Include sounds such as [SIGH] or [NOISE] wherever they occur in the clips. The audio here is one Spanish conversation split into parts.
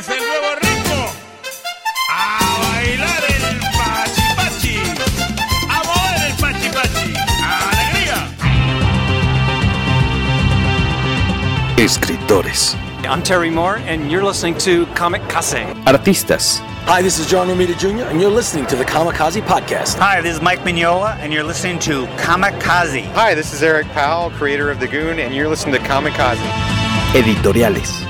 es el nuevo ritmo. A bailar el pachi pachi. A mover el pachi pachi. ¡Alegría! Escritores, I'm Terry Moore, and you're listening to Comic Case. artistas, Hi, this is John Romita Jr., and you're listening to the Kamikaze Podcast. Hi, this is Mike Mignola, and you're listening to Kamikaze. Hi, this is Eric Powell, creator of The Goon, and you're listening to Kamikaze. editoriales,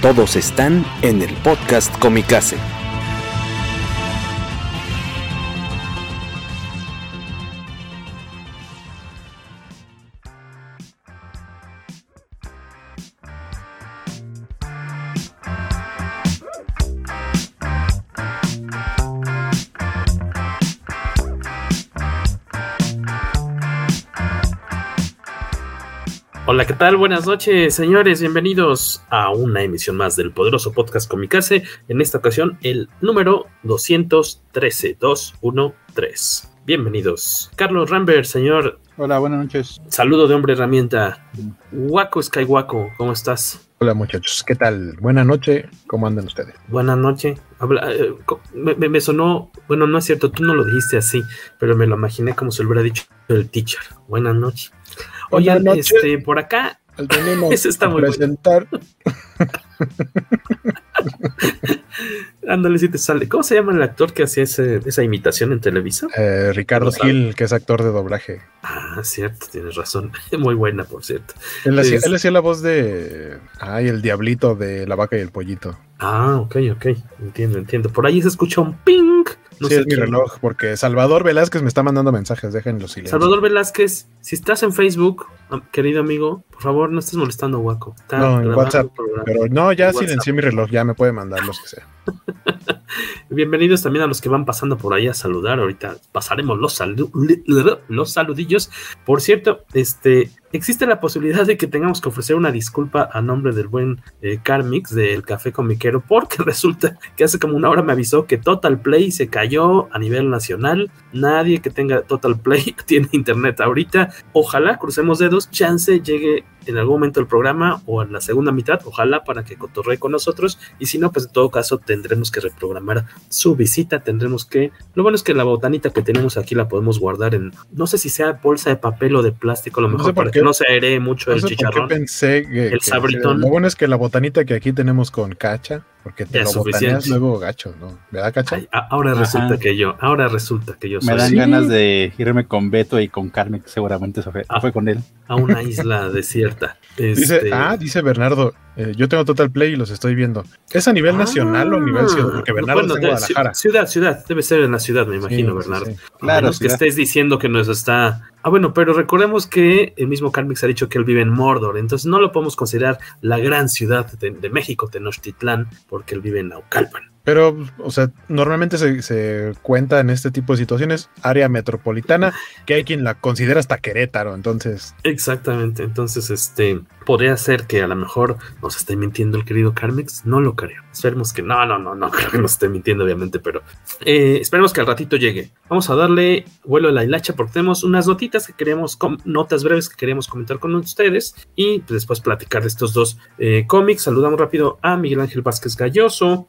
Todos están en el podcast Comicase. Hola, ¿qué tal? Buenas noches, señores. Bienvenidos a una emisión más del poderoso podcast Comicase. En esta ocasión, el número 213, 213. Bienvenidos. Carlos Rambert, señor. Hola, buenas noches. Saludo de hombre herramienta. Waco Skywaco, ¿cómo estás? Hola, muchachos. ¿Qué tal? Buenas noches. ¿Cómo andan ustedes? Buenas noches. Habla, eh, me- me sonó, bueno, no es cierto, tú no lo dijiste así, pero me lo imaginé como se lo hubiera dicho el teacher. Buenas noches. Oigan, este, por acá [LAUGHS] Ese está muy presentar [LAUGHS] Ándale, si te sale. ¿Cómo se llama el actor que hacía ese- esa imitación en Televisa? eh, Ricardo. Gil, que es actor de doblaje. Ah, cierto, tienes razón. [LAUGHS] Muy buena, por cierto. Él hacía, él hacía la voz de. Ay, el diablito de la vaca y el pollito. Ah, ok, ok. Entiendo, entiendo. Por ahí se escucha un ping. No sí, sé es mi reloj, porque Salvador Velázquez me está mandando mensajes, déjenlo silencio. Salvador Velázquez, si estás en Facebook, querido amigo, por favor, no estés molestando a Waco. Está No, en WhatsApp. Pero no, ya silencié mi reloj, ya me puede mandar los que sea. [LAUGHS] Bienvenidos también a los que van pasando por ahí a saludar. Ahorita pasaremos los, salu- los saludillos. Por cierto, este existe la posibilidad de que tengamos que ofrecer una disculpa a nombre del buen eh, Carmix del Café Comiquero, porque [LAUGHS] resulta que hace como una hora me avisó que Total Play se cayó a nivel nacional. Nadie que tenga Total Play [LAUGHS] tiene internet ahorita. Ojalá crucemos dedos, chance llegue en algún momento el programa o en la segunda mitad, ojalá para que cotorree con nosotros. Y si no, pues en todo caso tendremos que reprogramar su visita. Tendremos que. Lo bueno es que la botanita que tenemos aquí la podemos guardar en. No sé si sea bolsa de papel o de plástico, a lo No mejor sé por para qué. que no se airee mucho No el sé por qué chicharrón. pensé que, El que- sabritón. Lo bueno es que la botanita que aquí tenemos con cacha, porque te Ya lo botaneas suficiente. luego gacho, ¿no? ¿Verdad, cacha? Ay, ahora Ajá. resulta que yo, ahora resulta que yo Me soy dan Sí. ganas de irme con Beto y con Carmen, que seguramente se fue, fue con él. a una isla [LAUGHS] desierta. Dice, Este, ah, dice Bernardo, eh, yo tengo Total Play y los estoy viendo. ¿Es a nivel nacional o a nivel ciudad? Porque Bernardo Ah, bueno, en de- Guadalajara. ci- Ciudad, ciudad, debe ser en la ciudad, me imagino, Sí, Bernardo. sí, sí. A Claro, menos que estés diciendo que nos está. Ah, bueno, pero recordemos que el mismo Carmix ha dicho que él vive en Mordor, entonces no lo podemos considerar la gran ciudad de, de México, Tenochtitlán, porque él vive en Naucalpan. Pero, o sea, normalmente se, cuenta en este tipo de situaciones área metropolitana, que hay quien la considera hasta Querétaro, entonces... Exactamente, entonces este podría ser que a lo mejor nos esté mintiendo el querido Carmix, no lo creo. Esperemos que no, no, no, no [LAUGHS] creo que nos esté mintiendo, obviamente, pero eh, esperemos que al ratito llegue. Vamos a darle vuelo a la hilacha porque tenemos unas notitas que queremos, notas breves que queremos comentar con ustedes y después platicar de estos dos eh, cómics. Saludamos rápido a Miguel Ángel Vázquez Galloso,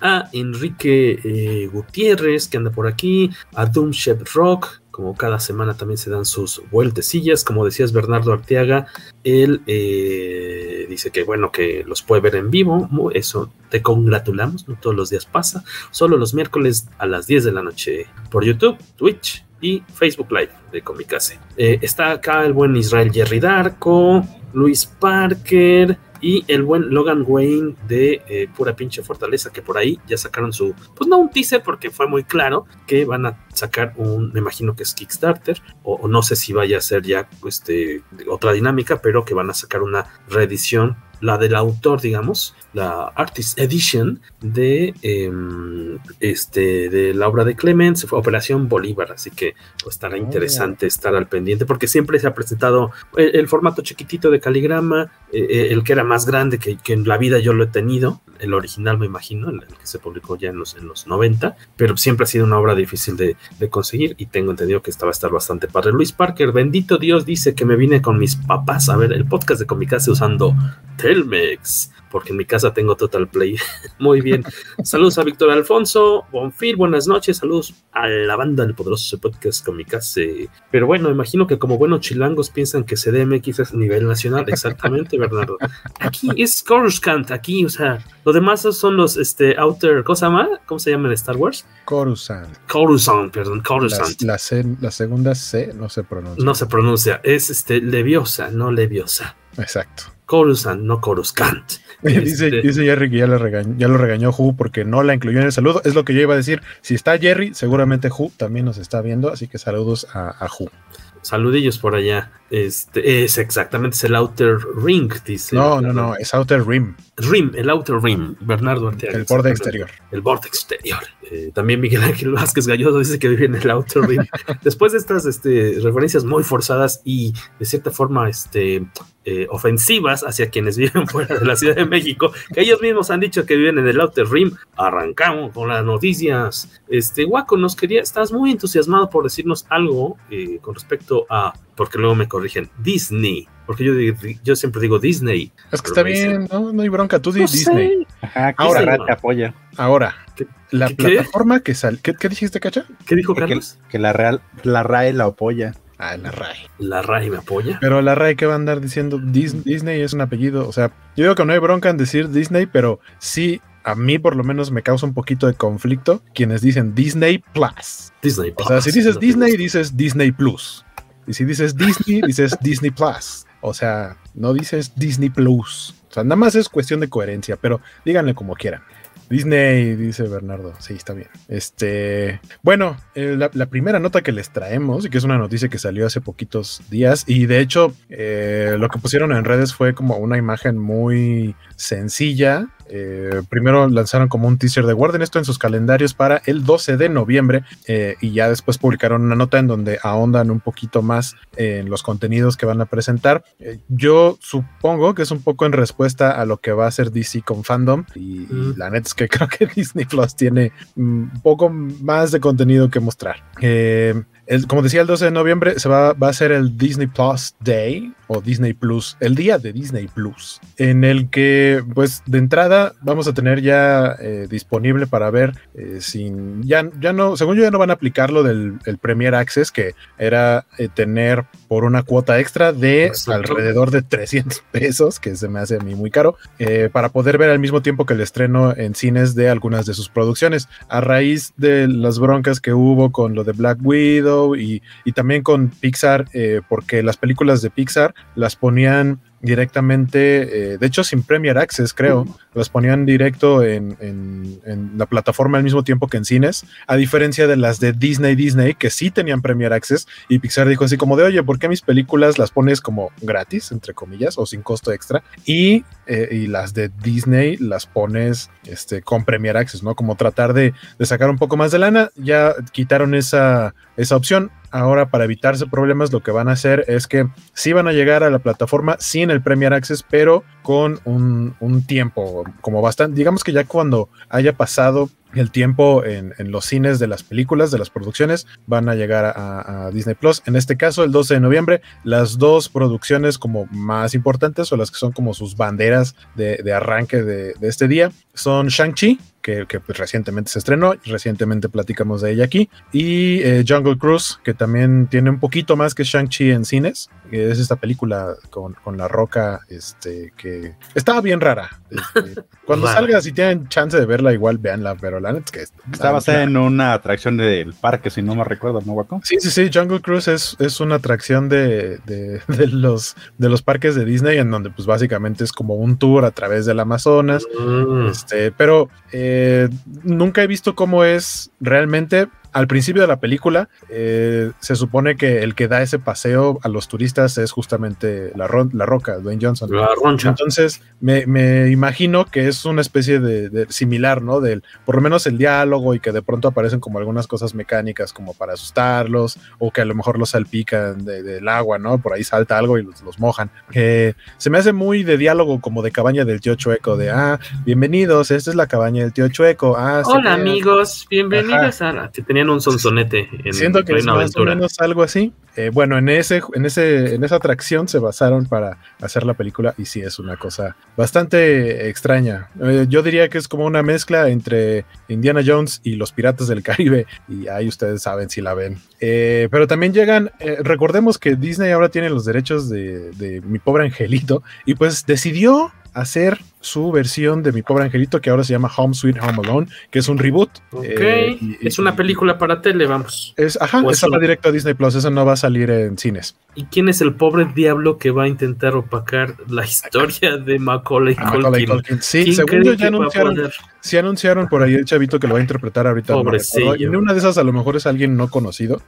a Enrique eh, Gutiérrez, que anda por aquí, a Doom Rock, como cada semana también se dan sus vueltecillas, como decías Bernardo Arteaga, él eh, dice que bueno, que los puede ver en vivo, eso te congratulamos, no todos los días pasa, solo los miércoles a las 10 de la noche por YouTube, Twitch y Facebook Live de Comicase. Eh, está acá el buen Israel Jerry Darko, Luis Parker y el buen Logan Wayne de eh, Pura Pinche Fortaleza, que por ahí ya sacaron su, pues no un teaser porque fue muy claro que van a sacar un, me imagino que es Kickstarter, o, o no sé si vaya a ser ya este, otra dinámica, pero que van a sacar una reedición la del autor, digamos, la Artist Edition de em, este de la obra de fue Operación Bolívar, así que pues, estará Oh. interesante estar al pendiente porque siempre se ha presentado el, el formato chiquitito de caligrama, eh, eh, el que era más grande que, que en la vida yo lo he tenido, el original me imagino, el, el que se publicó ya en los, en los 90, pero siempre ha sido una obra difícil de, de conseguir y tengo entendido que esta va a estar bastante padre. Luis Parker, bendito Dios, dice que me vine con mis papás a ver el podcast de Comicase usando Telmex, porque en mi casa tengo Total Play. [LAUGHS] Muy bien. Saludos a Víctor Alfonso, Bonfil, buenas noches, saludos a la banda del poderoso podcast Comicase. Pero bueno, imagino que como buenos chilangos piensan que CDMX es nivel nacional, exactamente, Bernardo. Aquí es Coruscant, aquí, o sea, los demás son los este, Outer, ¿cómo se llama? ¿Cómo se llama en Star Wars? Coruscant. Coruscant, perdón, La, Coruscant. la, C- la segunda C no se pronuncia. No se pronuncia, es este Leviosa, no Leviosa. Exacto. Coruscant, no Coruscant. [LAUGHS] dice, Este- dice Jerry que ya, le regañó, ya lo regañó Who porque no la incluyó en el saludo. Es lo que yo iba a decir. Si está Jerry, seguramente Who también nos está viendo. Así que saludos a, a. Saludillos por allá. Este es exactamente es el Outer Ring, dice. No, no, no. Es Outer Rim. Rim, el Outer Rim. Bernardo Arteaga. El borde exterior. El borde exterior. Eh, también Miguel Ángel Vázquez Galloso dice que vive en el Outer Rim. [LAUGHS] Después de estas este, referencias muy forzadas y de cierta forma este, eh, ofensivas hacia quienes viven [LAUGHS] fuera de la Ciudad de México, que ellos mismos han dicho que viven en el Outer Rim, arrancamos con las noticias. Este, Waco, nos quería, estás muy entusiasmado por decirnos algo eh, con respecto a, porque luego me corrigen, Disney. Porque yo, digo- yo siempre digo Disney. Es que está bien, ¿no? No hay bronca. Tú di "No sé". Disney. Ajá, Ahora- la red te apoya. Ahora, ¿Qué- la qué- qué? plataforma que sale. ¿Qué, qué dijiste, Cacha? ¿Qué dijo Que, Carlos? que la, Real, la RAE la apoya. Ah, la RAE. La RAI me apoya. Pero la RAE que va a andar diciendo Dis- Disney es un apellido. O sea, yo digo que no hay bronca en decir Disney, pero sí, a mí por lo menos me causa un poquito de conflicto quienes dicen Disney Plus. Disney O sea, si dices Disney, dices Disney Plus. Y si dices Disney, dices Disney Plus. O sea, no dices Disney Plus. O sea, nada más es cuestión de coherencia, pero díganle como quieran. Disney, dice Bernardo. Sí, está bien. Este, bueno, eh, la, primera nota que les traemos, y que es una noticia que salió hace poquitos días, y de hecho, eh, lo que pusieron en redes fue como una imagen muy sencilla. Eh, primero lanzaron como un teaser de guarden esto en sus calendarios para el 12 de noviembre eh, y ya después publicaron una nota en donde ahondan un poquito más en los contenidos que van a presentar. Eh, yo supongo que es un poco en respuesta a lo que va a hacer DC con fandom y, y Mm. la neta es que [LAUGHS] creo que Disney Plus tiene un poco más de contenido que mostrar. El- como decía, el 12 de noviembre se va, va a ser el Disney Plus Day o Disney Plus, el día de Disney Plus, en el que, pues, de entrada vamos a tener ya eh, disponible para ver eh, sin, ya, ya no, según yo ya no van a aplicar lo del el Premier Access, que era eh, tener por una cuota extra de alrededor de 300 [LAUGHS] pesos, que se me hace a mí muy caro, para poder ver al mismo tiempo que el estreno en cines de algunas de sus producciones. A raíz de las broncas que hubo con lo de Black Widow y, y también con Pixar, porque las películas de Pixar las ponían directamente, eh, de hecho sin Premier Access creo, las ponían directo en, en- en la plataforma al mismo tiempo que en cines, a diferencia de las de Disney Disney que sí tenían Premier Access y Pixar dijo así como de, oye, ¿por qué mis películas las pones como gratis, entre comillas, o sin costo extra? Y, eh, y las de Disney las pones este, con Premier Access, ¿no? Como tratar de, sacar un poco más de lana, ya quitaron esa, esa opción. Ahora, para evitarse problemas, lo que van a hacer es que sí van a llegar a la plataforma sin el Premier Access, pero con un, un tiempo como bastante, digamos que ya cuando haya pasado el tiempo en, los cines de las películas, de las producciones, van a llegar a, Disney Plus. En este caso, el 12 de noviembre, las dos producciones como más importantes o las que son como sus banderas de, arranque de, este día son Shang-Chi, que, pues recientemente se estrenó, recientemente platicamos de ella aquí, y eh, Jungle Cruise, que también tiene un poquito más que Shang-Chi en cines, es esta película con, con la roca, este, que estaba bien rara. Este, [LAUGHS] cuando Rara. salga, si tienen chance de verla, igual véanla, pero la neta es que está Está basada en una atracción del parque, si no me recuerdo, ¿no, Waco? Sí, sí, sí, Jungle Cruise es, es una atracción de, de- de los, de los parques de Disney, en donde pues básicamente es como un tour a través del Amazonas, Mm. este, pero eh, nunca he visto cómo es realmente, al principio de la película eh, se supone que el que da ese paseo a los turistas es justamente la, ro- la roca, Dwayne Johnson. La roncha. Entonces, me, me imagino que es una especie de, de similar, ¿no? Del, por lo menos el diálogo y que de pronto aparecen como algunas cosas mecánicas como para asustarlos o que a lo mejor los salpican de- del agua, ¿no? Por ahí salta algo y los, los mojan. Eh, se me hace muy de diálogo como de cabaña del tío Chueco, de, ah, bienvenidos, esta es la cabaña del tío Chueco. Ah, Hola amigos, bienvenidos a la... Tenían un sonsonete en Siento que es más Aventura. o menos algo así. Eh, bueno, en ese, en ese, en esa atracción se basaron para hacer la película y sí es una cosa bastante extraña. Eh, yo diría que es como una mezcla entre Indiana Jones y los Piratas del Caribe y ahí ustedes saben si la ven. Eh, pero también llegan, recordemos que Disney ahora tiene los derechos de, de Mi Pobre Angelito y pues decidió hacer su versión de Mi Pobre Angelito que ahora se llama Home Sweet Home Alone, que es un reboot. Ok, Eh, y- es una película para tele, vamos. es, ajá, esa va directo a Disney Plus, eso no va a salir en cines. ¿Y quién es el pobre diablo que va a intentar opacar la historia de Macaulay Ah, Macaulay Culkin? Sí, ¿Quién según yo ya anunciaron, sí anunciaron por ahí el chavito que lo va a interpretar ahorita. no en una de esas a lo mejor es alguien no conocido.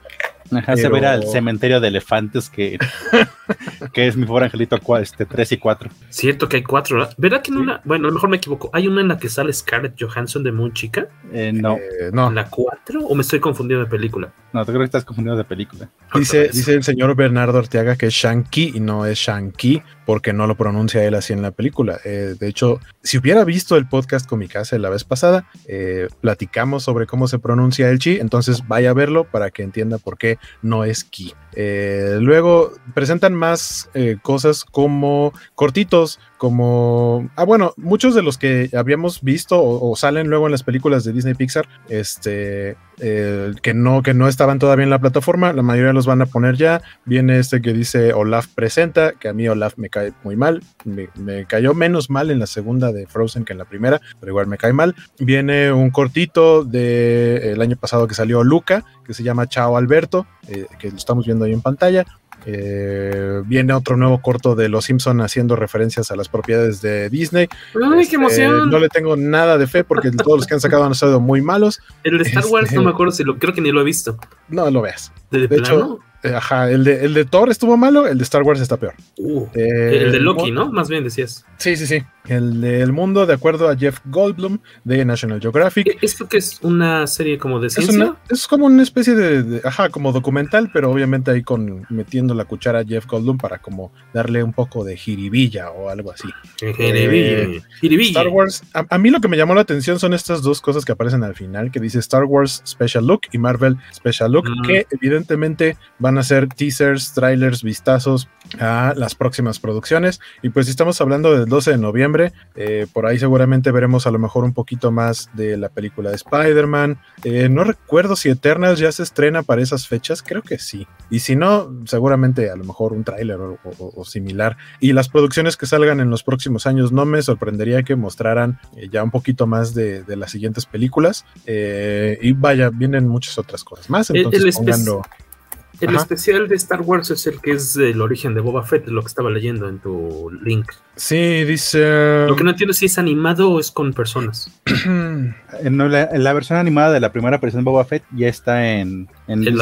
Ajá, Se Pero- verá el cementerio de elefantes que, [LAUGHS] que es mi pobre angelito este, 3 y 4. Cierto que hay cuatro, ¿verdad? ¿Verdad que en una, bueno, a lo mejor me equivoco, hay una en la que sale Scarlett Johansson de Moon Chica? Eh, no, Eh, no, ¿En la cuatro? ¿O me estoy confundiendo de película? no, te creo que estás confundido de película. dice, dice el señor Bernardo Arteaga que es Shanky y no es Shanky porque no lo pronuncia él así en la película. Eh, de hecho, si hubiera visto el podcast con mi casa la vez pasada, eh, platicamos sobre cómo se pronuncia el chi, entonces vaya a verlo para que entienda por qué no es ki. Eh, luego presentan más eh, cosas como cortitos, como... Ah, bueno, muchos de los que habíamos visto o, salen luego en las películas de Disney Pixar, este, eh, que, no, que no estaban todavía en la plataforma, la mayoría los van a poner ya. Viene este que dice Olaf presenta, que a mí Olaf me cae muy mal, me, cayó menos mal en la segunda de Frozen que en la primera, pero igual me cae mal. Viene un cortito del el año pasado que salió Luca, que se llama Chao Alberto, que lo estamos viendo ahí en pantalla. Eh, viene otro nuevo corto de Los Simpson haciendo referencias a las propiedades de Disney. ¡Ay, Este, qué emoción! No le tengo nada de fe porque [LAUGHS] todos los que han sacado han sido muy malos. el de Star Wars este- no me acuerdo si lo, creo que ni lo he visto. No lo veas. ¿De, hecho, eh, ajá, el de, el de Thor estuvo malo, el de Star Wars está peor. Uh, Eh, el de Loki, ¿no? Más bien decías. Sí, sí, sí. El del mundo, de acuerdo a Jeff Goldblum de National Geographic. ¿E- ¿Esto que es una serie como de Es, ciencia? una- es como una especie de, de- ajá, como documental, pero obviamente ahí con metiendo la cuchara a Jeff Goldblum para como darle un poco de jiribilla o algo así. Jiribilla. Jiribilla. Star Wars, a, a mí lo que me llamó la atención son estas dos cosas que aparecen al final, que dice Star Wars Special Look y Marvel Special Look, Mm. que evidentemente van a ser teasers, trailers, vistazos a las próximas producciones. Y pues si estamos hablando del 12 de noviembre, eh, por ahí seguramente veremos a lo mejor un poquito más de la película de Spider-Man. Eh, no recuerdo si Eternals ya se estrena para esas fechas, creo que sí. Y si no, seguramente a lo mejor un tráiler o, o- o similar. Y las producciones que salgan en los próximos años, no me sorprendería que mostraran eh, ya un poquito más de, de las siguientes películas. Y vaya, vienen muchas otras cosas más. El- el Entonces pónganlo. El Ajá. especial de Star Wars es el que es el origen de Boba Fett, lo que estaba leyendo en tu link. Sí, dice. Lo que no entiendo es si es animado o es con personas. [CLEARS THROAT] En la, en la versión animada de la primera aparición de Boba Fett ya está en, en El, el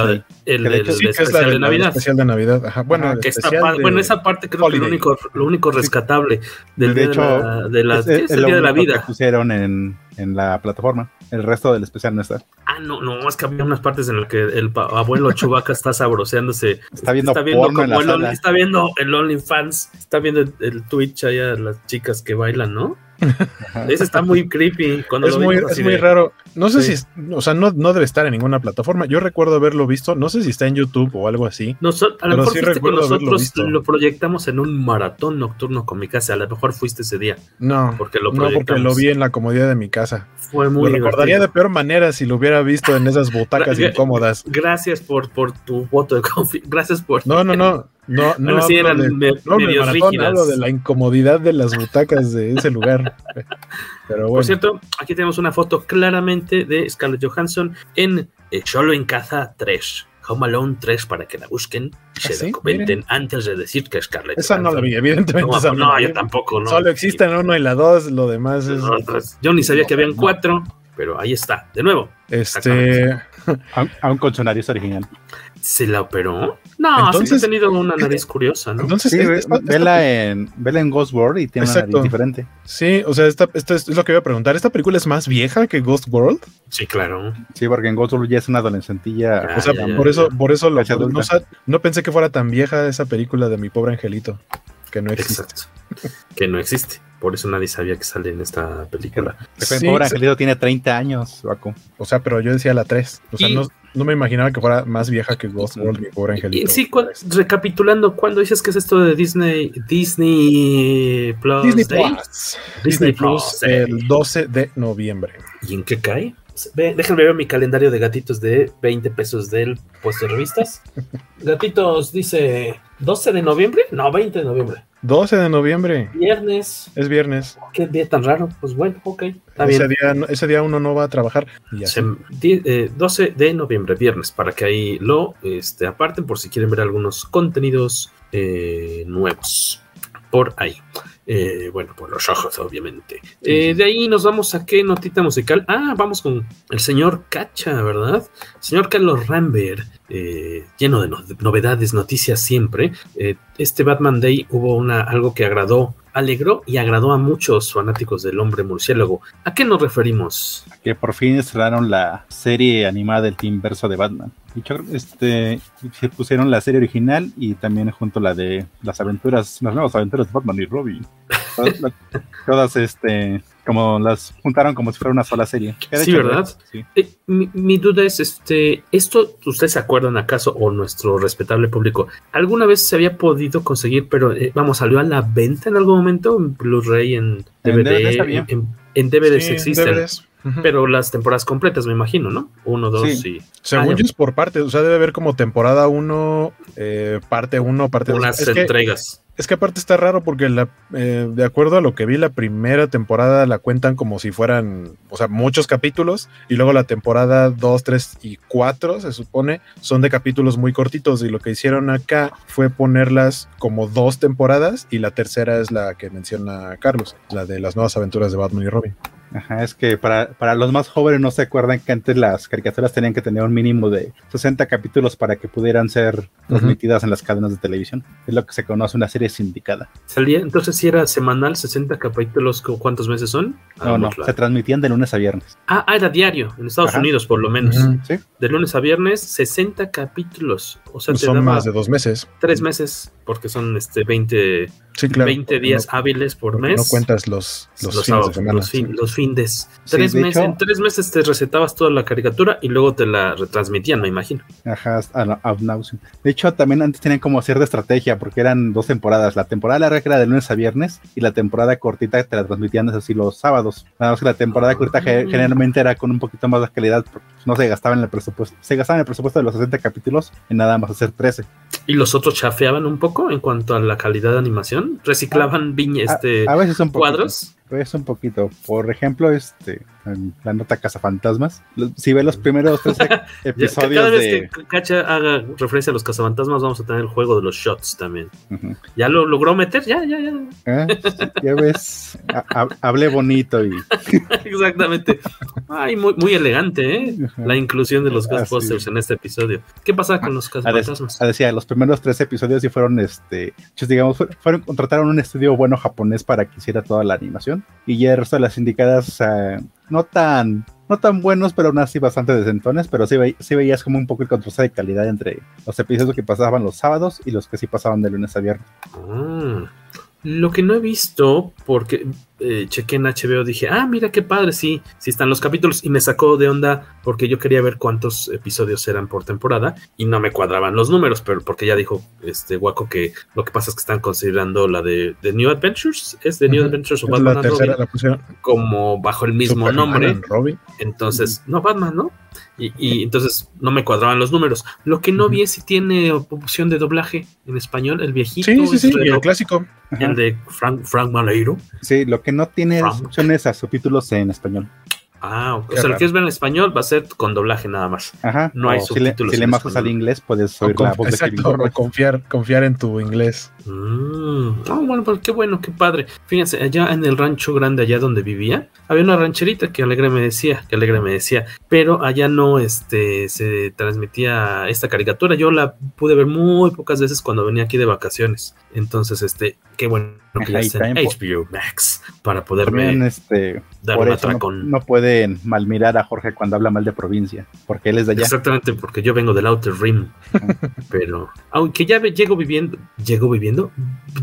de del hecho- Sí, que es la especial de, de Navidad. especial de Navidad. Ajá. Bueno, Ajá, el que pa- de- bueno, esa parte creo que lo Holiday. único, lo único rescatable del de día hecho, de la, de la- es, ¿qué es el día de la único que vida. pusieron en, en la plataforma. El resto del especial no está. Ah, no, no, es que había unas partes en las que el abuelo Chubaca está sabroseándose. Está viendo está viendo porno en como la el, Only- sala. está viendo el OnlyFans, está viendo el, el Twitch allá las chicas que bailan, ¿no? Ese está muy creepy. Cuando Es lo muy, es raro. No sé Sí. si, o sea, no, no debe estar en ninguna plataforma. Yo recuerdo haberlo visto. No sé si está en YouTube o algo así. A lo mejor sí fuiste con nosotros, lo proyectamos en un maratón nocturno con mi casa. A lo mejor fuiste ese día. No, Porque lo no, porque lo vi en la comodidad de mi casa. Fue muy lo recordaría divertido. de peor manera si lo hubiera visto en esas butacas [LAUGHS] incómodas. Gracias por, por tu voto de confianza. Gracias por. No, no, no. No, no, Bueno, sí, hablo eran de, me- no hablo de medios maratón, hablo de la incomodidad de las butacas de ese lugar. [LAUGHS] Pero bueno. Por cierto, aquí tenemos una foto claramente de Scarlett Johansson en eh, Solo en Caza 3. Home Alone 3 para que la busquen y se ¿Ah, sí? la comenten Miren. antes de decir que Scarlett esa no la vi, evidentemente. No, esa no, vi. yo tampoco, no. Solo existen uno y la dos, lo demás es. No, yo ni sabía que habían No. cuatro, pero ahí está, de nuevo. Este. [LAUGHS] Aún, con su nariz original. ¿Se la operó? No, Entonces- sí ha tenido una nariz curiosa, ¿no? Entonces, Sí, es- ve- esta- vela, en, vela en Ghost World y tiene una Exacto. nariz diferente. sí, o sea, esta, esta es, es lo que iba a preguntar. ¿Esta película es más vieja que Ghost World? Sí, claro. Sí, porque en Ghost World ya es una adolescentilla. Ah, O sea, ya, ya, por ya. eso, por eso no, no pensé que fuera tan vieja esa película de mi pobre angelito. Que no existe. Exacto. Que no existe. Por eso nadie sabía que sale en esta película. El Sí, pobre sí. Angelito tiene 30 años, Baco. O sea, pero yo decía la 3. O sea, Y- no, no me imaginaba que fuera más vieja que Ghost World, mi pobre angelito. sí, cu- recapitulando, ¿cuándo dices que es esto de Disney Disney Plus? Disney Day? Plus. Disney Plus Day. el 12 de noviembre. ¿Y en qué cae? Déjenme ver mi calendario de gatitos de 20 pesos del puesto de revistas. [LAUGHS] Gatitos dice 12 de noviembre, no, 20 de noviembre. 12 de noviembre. Viernes, Es viernes. qué día tan raro. Pues bueno, ok, está Ese bien. día, ese día uno no va a trabajar. Y así. Se- die- eh, 12 de noviembre, viernes, para que ahí lo este, aparten por si quieren ver algunos contenidos eh, nuevos por ahí. Eh, bueno, por los ojos, obviamente. Eh, de ahí nos vamos a qué notita musical. Ah, vamos con el señor Cacha, ¿verdad? Señor Carlos Rambert, eh, lleno de no- de novedades, noticias siempre. Eh, este Batman Day hubo una, algo que agradó, alegró y agradó a muchos fanáticos del hombre murciélago. ¿A qué nos referimos? Que por fin estrenaron la serie animada del Team Verso de Batman. Este, se pusieron la serie original y también junto la de las aventuras, las nuevas aventuras de Batman y Robin. [LAUGHS] Todas, este, como las juntaron como si fuera una sola serie. Sí, hecho, ¿verdad? Sí. Eh, mi, mi duda es, este, ¿esto ustedes se acuerdan acaso o nuestro respetable público? ¿Alguna vez se había podido conseguir, pero eh, vamos, salió a la venta en algún momento en Blu-ray, en En DVD, DVD en, sabía. en- en DVDs Sí, existen, DVDs. Pero las temporadas completas me imagino, ¿no? Uno, dos Sí. y Según Ah, yo es por partes, o sea, debe haber como temporada 1, parte 1, parte 2. unas Es que, entregas. es que aparte está raro porque la, eh, de acuerdo a lo que vi, la primera temporada la cuentan como si fueran, o sea, muchos capítulos, y luego la temporada 2, 3 y 4, se supone, son de capítulos muy cortitos, y lo que hicieron acá fue ponerlas como dos temporadas, y la tercera es la que menciona Carlos, la de las nuevas aventuras de Batman y Robin. Ajá, es que para, para los más jóvenes no se acuerdan que antes las caricaturas tenían que tener un mínimo de 60 capítulos para que pudieran ser transmitidas en las cadenas de televisión. Es lo que se conoce una serie sindicada. Salía, entonces si era semanal, 60 capítulos, ¿cu- ¿cuántos meses son? No, no, Hagámosla. se transmitían de lunes a viernes. Ah, ah, era diario, en Estados Ajá. Unidos por lo menos. ¿Sí? De lunes a viernes, 60 capítulos. O sea, te Son daba más de dos meses. tres meses, porque son este 20, Sí, claro. 20 días No- hábiles por mes. No cuentas los, los, los, fines sábados, de semana. los, fin- sí. los findes. Sí, Tres de meses, hecho- en tres meses te recetabas toda la caricatura y luego te la retransmitían, me imagino. Ajá, a-. De hecho, también antes tenían como cierta estrategia, porque eran dos temporadas. La temporada larga era de lunes a viernes y la temporada cortita te la transmitían así los sábados. Nada más que la temporada Ah. corta ge- generalmente era con un poquito más de calidad, porque no se gastaba en el presupuesto. Se gastaba en el presupuesto de los 60 capítulos en nada más hacer 13. Y los otros chafeaban un poco en cuanto a la calidad de animación. Reciclaban viña, este, a, a veces un poquito. cuadros. A veces un poquito. Por ejemplo, este, en la nota Cazafantasmas. Si ves los primeros 13 [LAUGHS] Ya, episodios cada vez de... que Cacha haga referencia a los cazafantasmas, vamos a tener el juego de los shots también. ¿Ya lo logró meter? Ya, ya, ya. ¿Eh? Ya ves, ha- ha- hablé bonito y... [LAUGHS] Exactamente. Ay, muy, muy elegante, ¿eh? La inclusión de los Ah, Ghostbusters en este episodio. ¿Qué pasa con los Ah, cazafantasmas? ah, decía, los primeros tres episodios sí fueron, este, digamos, fue- fueron, contrataron un estudio bueno japonés para que hiciera toda la animación. Y ya el resto de las indicadas, no tan, no tan buenos, pero aún así bastante decentones, pero sí, sí veías como un poco el contraste de calidad entre los episodios que pasaban los sábados y los que sí pasaban de lunes a viernes. Ah, lo que no he visto, porque eh, chequé en HBO, dije, ah, mira qué padre, sí, sí están los capítulos, y me sacó de onda porque yo quería ver cuántos episodios eran por temporada y no me cuadraban los números, pero porque ya dijo este Waco que lo que pasa es que están considerando la de, de New Adventures, es de New. Adventures o Es Batman la and tercera, Robin, la pusieron. como bajo el mismo Superman nombre. Robin. Entonces, no, Batman, ¿no? Y, y entonces no me cuadraban los números. Lo que no vi es si tiene opción de doblaje en español, el viejito. Sí, sí, sí, el clásico. el de Frank, Frank Maleiro. Sí, lo que no tiene opciones a subtítulos en español. Ah, o Qué sea, lo quieres ver en español, va a ser con doblaje nada más. Ajá. No hay o si le, subtítulos si le masas al inglés, puedes O oír la voz exacto, confiar, confiar en tu inglés. Mm, ah, bueno, pues qué bueno, qué padre. Fíjense, allá en el rancho grande, allá donde vivía, había una rancherita que alegre me decía, que alegre me decía, pero allá no este, se transmitía esta caricatura. Yo la pude ver muy pocas veces cuando venía aquí de vacaciones. Entonces, este, qué bueno que ya Ahí está en HBO Max para También, poderme este, dar por un eso no, no pueden malmirar a Jorge cuando habla mal de provincia, porque él es de allá. Exactamente, porque yo vengo del Outer Rim. [LAUGHS] pero, aunque ya llego viviendo, llego viviendo,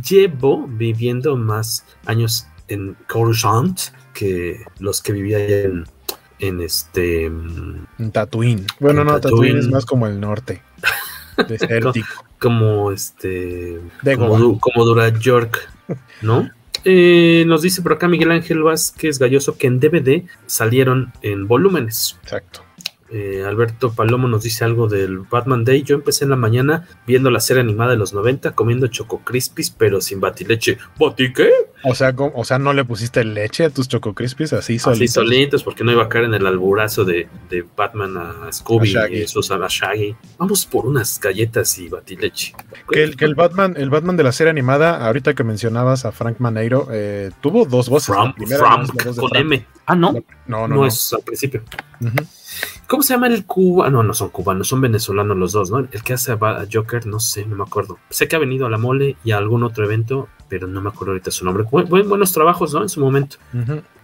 llevo viviendo más años en Coruscant que los que vivía en, en este. mm, En Tatooine. Bueno, En no, Tatooine. Tatooine. es más como el norte. [LAUGHS] Desértico. Como este. De como. Du- como Dura York, ¿no? Eh, nos dice por acá Miguel Ángel Vázquez Galloso que en DVD salieron en volúmenes. Exacto. Eh, Alberto Palomo nos dice algo del Batman Day. Yo empecé en la mañana viendo la serie animada de los 90, comiendo Choco Crispies, pero sin batileche. ¿Bati qué? O sea, o sea, no le pusiste leche a tus Choco Crispies así Así solitos. solitos, porque no iba a caer en el alburazo de, de Batman a Scooby A y Susan a Shaggy. Vamos por unas galletas y batileche. Que el, que el Batman, el Batman de la serie animada, ahorita que mencionabas a Frank Maneiro, eh, tuvo dos voces. La Frank, Frank, la voz con Frank. M. Ah, no. No, no, No, no. es al principio. Ujú. ¿Cómo se llama el cubano? No, no son cubanos, son venezolanos los dos, ¿no? El que hace a Joker, no sé, no me acuerdo. Sé que ha venido a la mole y a algún otro evento, pero no me acuerdo ahorita su nombre. Buen- buen- buenos trabajos, ¿no? En su momento.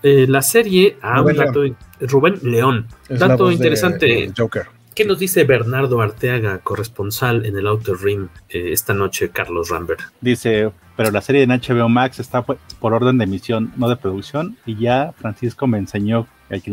Eh, la serie, ah, Rubén un dato, Rubén León. Es la dato de- interesante. de Joker. ¿Qué nos dice Bernardo Arteaga, corresponsal en el Outer Rim eh, esta noche, Carlos Rambert? Dice, pero la serie en HBO Max está por por orden de emisión, no de producción, y ya Francisco me enseñó, que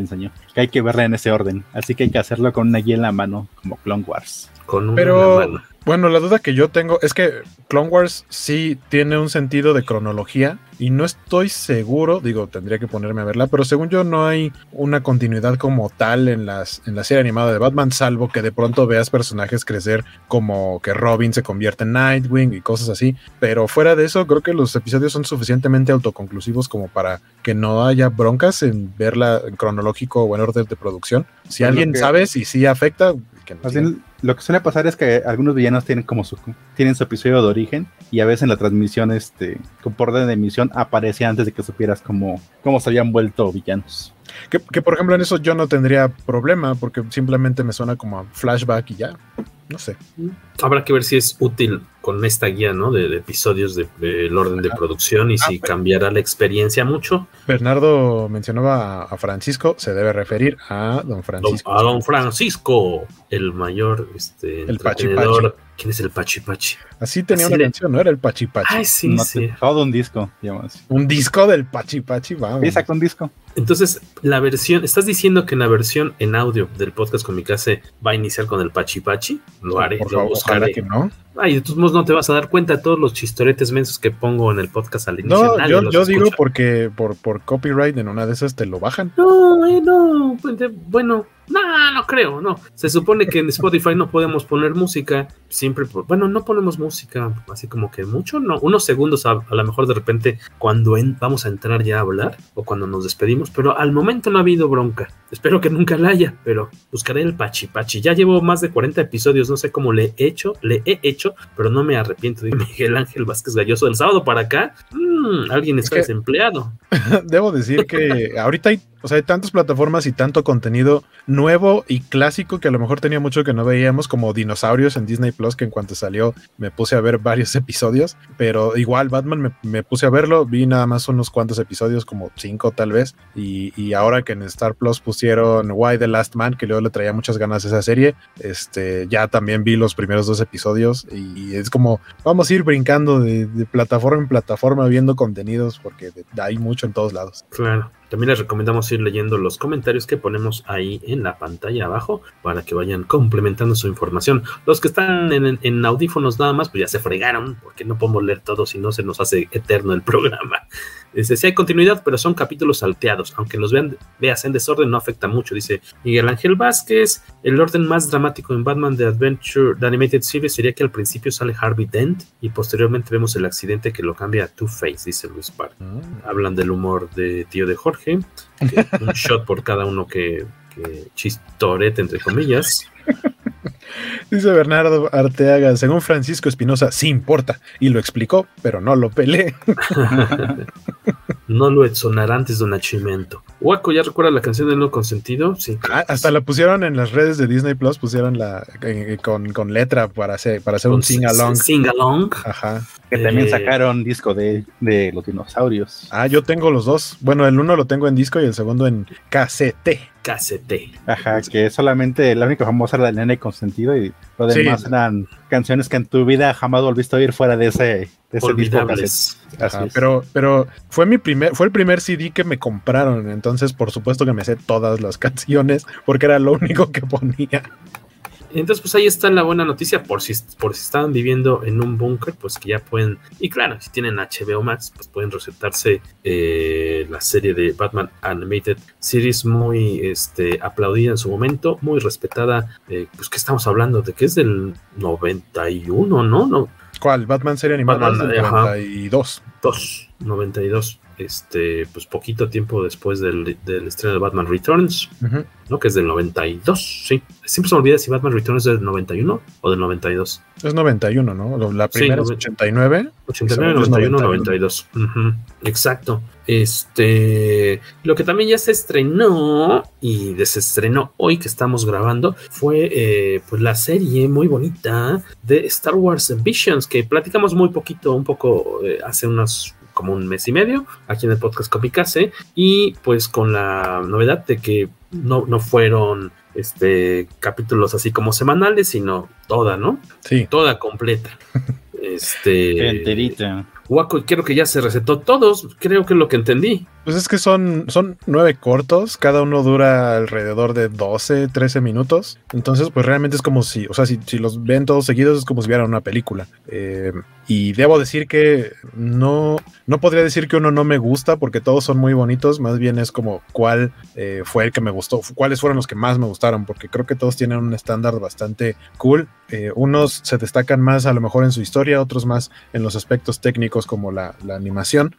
que hay que verla en ese orden, así que hay que hacerlo con una guía en la mano, como Clone Wars. Con una Pero- mano. Bueno, la duda que yo tengo es que Clone Wars sí tiene un sentido de cronología y no estoy seguro, digo, tendría que ponerme a verla, pero según yo no hay una continuidad como tal en, las, en la serie animada de Batman, salvo que de pronto veas personajes crecer como que Robin se convierte en Nightwing y cosas así, pero fuera de eso creo que los episodios son suficientemente autoconclusivos como para que no haya broncas en verla en cronológico o en orden de producción. Si alguien que- sabe si sí afecta, que bien, lo que suele pasar es que algunos villanos tienen como su tienen su episodio de origen y a veces en la transmisión, este, por orden de emisión aparece antes de que supieras cómo, cómo se habían vuelto villanos. Que, que, por ejemplo en eso yo no tendría problema porque simplemente me suena como a flashback y ya. No sé. Habrá que ver si es útil con esta guía, ¿no? De, de episodios del de, el orden de producción y si cambiará la experiencia mucho. Bernardo mencionaba a, Francisco, se debe referir a don Francisco. Don- a don Francisco, el mayor este, El Pachi. ¿Quién es el Pachi Pachi? Así tenía Así una le- canción, ¿no? Era el Pachi Pachi. Ay, sí, No sí. todo un disco, digamos. Un disco del Pachi Pachi, vamos. Sí, saca un disco. Entonces, la versión, ¿estás diciendo que en la versión en audio del podcast con mi casa va a iniciar con el Pachi Pachi? Lo haré, Por lo favor, buscaré. que no. Ay, de todos modos no te vas a dar cuenta de todos los chistoretes mensos que pongo en el podcast al inicio. No, yo, digo porque por, por copyright en una de esas te lo bajan. No, eh, no, pues, de- bueno, no, no creo, no. Se supone que en Spotify no podemos poner música, siempre, por- bueno, no ponemos música, así como que mucho, no, unos segundos a, a lo mejor de repente cuando en- vamos a entrar ya a hablar o cuando nos despedimos, pero al momento no ha habido bronca. Espero que nunca la haya, pero buscaré el Pachi Pachi. Ya llevo más de 40 episodios, no sé cómo le he hecho, le he hecho, pero no me arrepiento de [LAUGHS] Miguel Ángel Vázquez Galloso del sábado para acá. Mm, alguien está que- desempleado. [LAUGHS] Debo decir que ahorita hay, o sea, hay tantas plataformas y tanto contenido nuevo y clásico que a lo mejor tenía mucho que no veíamos, como Dinosaurios en Disney Plus, que en cuanto salió me puse a ver [LAUGHS] varios episodios, pero igual Batman me, me puse a verlo, vi nada más unos cuantos episodios, como cinco tal vez, y, y ahora que en Star Plus pusieron Why the Last Man, que luego le traía muchas ganas a esa serie, este, ya también vi los primeros dos episodios y es como, vamos a ir brincando de, de plataforma en plataforma viendo contenidos porque hay mucho en todos lados. Claro. También les recomendamos ir leyendo los comentarios que ponemos ahí en la pantalla abajo para que vayan complementando su información. Los que están en, en audífonos nada más, pues ya se fregaron porque no podemos leer todo si no se nos hace eterno el [LAUGHS] programa. Dice, sí hay continuidad, pero son capítulos salteados. Aunque los vean, veas en desorden, no afecta mucho. Dice Miguel Ángel Vázquez, el orden más dramático en Batman The Adventure, The Animated Series, sería que al principio sale Harvey Dent y posteriormente vemos el accidente que lo cambia a Two-Face, dice Luis Park. Hablan del humor de tío de Jorge. Jorge. que un shot por cada uno que, que chistorete, entre comillas. Dice Bernardo Arteaga, según Francisco Espinosa, sí importa. Y lo explicó, pero no lo peleé. [LAUGHS] no lo sonará antes de un achimento. Waco, ¿ya recuerda la canción de No Consentido? Sí. Ah, hasta la pusieron en las redes de Disney Plus, pusieron la eh, con, con, letra para hacer, para hacer un sing-along. Sing-along. Ajá. Que también eh, sacaron disco de, de, los dinosaurios. Ah, yo tengo los dos. Bueno, el uno lo tengo en disco y el segundo en KCT. KCT. Ajá, que es solamente la única famosa la nena y consentido y lo demás eran canciones que en tu vida jamás volviste a oír fuera de ese, de ese disco. Ajá, pero, pero fue mi primer, fue el primer CD que me compraron, entonces por supuesto que me sé todas las [LAUGHS] canciones porque era lo único que ponía. Entonces, pues ahí está la buena noticia. Por si, por si estaban viviendo en un búnker, pues que ya pueden. Y claro, si tienen HBO Max, pues pueden recetarse eh, la serie de Batman Animated Series, muy este, aplaudida en su momento, muy respetada. Eh, pues que estamos hablando de que es del 91, ¿no? no ¿Cuál? Batman serie animada Batman, del 92. 2, 92 este, pues poquito tiempo después del, del estreno de Batman Returns, ¿no? Que es del 92, sí. Siempre se me olvida si Batman Returns es del 91 o del 92. Es 91, ¿no? La primera es 89. 89, 91, 92. Exacto. Este, lo que también ya se estrenó y desestrenó hoy que estamos grabando fue eh, pues la serie muy bonita de Star Wars Visions que platicamos muy poquito, un poco eh, hace unos como un mes y medio aquí en el podcast Copicase y pues con la novedad de que no, no fueron este capítulos así como semanales, sino toda, ¿no? Sí. Toda completa. [LAUGHS] este enterita. Waco, creo que ya se recetó todos, creo que es lo que entendí. Pues es que son, son nueve cortos, cada uno dura alrededor de 12, 13 minutos. Entonces, pues realmente es como si, o sea, si, si los ven todos seguidos es como si vieran una película. Eh, y debo decir que no, no podría decir que uno no me gusta porque todos son muy bonitos, más bien es como cuál eh, fue el que me gustó, cuáles fueron los que más me gustaron, porque creo que todos tienen un estándar bastante cool. Eh, unos se destacan más a lo mejor en su historia, otros más en los aspectos técnicos como la, la animación.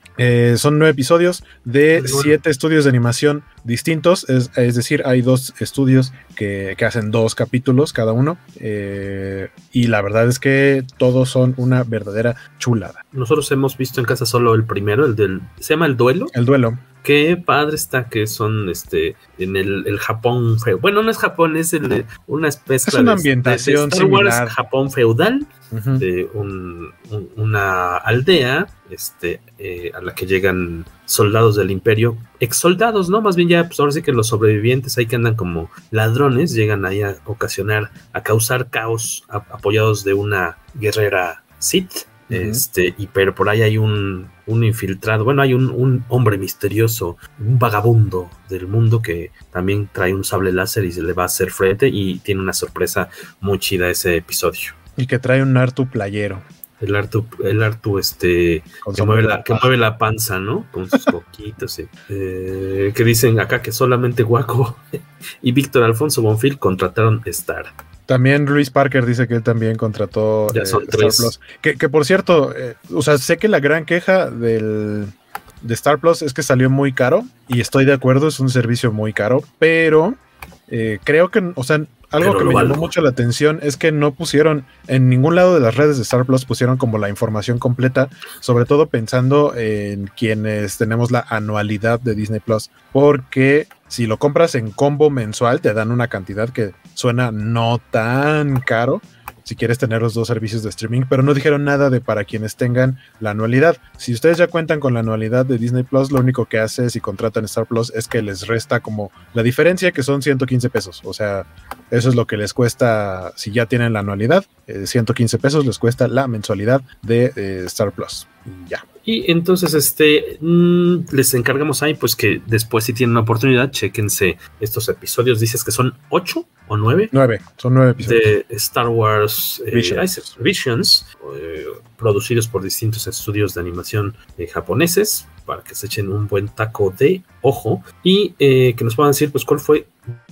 son nueve episodios de siete estudios de animación distintos, es, es decir, hay dos estudios que, que, hacen dos capítulos cada uno, eh, y la verdad es que todos son una verdadera chulada. Nosotros hemos visto en casa solo el primero, el del, ¿se llama El Duelo? El Duelo. Qué padre está que son este en el, el Japón feo. Bueno, no es Japón, es el una especie es una ambientación de, Star Wars, Japón feudal, uh -huh. de un, un, una aldea este, eh, a la que llegan soldados del imperio, ex soldados, ¿no? Más bien ya, pues ahora sí que los sobrevivientes ahí que andan como ladrones, llegan ahí a ocasionar, a causar caos, a, apoyados de una guerrera Sith. Uh -huh. Este, y pero por ahí hay un, un infiltrado, bueno, hay un, un, hombre misterioso, un vagabundo del mundo que también trae un sable láser y se le va a hacer frente y tiene una sorpresa muy chida ese episodio. Y que trae un Artu playero. El Artu, el Artu este, que mueve, la, que mueve, la, panza, ¿no? Con sus [LAUGHS] coquitos. sí. eh, que dicen acá que solamente Guaco [LAUGHS] y Víctor Alfonso Bonfil contrataron Star. También Luis Parker dice que él también contrató ya son eh, tres. Star Plus. Que, que por cierto, eh, o sea, sé que la gran queja del, de Star Plus es que salió muy caro y estoy de acuerdo, es un servicio muy caro, pero eh, creo que, o sea, algo que me llamó mucho la atención es que no pusieron en ningún lado de las redes de Star Plus pusieron como la información completa, sobre todo pensando en quienes tenemos la anualidad de Disney Plus, porque si lo compras en combo mensual te dan una cantidad que suena no tan caro si quieres tener los dos servicios de streaming, pero no dijeron nada de para quienes tengan la anualidad. Si ustedes ya cuentan con la anualidad de Disney Plus, lo único que hace si contratan Star Plus es que les resta como la diferencia que son 115 pesos. O sea, eso es lo que les cuesta si ya tienen la anualidad. Eh, 115 pesos les cuesta la mensualidad de eh, Star Plus. Y ya. Y entonces, este, mmm, les encargamos ahí, pues que después si tienen una oportunidad, chequense estos episodios. Dices que son ocho o nueve. Nueve, son nueve episodios. De Star Wars eh, Visions, Visions eh, producidos por distintos estudios de animación eh, japoneses, para que se echen un buen taco de ojo y eh, que nos puedan decir, pues, cuál fue.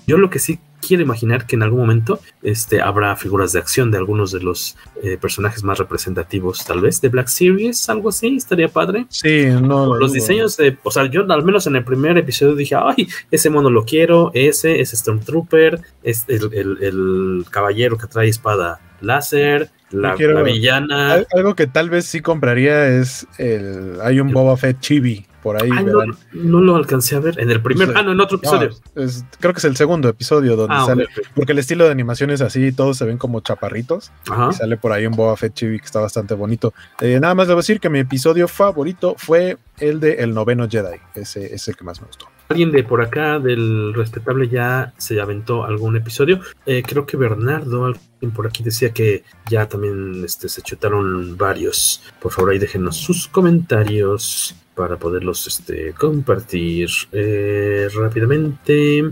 Yo lo que sí quiero imaginar que en algún momento este, habrá figuras de acción de algunos de los eh, personajes más representativos, tal vez, de Black Series, algo así, estaría padre. Sí, no. Los diseños de, o sea, yo al menos en el primer episodio dije, ay, ese mono lo quiero, ese, ese Stormtrooper, es el, el, el caballero que trae espada láser, la, quiero- la villana. Al- Algo que tal vez sí compraría es el. Hay un Boba Fett chibi por ahí. Verán. no lo alcancé a ver en el primer, Sí. ah, no, en otro episodio. No, es- creo que es el segundo episodio donde Ah, sale. Porque el estilo de animación es así, todos se ven como chaparritos. Ajá. Y sale por ahí un Boba Fett chibi que está bastante bonito. Eh, nada más debo decir que mi episodio favorito fue el de El Noveno Jedi. Ese es el que más me gustó. Alguien de por acá, del respetable, ya se aventó algún episodio. Eh, creo que Bernardo, alguien por aquí decía que ya también este, se chutaron varios. Por favor, ahí déjenos sus comentarios para poderlos este, compartir eh, rápidamente.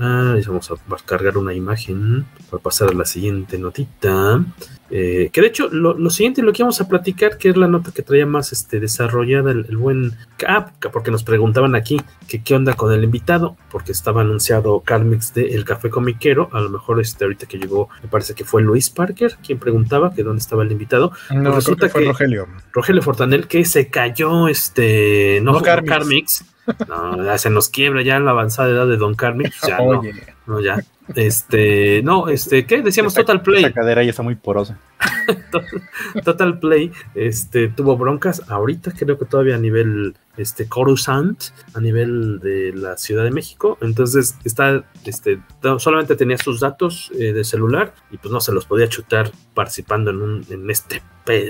Ah, vamos a cargar una imagen para pasar a la siguiente notita. Eh, que de hecho, lo, lo siguiente lo que vamos a platicar, que es la nota que traía más este, desarrollada el, el buen Cap, porque nos preguntaban aquí que qué onda con el invitado, porque estaba anunciado Carmix de El Café Comiquero. A lo mejor este, ahorita que llegó, me parece que fue Luis Parker quien preguntaba que dónde estaba el invitado. No, Pues resulta que fue que- Rogelio. Rogelio Fortanel que se cayó, este, no, No, Carmix. Carmix. No, ya se nos quiebra ya en la avanzada edad de Don Carmix. Ya no, [LAUGHS] no, ya. Este, no, este, ¿qué? Decíamos Total Play. Esa cadera ya está muy porosa. [LAUGHS] Total Play este, tuvo broncas ahorita, creo que todavía a nivel este, Coruscant, a nivel de la Ciudad de México. Entonces, está, este, solamente tenía sus datos eh, de celular y pues no se los podía chutar participando en, un, en este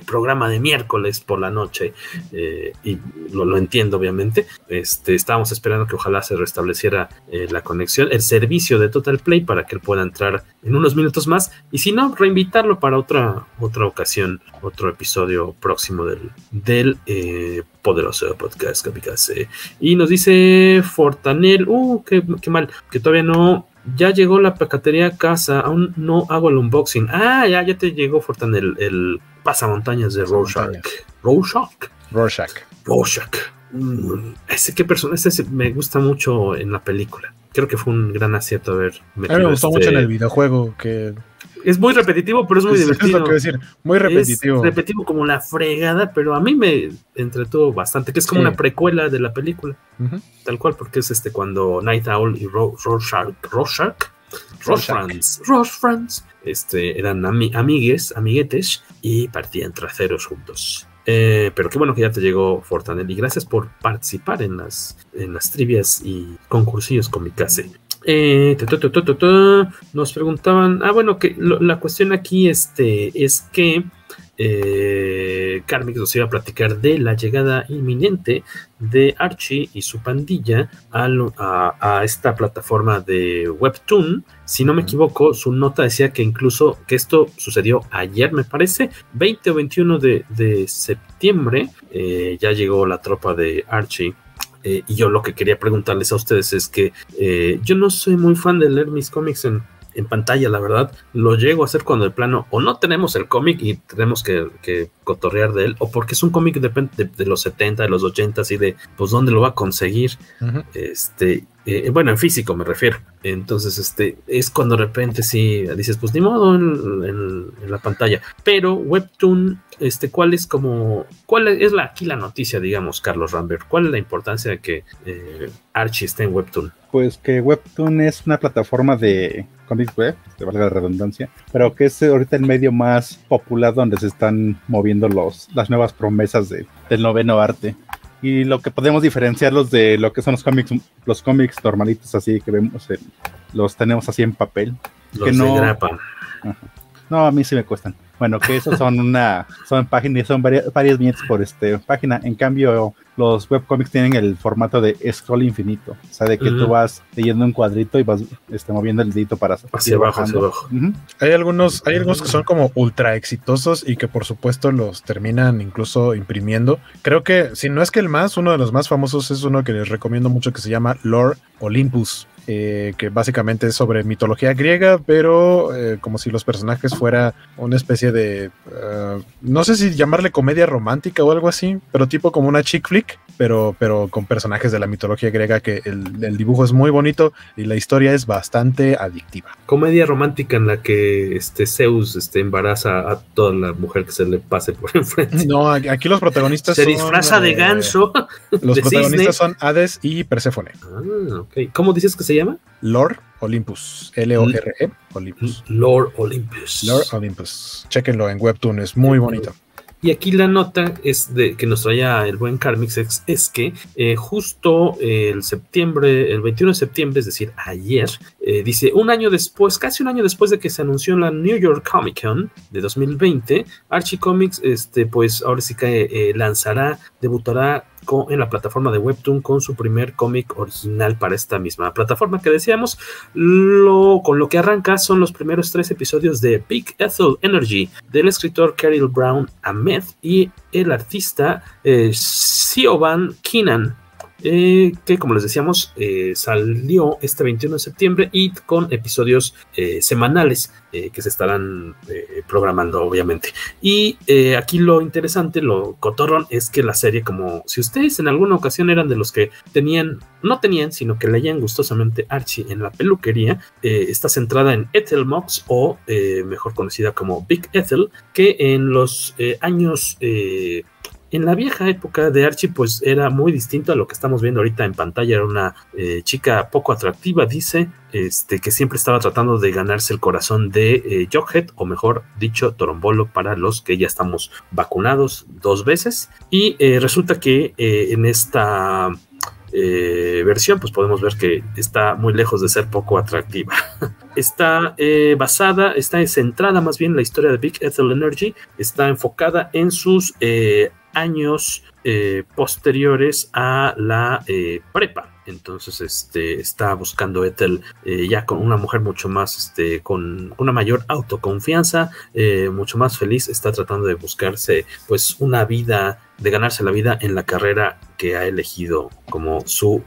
programa de miércoles por la noche. eh, y lo, lo entiendo, obviamente. Este, estábamos esperando que ojalá se restableciera eh, la conexión, el servicio de Total Play para que él pueda entrar en unos minutos más. Y si no, reinvitarlo para otra, otra ocasión, otro episodio próximo del, del eh, poderoso podcast Kamikaze. Y nos dice Fortanel, uh, qué, qué mal, que todavía no. Ya llegó la pacatería a casa, aún no hago el unboxing. Ah, ya, ya te llegó Fortanel, el pasamontañas de Rorschach. Rorschach. Rorschach. Rorschach. Mm, ese qué persona, ese me gusta mucho en la película. Creo que fue un gran acierto haber A mí metido me gustó este- mucho en el videojuego que Es muy repetitivo, pero es muy es, es divertido. lo que decir, muy repetitivo. Es repetitivo como la fregada, pero a mí me entretuvo bastante, que es como Sí. una precuela de la película, tal cual, porque es este cuando Night Owl y Ro- Rorschach, Rorschach, Rorschach, Rorschach, este, eran ami- amigues, amiguetes y partían traseros juntos. Eh, pero qué bueno que ya te llegó Fortanel y gracias por participar en las, en las trivias y concursillos con mi case. Eh, nos preguntaban, ah, bueno, que lo- la cuestión aquí este, es que eh, Carmix nos iba a platicar de la llegada inminente de Archie y su pandilla al- a, a esta plataforma de Webtoon. Si no me equivoco, su nota decía que incluso que esto sucedió ayer, me parece, 20 o 21 de, de septiembre, eh, ya llegó la tropa de Archie. Eh, y yo lo que quería preguntarles a ustedes es que eh, yo no soy muy fan de leer mis cómics en, en pantalla, la verdad. Lo llego a hacer cuando de plano o no tenemos el cómic y tenemos que, que cotorrear de él, o porque es un cómic de, de- de los 70, de los 80, así de, pues, ¿dónde lo va a conseguir? Este, eh, bueno, en físico me refiero. Entonces, este, es cuando de repente sí dices, pues ni modo en, en- en la pantalla. Pero Webtoon, este, ¿cuál es como, cuál es la, aquí la noticia, digamos, Carlos Rambert? ¿Cuál es la importancia de que eh, Archie esté en Webtoon? Pues que Webtoon es una plataforma de comics web, que valga la redundancia, pero que es ahorita el medio más popular donde se están moviendo los, las nuevas promesas de- del noveno arte. Y lo que podemos diferenciarlos de lo que son los cómics, los cómics normalitos así que vemos, en- los tenemos así en papel. Los que de no, grapa. no, a mí sí me cuestan. Bueno, que esos son una, son páginas, son varias, varias viñetas por este página. En cambio, los webcomics tienen el formato de scroll infinito. O sea, de que Ujú. tú vas leyendo un cuadrito y vas este, moviendo el dedito para Hacia abajo, hacia abajo. Hay algunos, hay algunos que son como ultra exitosos y que por supuesto los terminan incluso imprimiendo. Creo que, si no es que el más, uno de los más famosos es uno que les recomiendo mucho que se llama Lore Olympus. Eh, que básicamente es sobre mitología griega, pero eh, como si los personajes fuera una especie de, eh, no sé si llamarle comedia romántica o algo así, pero tipo como una chick flick, pero, pero con personajes de la mitología griega que el, el dibujo es muy bonito y la historia es bastante adictiva. Comedia romántica en la que este Zeus este, embaraza a toda la mujer que se le pase por [LAUGHS] enfrente. No, aquí los protagonistas Se son, disfraza de eh, ganso. Los [LAUGHS] de protagonistas son Hades y Perséfone. Ah, ok. ¿Cómo dices que se llama? Lord Olympus. L-O-R-E. Olympus. Lord Olympus. Lord Olympus. Chéquenlo en Webtoon, es muy bonito. Y aquí la nota es de que nos traía el buen Carmix es, es que eh, justo el septiembre, el 21 de septiembre, es decir, ayer, eh, dice un año después, casi un año después de que se anunció la New York Comic Con de 2020, Archie Comics, este, pues ahora sí que eh, lanzará, debutará con- en la plataforma de Webtoon con su primer cómic original para esta misma plataforma que decíamos. Lo, con lo que arranca son los primeros tres episodios de Big Ethel Energy del escritor Carol Brown Ahmed y el artista eh, Siobhan Keenan. Eh, que como les decíamos eh, salió este 21 de septiembre y con episodios eh, semanales que se estarán programando obviamente. Y aquí lo interesante, lo cotorrón es que la serie como si ustedes en alguna ocasión eran de los que tenían, no tenían, sino que leían gustosamente Archie en la peluquería, está centrada en Ethel Mox o mejor conocida como Big Ethel, que en los años... en la vieja época de Archie, pues era muy distinto a lo que estamos viendo ahorita en pantalla. Era una eh, chica poco atractiva, dice, este, que siempre estaba tratando de ganarse el corazón de eh, Jughead, o mejor dicho, Torombolo, para los que ya estamos vacunados dos veces. Y eh, resulta que eh, en esta versión, pues podemos ver que está muy lejos de ser poco atractiva. [LAUGHS] está basada, está centrada más bien en la historia de Big Ethel Energy, está enfocada en sus eh, años eh, posteriores a la eh, prepa. Entonces, este está buscando Ethel eh, ya con una mujer mucho más, este, con una mayor autoconfianza, mucho más feliz. Está tratando de buscarse, pues, una vida, de ganarse la vida en la carrera que ha elegido como su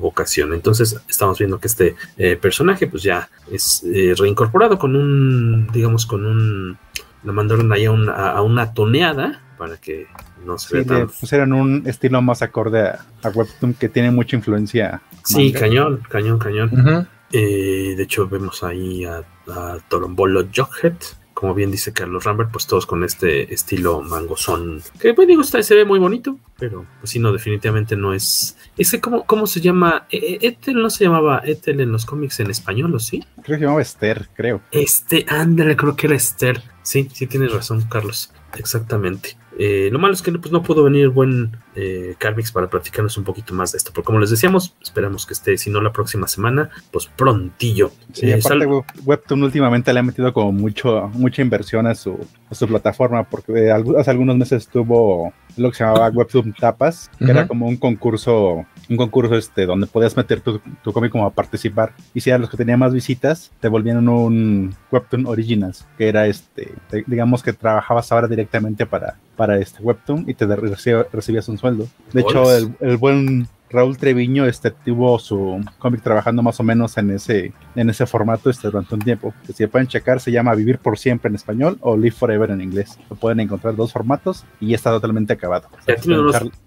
vocación. Entonces, estamos viendo que este personaje, pues, ya es reincorporado con un, digamos, con un, lo mandaron ahí a una, a una toneada para que no se Sí, vea le tan pusieron un estilo más acorde a, a Webtoon que tiene mucha influencia. Sí, manga. cañón, cañón, cañón. Eh, de hecho, vemos ahí a, a Torombolo Jughead. Como bien dice Carlos Rambert, pues todos con este estilo mangosón. Que pues digo, está, se ve muy bonito, pero pues sí, no, definitivamente no es. Ese, ¿cómo, cómo se llama? Eh, eh, Ethel no se llamaba Ethel en los cómics en español, ¿o sí? Creo que se llamaba Esther, creo. Este, ándale, creo que era Esther. Sí, sí tienes razón, Carlos. Exactamente. Eh, lo malo es que pues, no pudo venir buen eh, Carmix para platicarnos un poquito más de esto. Pero como les decíamos, esperamos que esté, si no la próxima semana, pues prontillo. Sí, Eh, aparte Web- Webtoon últimamente le ha metido como mucho, mucha inversión a su, a su plataforma, porque eh, hace algunos meses tuvo lo que se llamaba Webtoon Tapas, que era como un concurso, un concurso este, donde podías meter tu, tu cómic como a participar. Y si eran los que tenían más visitas, te volvían un Webtoon Originals, que era este, digamos que trabajabas ahora directamente para, para este Webtoon y te recibías un sueldo. De hecho, el, el buen Raúl Treviño este, tuvo su cómic trabajando más o menos en ese, en ese formato este, durante un tiempo. Que si pueden checar, se llama Vivir por Siempre en español o Live Forever en inglés. Lo pueden encontrar dos formatos y ya está totalmente acabado. Ya tiene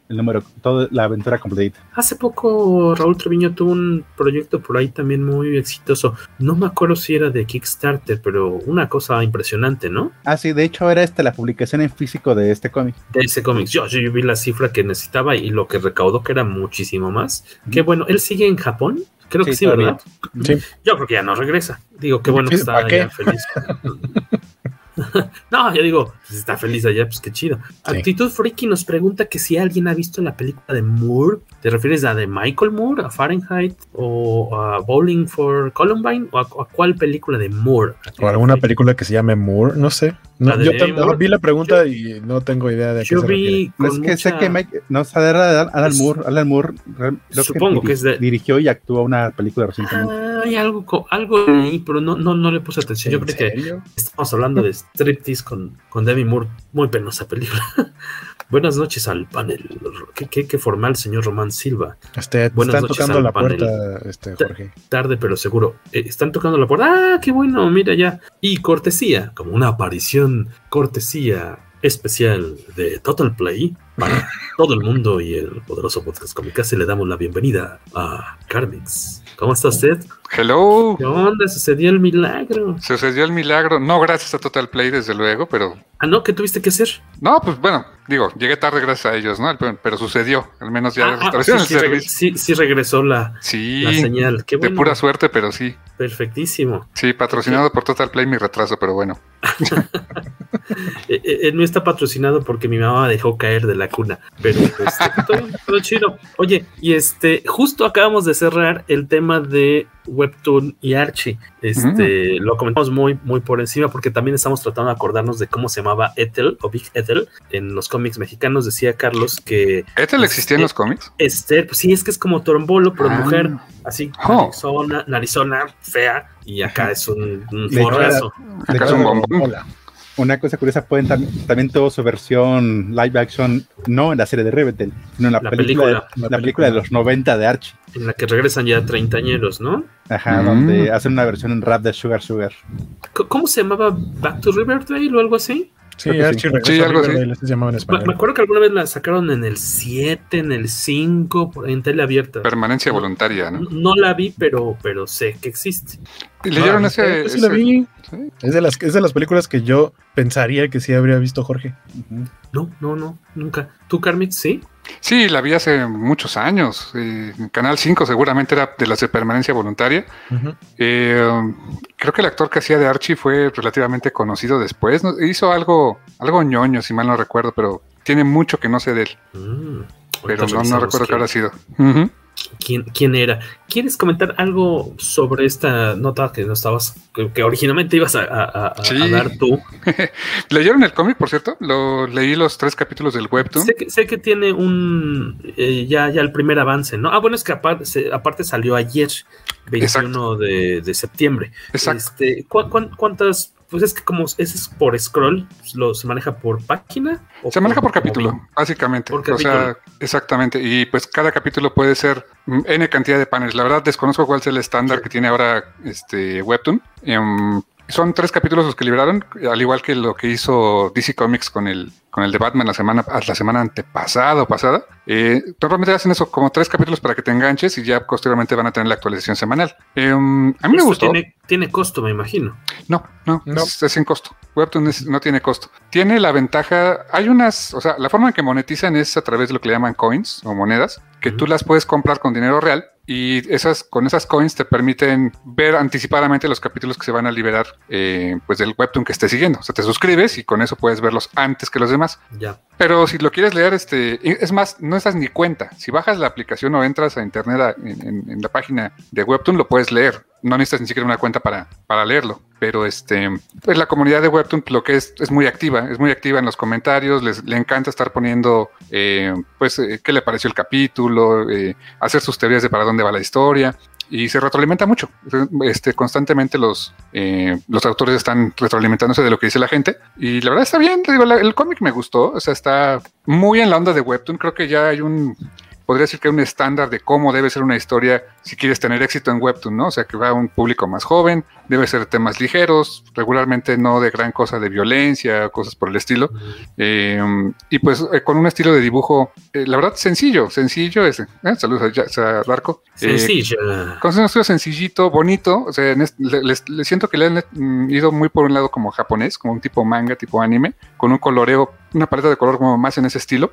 El número, toda la aventura completita. Hace poco Raúl Treviño tuvo un proyecto por ahí también muy exitoso. No me acuerdo si era de Kickstarter, pero una cosa impresionante, ¿no? Ah, sí, de hecho era esta la publicación en físico de este cómic. De ese cómic. Yo, yo vi la cifra que necesitaba y lo que recaudó, que era muchísimo más. Que bueno, él sigue en Japón. Creo que Sí. ¿verdad? Sí. Yo creo que ya no regresa. Digo, qué bueno que está allá feliz. [LAUGHS] no, yo digo, si está feliz allá, pues qué chido. Sí. Actitud Freaky nos pregunta que si alguien ha visto la película de Moore. ¿Te refieres a de Michael Moore, a Fahrenheit o a Bowling for Columbine? ¿O a, a cuál película de Moore? O alguna película que se llame Moore, no sé. No, de yo Moore. vi la pregunta y no tengo idea de qué Yo se vi refiere. con es que sé mucha- que Mike, no, o sea, era Alan Moore, Alan Moore re- creo Supongo que es de- dirigió y actuó una película recientemente. Ah, hay algo, co- algo ahí, pero no, no, no le puse atención. Yo ¿En creo que? Estamos hablando de Striptease con, con Demi Moore. Muy penosa película. [LAUGHS] Buenas noches al panel. Qué, qué- qué formal, señor Román Silva. Este, Buenas están noches tocando al la panel. puerta, este, Jorge. Tarde, pero seguro. Eh, están tocando la puerta. ¡Ah, qué bueno! Mira ya. Y cortesía, como una aparición cortesía especial de Total Play. Para todo el mundo y el poderoso podcast Comicase le damos la bienvenida a Carmix. ¿Cómo está usted? Hello. ¿Qué onda? Sucedió el milagro. Sucedió el milagro. No gracias a Total Play, desde luego, pero. Ah, no, ¿qué tuviste que hacer? No, pues bueno, digo, llegué tarde gracias a ellos, ¿no? Pero, pero sucedió. Al menos ya Ah, ah, sí, el sí, servicio. sí, sí regresó la, Sí. la señal. Qué De bueno. pura suerte, pero sí. Perfectísimo. Sí, patrocinado por Total Play mi retraso, pero bueno. [LAUGHS] Eh, eh, no está patrocinado porque mi mamá dejó caer de la cuna. Pero este, [LAUGHS] todo, todo chido. Oye, y este, justo acabamos de cerrar el tema de Webtoon y Archie. Este, lo comentamos muy, muy por encima porque también estamos tratando de acordarnos de cómo se llamaba Ethel o Big Ethel en los cómics mexicanos. Decía Carlos que. ¿Ethel existía en los cómics? Esther, pues sí, es que es como Trombolo, pero Ah. mujer, así, Oh. narizona, narizona, fea, y acá es un, un forrazo. Acá es un bombón. Una cosa curiosa, pueden tam- también tuvo su versión live action, no en la serie de Riverdale, sino en la, La película, película. de, la película de los 90 de Archie. En la que regresan ya treintañeros, ¿no? Ajá, Mm. donde hacen una versión en rap de Sugar Sugar. ¿Cómo se llamaba Back to Riverdale o algo así? [LAUGHS] Sí, Archie sí. regresa Sí, a algo así. Riverdale, así se llamaba en Me, español. me acuerdo que alguna vez la sacaron en el 7, en el 5, por- en tele abierta. Permanencia voluntaria, ¿no? No la vi, pero, pero sé que existe. ¿Y ¿Leyeron Ah, ese? sí la vi. Sí. Es de, las, es de las películas que yo pensaría que sí habría visto Jorge. No, no, no, nunca. ¿Tú, Carmix, sí? Sí, la vi hace muchos años. eh, Canal 5 seguramente era de las de permanencia voluntaria. Eh, creo que el actor que hacía de Archie fue relativamente conocido después. ¿no? Hizo algo, algo ñoño, si mal no recuerdo, pero tiene mucho que no sé de él. Mm, Pero no, recuerdo qué habrá sido. Quién, quién era. ¿Quieres comentar algo sobre esta nota que no estabas, que, que originalmente ibas a, a- a- a Sí. dar tú? [LAUGHS] ¿Leyeron el cómic, por cierto? Lo leí los tres capítulos del webtoon. Sé que, sé que tiene un eh, ya, ya el primer avance, ¿no? Ah, bueno, es que aparte, se- aparte salió ayer, 21 de, de septiembre. Exacto. Este, ¿cu- cuán- ¿Cuántas? Pues es que como ese es por scroll, lo, ¿se maneja por página? o Se maneja por capítulo, bien? básicamente. Por O sea, exactamente. Y pues cada capítulo puede ser N cantidad de paneles. La verdad desconozco cuál es el estándar que tiene ahora este Webtoon. Em, son tres capítulos los que liberaron, al igual que lo que hizo DC Comics con el, con el de Batman la semana, la semana antepasada o pasada. Eh, normalmente hacen eso como tres capítulos para que te enganches y ya posteriormente van a tener la actualización semanal. Em, a mí me gustó. Tiene, tiene costo, me imagino. No, no, No. Es, es sin costo. Webtoon es- no tiene costo. Tiene la ventaja, hay unas, o sea, la forma en que monetizan es a través de lo que le llaman coins o monedas, que tú las puedes comprar con dinero real y esas, con esas coins te permiten ver anticipadamente los capítulos que se van a liberar eh, pues del Webtoon que estés siguiendo. O sea, te suscribes y con eso puedes verlos antes que los demás. Ya. Pero si lo quieres leer, este, es más, no estás ni cuenta. Si bajas la aplicación o entras a internet a- en, en- en la página de Webtoon, lo puedes leer. No necesitas ni siquiera una cuenta para, para leerlo. Pero este, pues la comunidad de Webtoon lo que es, es muy activa, es muy activa en los comentarios, les, le encanta estar poniendo, eh, pues, eh, qué le pareció el capítulo, eh, hacer sus teorías de para dónde va la historia. Y se retroalimenta mucho. Este, constantemente los, los autores están retroalimentándose de lo que dice la gente. Y la verdad está bien. el cómic me gustó. O sea, está muy en la onda de Webtoon. Creo que ya hay un, podría decir que hay un estándar de cómo debe ser una historia si quieres tener éxito en Webtoon, ¿no? O sea, que va a un público más joven, debe ser temas ligeros, regularmente no de gran cosa de violencia, cosas por el estilo. Eh, y pues eh, con un estilo de dibujo, eh, la verdad, sencillo, sencillo. Es, eh, saludos a, a Darko. Eh, Sencilla. con un estilo sencillito, bonito. O sea, en este- le, les- le siento que le han mm, ido muy por un lado como japonés, como un tipo manga, tipo anime, con un coloreo, una paleta de color como más en ese estilo.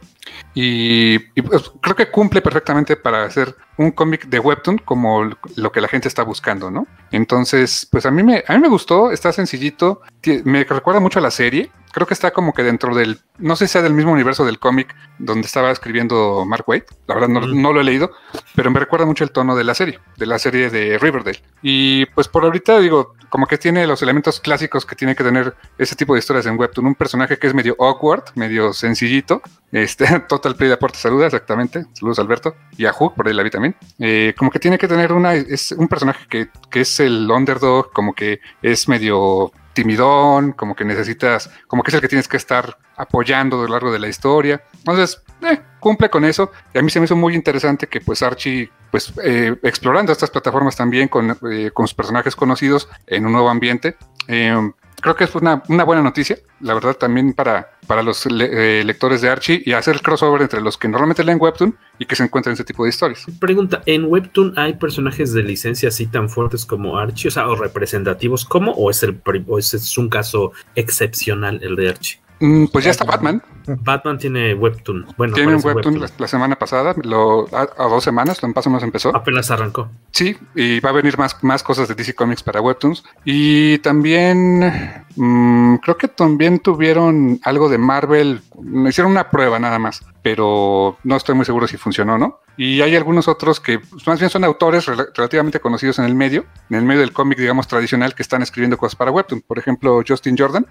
Y, y, pues, creo que cumple perfectamente para hacer un cómic de Webtoon como lo que la gente está buscando, ¿no? Entonces, pues a mí me, a mí me gustó, está sencillito, me recuerda mucho a la serie. Creo que está como que dentro del, no sé si sea del mismo universo del cómic donde estaba escribiendo Mark Waid. La verdad no, no lo he leído, pero me recuerda mucho el tono de la serie, de la serie de Riverdale. Y pues por ahorita digo, como que tiene los elementos clásicos que tiene que tener ese tipo de historias en Webtoon. Un personaje que es medio awkward, medio sencillito. Este, [LAUGHS] Total Play de aporte saluda, exactamente. Saludos Alberto. Y a Hugh, por ahí la vi también. Eh, como que tiene que tener una, es un personaje que, que es el underdog, como que es medio timidón, como que necesitas, como que es el que tienes que estar apoyando a lo largo de la historia. Entonces, eh, cumple con eso. Y a mí se me hizo muy interesante que pues Archie, pues eh, explorando estas plataformas también con, eh, con sus personajes conocidos en un nuevo ambiente. Eh, creo que es una, una buena noticia, la verdad, también para, para los le- eh, lectores de Archie y hacer el crossover entre los que normalmente leen Webtoon y que se encuentran ese tipo de historias. Pregunta, ¿en Webtoon hay personajes de licencia así tan fuertes como Archie? O sea, o representativos como, o es el o ese es un caso excepcional el de Archie? Mm, pues ya está Batman. Batman tiene Webtoon. Bueno, Tiene un Webtoon la, la semana pasada, lo, a, a dos semanas, lo más o menos empezó. Apenas arrancó. Sí, y va a venir más, más cosas de DC Comics para Webtoons. Y también mm, creo que también tuvieron algo de Marvel. Me hicieron una prueba nada más, pero no estoy muy seguro si funcionó o no. Y hay algunos otros que pues, más bien son autores rel- relativamente conocidos en el medio, en el medio del cómic, digamos, tradicional, que están escribiendo cosas para Webtoon. Por ejemplo, Justin Jordan,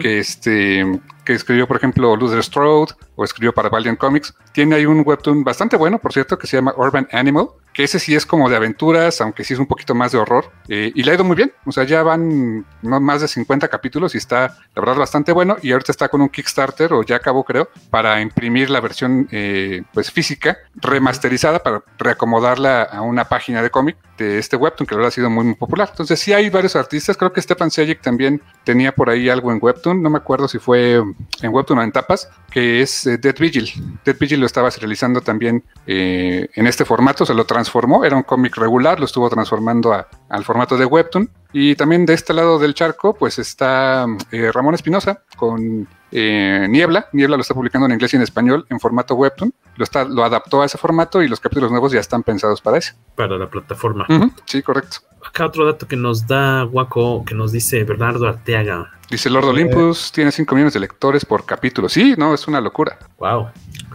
que, este, que escribió, por ejemplo, Luther Strode o escribió para Valiant Comics. Tiene ahí un webtoon bastante bueno, por cierto, que se llama Urban Animal, que ese sí es como de aventuras, aunque sí es un poquito más de horror. eh, y le ha ido muy bien. O sea, ya van no más de 50 capítulos y está, la verdad, bastante bueno. Y ahorita está con un Kickstarter, o ya acabó, creo, para imprimir la versión eh, pues física, remasterizada, para reacomodarla a una página de cómic de este webtoon, que verdad ha sido muy, muy popular. Entonces, sí hay varios artistas. Creo que Stefan Sejic también tenía por ahí algo en webtoon. No me acuerdo si fue en webtoon o en tapas, que es eh, Dead Vigil. Dead Vigil lo estaba realizando también eh, en este formato, se lo transformó, era un cómic regular, lo estuvo transformando a- al formato de webtoon. Y también de este lado del charco, pues está eh, Ramón Espinosa con eh, Niebla. Niebla lo está publicando en inglés y en español en formato webtoon. Lo, está, lo adaptó a ese formato y los capítulos nuevos ya están pensados para ese. Para la plataforma. Sí, correcto. Acá otro dato que nos da Waco, que nos dice Bernardo Arteaga. Dice Lord Olympus, tiene 5 millones de lectores por capítulo. Sí, no, es una locura. Wow.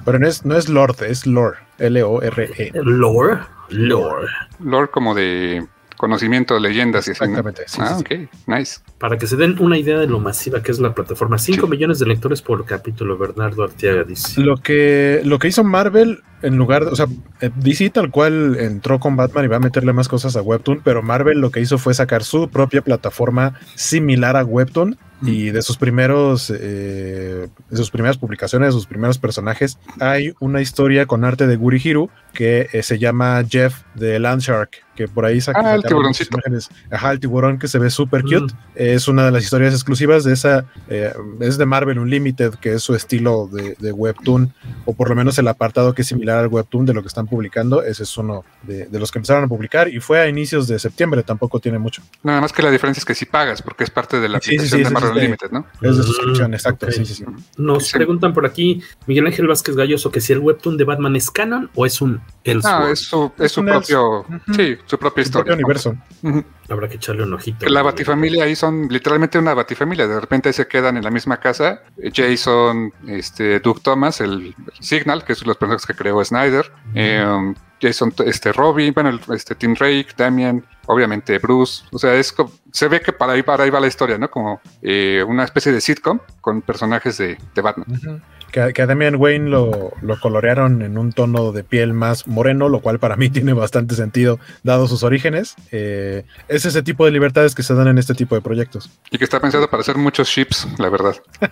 Pero no es, no es Lord, es Lore. L-O-R-E. Lore. Lore. Lore como de conocimiento, leyendas y así. Exactamente, sí, ah, sí, ok, nice. Para que se den una idea de lo masiva que es la plataforma. 5 millones de lectores por capítulo, Bernardo Arteaga dice. Lo que, lo que hizo Marvel, en lugar de, o sea, eh, DC tal cual entró con Batman y va a meterle más cosas a Webtoon, pero Marvel lo que hizo fue sacar su propia plataforma similar a Webtoon y de sus primeros, eh, de sus primeras publicaciones, de sus primeros personajes, hay una historia con arte de Guri Hiru que eh, se llama Jeff de Landshark, que por ahí saca- Ah, el tiburoncito. imágenes. Ajá, el tiburón que se ve súper cute. Mm. Es una de las historias exclusivas de esa, eh, es de Marvel Unlimited, que es su estilo de, de webtoon, o por lo menos el apartado que es similar al webtoon de lo que están publicando. Ese es uno de, de los que empezaron a publicar y fue a inicios de septiembre, tampoco tiene mucho. Nada más que la diferencia es que si pagas, porque es parte de la Sí, sí, aplicación sí, de Marvel. Unlimited, ¿no? Es de Mm, suscripción, exacto. ok. Sí, sí, sí. Nos Sí. preguntan por aquí, Miguel Ángel Vázquez Galloso, que si el webtoon de Batman es canon o es un No, Elseworld. es su, es su propio, sí, su propia Su propio historia. universo. Ujú. Habrá que echarle un ojito. La batifamilia ahí son literalmente una batifamilia. De repente se quedan en la misma casa. Jason, este, Duke Thomas, el Signal, que es los personajes que creó Snyder. Eh, um, Jason, este, Robin, bueno, el- este, Tim Drake, Damian, obviamente Bruce. O sea, es como- se ve que para ahí, para ahí va la historia, ¿no? Como eh, una especie de sitcom con personajes de, de Batman. Que, que a Damian Wayne lo, lo colorearon en un tono de piel más moreno, lo cual para mí [LAUGHS] tiene bastante sentido, dado sus orígenes. Eh, es ese tipo de libertades que se dan en este tipo de proyectos. Y que está pensado para hacer muchos ships, la verdad. [LAUGHS]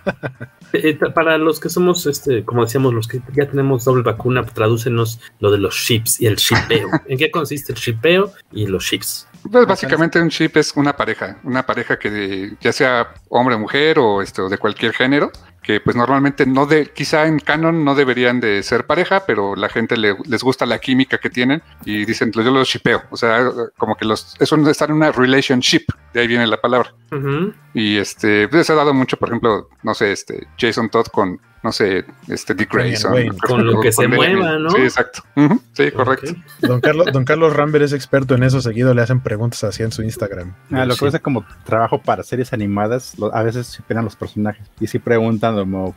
Eh, ta- para los que somos, este, como decíamos, los que ya tenemos doble vacuna, tradúcenos lo de los ships y el shipeo. [LAUGHS] ¿En qué consiste el shipeo y los ships? Pues básicamente un ship es una pareja, una pareja que de- ya sea hombre o mujer o este, o de cualquier género, que pues normalmente no de, quizá en canon no deberían de ser pareja, pero la gente le- les gusta la química que tienen y dicen, yo los shipeo, o sea, como que los, es un, estar en una relationship, de ahí viene la palabra. Ujú. Y este, pues se ha dado mucho, por ejemplo, no sé, este, Jason Todd con, no sé, este Dick Grayson. Con lo que se Damian. mueva, ¿no? Sí, exacto. Ujú, Sí, correcto. Ok. Don Carlos, don Carlos Rambert es experto en eso, seguido le hacen preguntas así en su Instagram. Ah, lo que Sí. pasa como trabajo para series animadas, lo- a veces se pegan los personajes y sí preguntan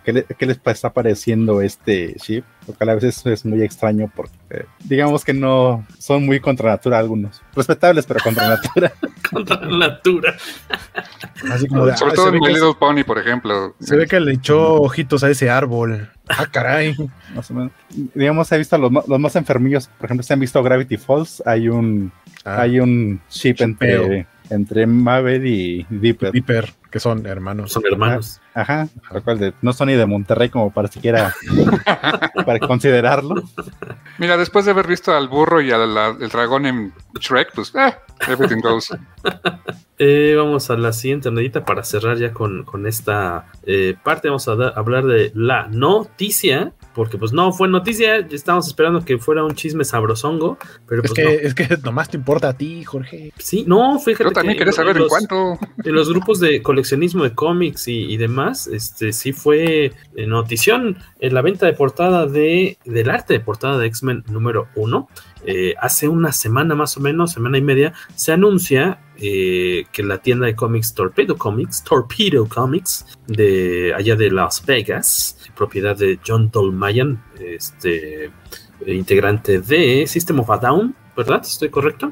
¿qué, le- qué les está pareciendo este ship? Lo cual a veces es muy extraño porque eh, digamos que no son muy contra natura algunos. Respetables, pero contra natura. [LAUGHS] [LAUGHS] Contra la natura. Así como de, Sobre "Ah, todo en My Little Pony, por ejemplo. se ve que le echó ojitos a ese árbol. Ah, caray. [LAUGHS] más o menos. Digamos, he visto a los, más enfermillos, por ejemplo, si han visto Gravity Falls, hay un, Ah, hay un ship Shipeo. entre, entre Mabel y Dipper. Viper, que son hermanos. Son hermanos. Ajá, lo cual de- no son ni de Monterrey como para siquiera [LAUGHS] para considerarlo. Mira, después de haber visto al burro y al al dragón en Shrek, pues, eh, everything goes. [LAUGHS] Eh, vamos a la siguiente notita para cerrar ya con, con esta eh, parte. Vamos a da- hablar de la noticia, porque pues no fue noticia, estábamos esperando que fuera un chisme sabrosongo, pero Es pues que, no. es que nomás te importa a ti, Jorge. Sí, no, fíjate Yo también que quería saber en los- cuánto. en los grupos de coleccionismo de cómics y, y demás, este sí fue eh, notición en la venta de portada de del arte de portada de X-Men número uno. Eh, hace una semana más o menos, semana y media, se anuncia eh, que la tienda de cómics Torpedo Comics, Torpedo Comics, de allá de Las Vegas, propiedad de John Dolmayan, este eh, integrante de System of a Down, ¿verdad? ¿Estoy correcto?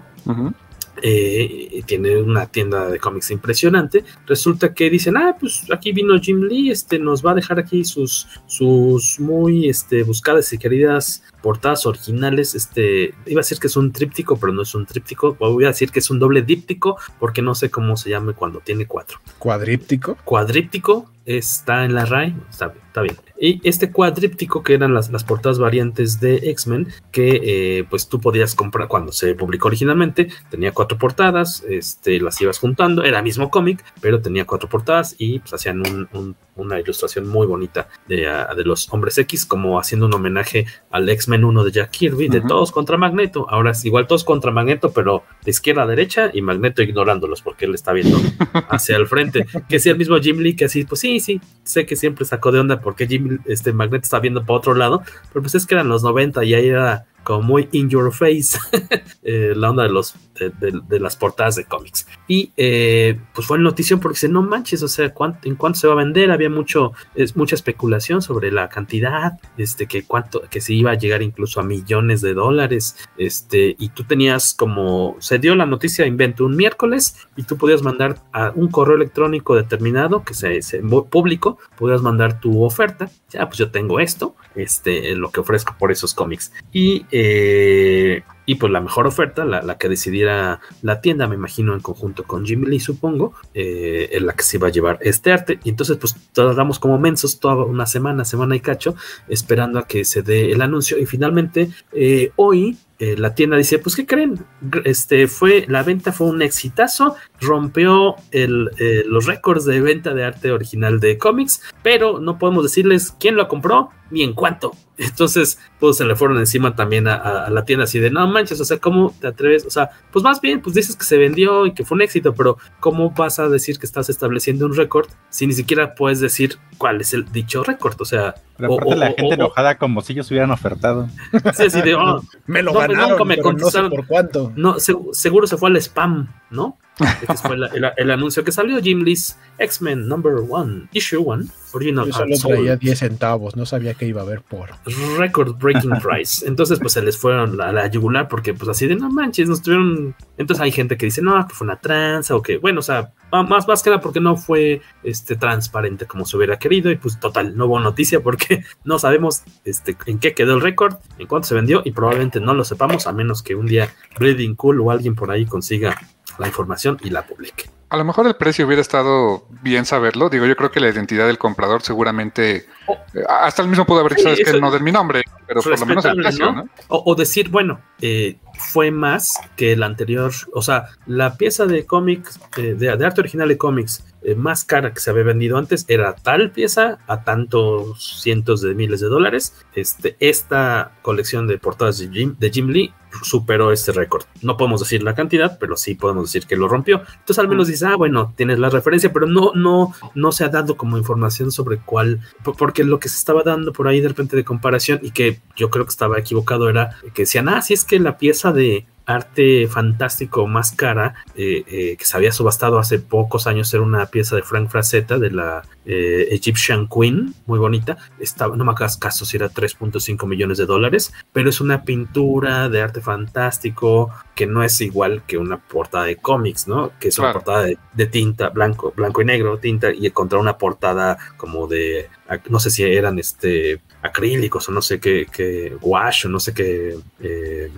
Eh, tiene una tienda de cómics impresionante. Resulta que dicen, ah, pues aquí vino Jim Lee, este nos va a dejar aquí sus, sus muy este, buscadas y queridas portadas originales. Este, iba a decir que es un tríptico, pero no es un tríptico. Voy a decir que es un doble díptico, porque no sé cómo se llame cuando tiene cuatro. Cuadríptico. Cuadríptico está en la RAI, está, bien, está bien. Y este cuadríptico, que eran las, las portadas variantes de X-Men, que eh, pues tú podías comprar cuando se publicó originalmente, tenía cuatro portadas, este, las ibas juntando, era mismo cómic, pero tenía cuatro portadas y pues hacían un- un- una ilustración muy bonita de, ah, de los hombres X, como haciendo un homenaje al X-Men 1 de Jack Kirby, de todos contra Magneto. Ahora es igual todos contra Magneto, pero de izquierda a derecha y Magneto ignorándolos porque él está viendo [LAUGHS] hacia el frente. Que sea el mismo Jim Lee que así, pues sí, sí, sé que siempre sacó de onda porque Jim, este Magneto está viendo para otro lado, pero pues es que eran los 90 y ahí era como muy in your face [LAUGHS] eh, la onda de los de, las portadas de cómics. Y eh, pues fue notición porque dice no manches o sea ¿cuánto, en cuánto se va a vender había mucho es mucha especulación sobre la cantidad este que cuánto que se iba a llegar incluso a millones de dólares este y tú tenías como se dio la noticia invento un miércoles y tú podías mandar a un correo electrónico determinado que se, se público podías mandar tu oferta ya pues yo tengo esto este lo que ofrezco por esos cómics y eh, y pues la mejor oferta, la, la que decidiera la tienda, me imagino en conjunto con Jimmy Lee, supongo, eh, en la que se iba a llevar este arte. Y entonces, pues tardamos como mensos toda una semana, semana y cacho, esperando a que se dé el anuncio. Y finalmente, eh, hoy, eh, la tienda dice, pues, ¿qué creen? Este fue, la venta fue un exitazo, rompió el, los récords de venta de arte original de cómics, pero no podemos decirles quién lo compró ni en cuánto. Entonces, pues se le fueron encima también a, a- a la tienda así de, no manches, o sea, ¿cómo te atreves? O sea, pues más bien, pues dices que se vendió y que fue un éxito, pero ¿cómo vas a decir que estás estableciendo un récord si ni siquiera puedes decir cuál es el dicho récord? O sea, Pero o- aparte o- la o- gente o- enojada como si ellos hubieran ofertado. Sí, así de, oh, [LAUGHS] Me lo no, pues, ganaron, nunca me pero no sé por cuánto. No, se- seguro se fue al spam, ¿no? Este fue el, el anuncio que salió, Jim Lee's X-Men Number One, Issue One, Original Yo solo traía 10 centavos, no sabía que iba a haber por. record breaking [LAUGHS] price. Entonces, pues se les fueron a la yugular porque, pues así de no manches, nos tuvieron. Entonces, hay gente que dice no, que fue una tranza o que, bueno, o sea, más, más que nada porque no fue este, transparente como se hubiera querido. Y pues, total, no hubo noticia porque [LAUGHS] no sabemos este, en qué quedó el récord, en cuánto se vendió y probablemente no lo sepamos a menos que un día Bleeding Cool o alguien por ahí consiga la información y la publique. A lo mejor el precio hubiera estado bien saberlo. Digo, yo creo que la identidad del comprador seguramente. eh, hasta el mismo pudo haber dicho, Sí, ¿sabes que no de mi nombre? Pero por lo menos el respetable, precio, ¿no? ¿no? O, o decir, bueno, eh, fue más que el anterior, o sea, la pieza de cómics, eh, de, de arte original de cómics eh, más cara que se había vendido antes era tal pieza a tantos cientos de miles de dólares. Este, esta colección de portadas de Jim, de Jim Lee superó este récord. No podemos decir la cantidad, pero sí podemos decir que lo rompió. Entonces al menos dices, ah, bueno, tienes la referencia, pero no, no, no se ha dado como información sobre cuál, po- porque lo que se estaba dando por ahí de repente de comparación y que yo creo que estaba equivocado era que decían, ah, si es que la pieza de arte fantástico más cara eh, eh, que se había subastado hace pocos años era una pieza de Frank Frazetta de la eh, Egyptian Queen, muy bonita. Estaba, no me hagas caso si era 3.5 millones de dólares, pero es una pintura de arte fantástico que no es igual que una portada de cómics, ¿no? Que es una portada de, de tinta, blanco, blanco y negro, tinta, y contra una portada como de, no sé si eran este acrílicos o no sé qué, qué wash o no sé qué eh.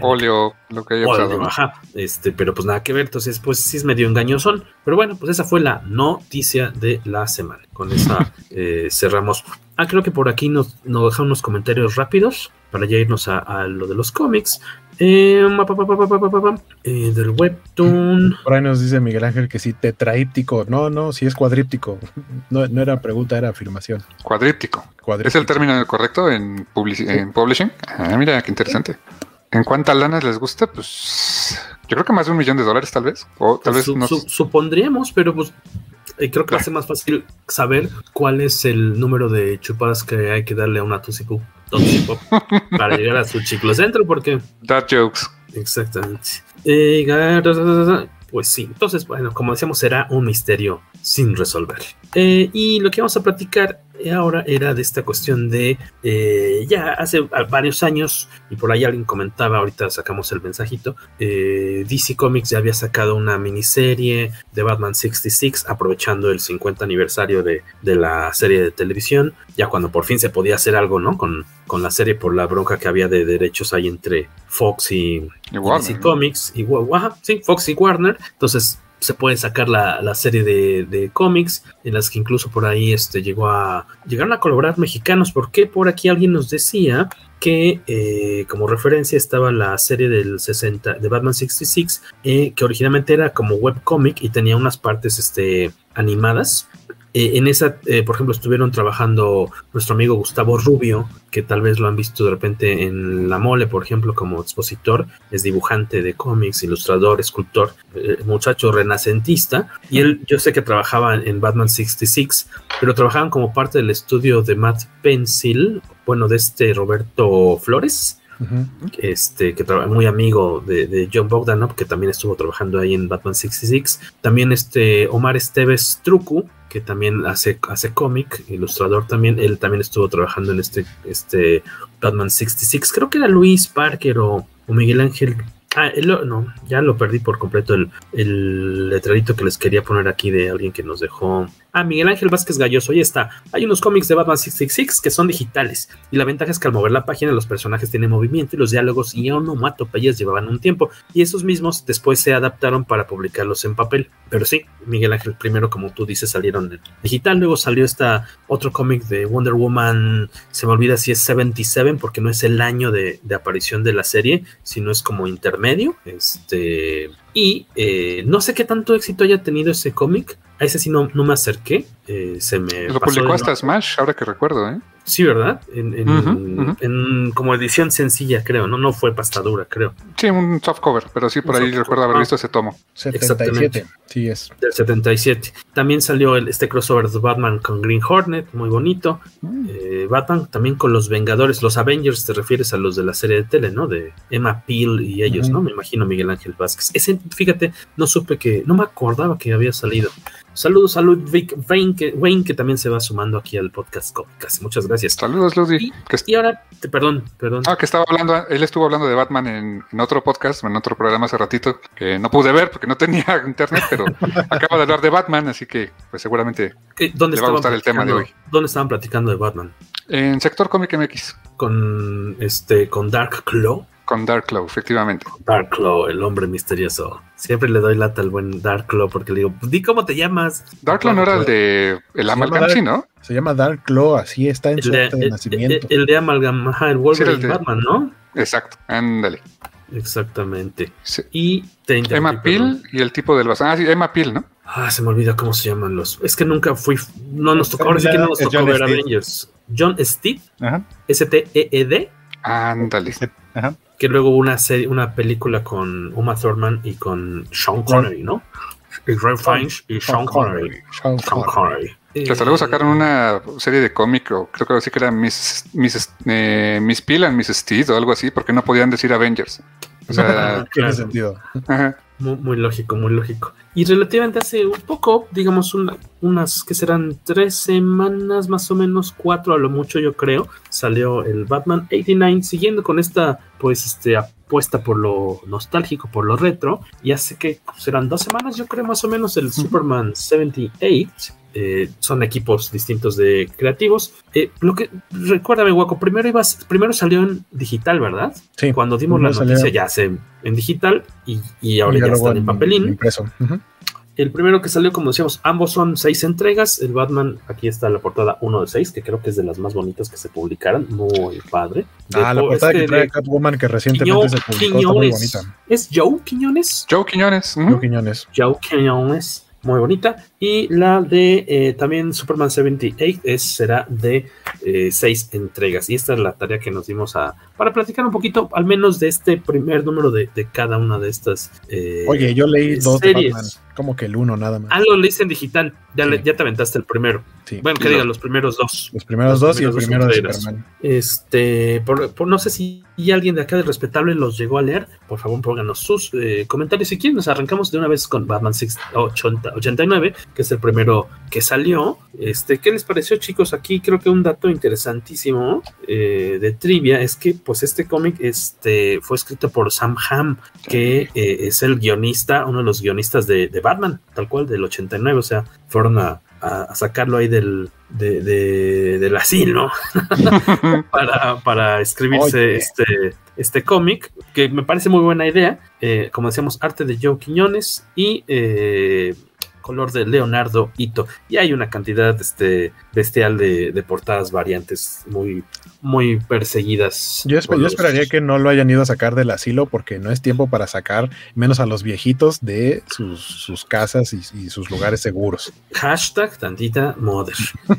Óleo, lo que haya Óleo, ajá, este, pero pues nada que ver, entonces pues sí es medio engañosón, pero bueno, pues esa fue la noticia de la semana. Con esa [LAUGHS] eh, cerramos. Ah, creo que por aquí nos, nos dejan unos comentarios rápidos para ya irnos a, a lo de los cómics. Eh, pa, pa, pa, pa, pa, pa, pa, eh, del webtoon. Por ahí nos dice Miguel Ángel que sí, tetraíptico. No, no, sí es cuadríptico. [LAUGHS] No, no era pregunta, era afirmación. Cuadríptico. Cuadríptico. ¿Es el término correcto en, publici- en publishing? Ah, mira, qué interesante. ¿En cuántas lanas les gusta? Pues yo creo que más de un millón de dólares tal vez. O tal vez Su- no. su- supondríamos, pero pues eh, creo que va a ser más fácil saber cuál es el número de chupadas que hay que darle a una Pop para llegar a su chiclocentro, porque Dad jokes. exactamente. Eh, pues sí, entonces, bueno, como decíamos, será un misterio sin resolver. Eh, y lo que vamos a platicar eh, ahora era de esta cuestión de eh, ya hace varios años, y por ahí alguien comentaba, ahorita sacamos el mensajito, eh, DC Comics ya había sacado una miniserie de Batman 66, aprovechando el 50 aniversario de, de la serie de televisión, ya cuando por fin se podía hacer algo, ¿no? Con, con la serie por la bronca que había de derechos ahí entre Fox y, Y Warner, DC ¿no? Comics y sí, Fox y Warner. Entonces se puede sacar la, la serie de, de cómics en las que incluso por ahí este, llegó a llegaron a colaborar mexicanos. porque Por aquí alguien nos decía que eh, como referencia estaba la serie del 60 de Batman 66 eh, que originalmente era como webcomic y tenía unas partes este, animadas. Eh, en esa, eh, por ejemplo, estuvieron trabajando nuestro amigo Gustavo Rubio, que tal vez lo han visto de repente en La Mole, por ejemplo, como expositor, es dibujante de cómics, ilustrador, escultor, eh, muchacho renacentista, y él yo sé que trabajaba en, Batman 66, pero trabajaban como parte del estudio de Matt Pencil, bueno, de este Roberto Flores, Ujú. este, que muy amigo de, de John Bogdanov, que también estuvo trabajando ahí en Batman 66. También este Omar Esteves Trucu, que también hace, hace cómic, ilustrador también. Él también estuvo trabajando en este, este Batman 66. Creo que era Luis Parker o, Miguel Ángel. Ah, él no, ya lo perdí por completo el, el letrerito que les quería poner aquí de alguien que nos dejó. Ah, Miguel Ángel Vázquez Galloso, ahí está. Hay unos cómics de Batman 666 que son digitales. Y la ventaja es que al mover la página los personajes tienen movimiento y los diálogos y onomatopeyas llevaban un tiempo. Y esos mismos después se adaptaron para publicarlos en papel. Pero sí, Miguel Ángel primero, como tú dices, salieron en digital. Luego salió esta otro cómic de Wonder Woman. Se me olvida si es 77 porque no es el año de, de aparición de la serie, sino es como intermedio. Este. Y eh, no sé qué tanto éxito haya tenido ese cómic. A ese sí no, no me acerqué. eh, se me Lo pasó publicó hasta no- Smash, ahora que recuerdo, ¿eh? Sí, ¿verdad? En, en- como edición sencilla, creo, ¿no? No fue pastadura, creo. Sí, un soft cover, pero sí por Un ahí recuerdo haber visto ese tomo. 77. Sí es. Del 77. También salió el, este crossover de Batman con Green Hornet, muy bonito. Eh, Batman también con los Vengadores, los Avengers, te refieres a los de la serie de tele, ¿no? De Emma Peel y ellos. ¿no? Me imagino Miguel Ángel Vázquez. Ese, fíjate, no supe que, no me acordaba que había salido. Saludos a Ludwig Wayne que, Wayne, que también se va sumando aquí al podcast Cómicas. Muchas gracias. Saludos, est- Y ahora, te- perdón, perdón. Ah, que estaba hablando, él estuvo hablando de Batman en, en otro podcast, en otro programa hace ratito, que no pude ver porque no tenía [LAUGHS] internet, pero acaba de hablar de Batman, así que pues seguramente ¿Dónde le va a gustar el tema de hoy. ¿Dónde estaban platicando de Batman? En Sector Comic MX, Con este, con Dark Claw. Con Dark Claw, efectivamente. Dark Claw, el hombre misterioso. Siempre le doy lata al buen Dark Claw porque le digo, "Pues, di cómo te llamas. Dark Claw no era el de el Amalgam, sí, ¿no? Se llama Dark Claw, así está en El su de, acta de el- nacimiento. el- el de Amalgam, ajá, el Wolverine Sí, era el de- Batman, ¿no? Exacto, ándale. Exactamente. Sí. Y te Emma Peel y el tipo del Bazán. Ah, sí, Emma Peel, ¿no? Ah, se me olvida cómo se llaman los. Es que nunca fui. No nos tocó. Ahora sí que no nos tocó ver. Avengers. John Steed, Ajá. S-T-E-E-D. Ándale. Ajá. Que luego hubo una serie, una película con Uma Thurman y con Sean Connery, ¿no? Y Ray Fiennes y Sean Connery. Sean Sean Connery. Connery. Que hasta luego sacaron una serie de cómic, o creo que sí que era Miss, Miss, eh, Miss Peel and Miss Steed o algo así, porque no podían decir Avengers. O sea, [LAUGHS] Tiene sentido. ajá. Muy, muy lógico, muy lógico. Y relativamente hace un poco, digamos, una- unas que serán tres semanas, más o menos cuatro a lo mucho, yo creo, salió el Batman 89, siguiendo con esta, pues, este, apuesta por lo nostálgico, por lo retro. Y hace que serán dos semanas, yo creo, más o menos, el Superman 78. Eh, son equipos distintos de creativos. Eh, lo que recuérdame, Guaco, primero ibas, primero salió en digital, ¿verdad? Sí. Cuando dimos la Primero salió- noticia ya se en digital y, y ahora Y ya luego están en papelín. Impreso. Ujú. El primero que salió, como decíamos, ambos son seis entregas. El Batman, aquí está la portada 1 de 6, que creo que es de las más bonitas que se publicaron. Muy padre. De Ah, la po- portada este que trae de Catwoman que recientemente Quiño- se publicó está muy bonita. ¿Es Joe Quiñones? Joe Quiñones. Joe Quiñones. Joe Quiñones. Muy bonita. Y la de eh, también Superman 78 es, será de eh, seis entregas. Y esta es la tarea que nos dimos a, para platicar un poquito, al menos de este primer número de, de cada una de estas. eh, Oye, yo leí dos de series. Batman. Como que el uno nada más. Ah, lo leíste en digital. Ya, le- Sí. ya te aventaste el primero. Sí. Bueno, que diga, lo- los primeros dos. Los primeros Los dos y el primeros dos primero de. Superman. Este, por, por- no sé si alguien de acá de respetable los llegó a leer. Por favor, pónganos sus eh, comentarios. Si quieren, nos arrancamos de una vez con Batman 6 80 89, que es el primero que salió. Este, ¿qué les pareció, chicos? Aquí creo que un dato interesantísimo eh, de trivia es que, pues, este cómic este, fue escrito por Sam Hamm, que eh, es el guionista, uno de los guionistas de, de Batman, tal cual, del 89. O sea, fueron a, a- a sacarlo ahí del, de- de- del asilo [LAUGHS] para, para escribirse Oye. este, este cómic, que me parece muy buena idea. Eh, como decíamos, arte de Joe Quiñones y eh, color de Leonardo Ito. Y hay una cantidad este, bestial de, de portadas variantes muy, muy perseguidas. Yo, los- esperaría que no lo hayan ido a sacar del asilo porque no es tiempo para sacar menos a los viejitos de sus, sus casas y, y sus lugares seguros. Hashtag tantita mother. [LAUGHS]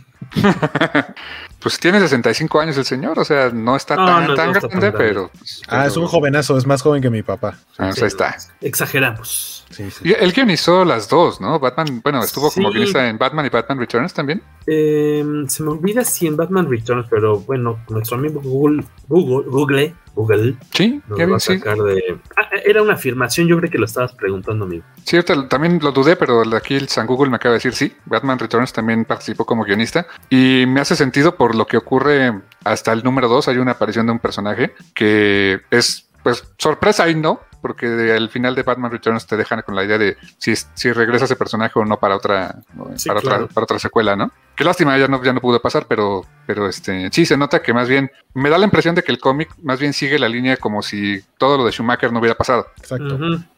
Pues tiene 65 años el señor, o sea, no está No, tan, no, tan no está tan grande, pero. pues, Ah, es un jovenazo, es más joven que mi papá. Ah, pues ahí está. Exageramos. Sí, sí. Y él guionizó las dos, ¿no? Batman, bueno, estuvo como guionista en Batman y Batman Returns también. Eh, se me olvida si en Batman Returns, pero bueno, nuestro amigo Google, Google, Google, Google Sí, nos ya va a sí. sacar de. Ah, era una afirmación, yo creo que lo estabas preguntando, amigo. Sí, ahorita también lo dudé, pero aquí el San Google me acaba de decir sí. Batman Returns también participó como guionista y me hace sentido por lo que ocurre hasta el número 2. Hay una aparición de un personaje que es, pues, sorpresa y no, porque de- al final de Batman Returns te dejan con la idea de si, si regresa ese personaje o no para otra, Sí, para, claro. otra para otra secuela, ¿no? Qué lástima, ya no, ya no pudo pasar, pero, pero este, sí se nota que más bien me da la impresión de que el cómic más bien sigue la línea como si todo lo de Schumacher no hubiera pasado. Exacto.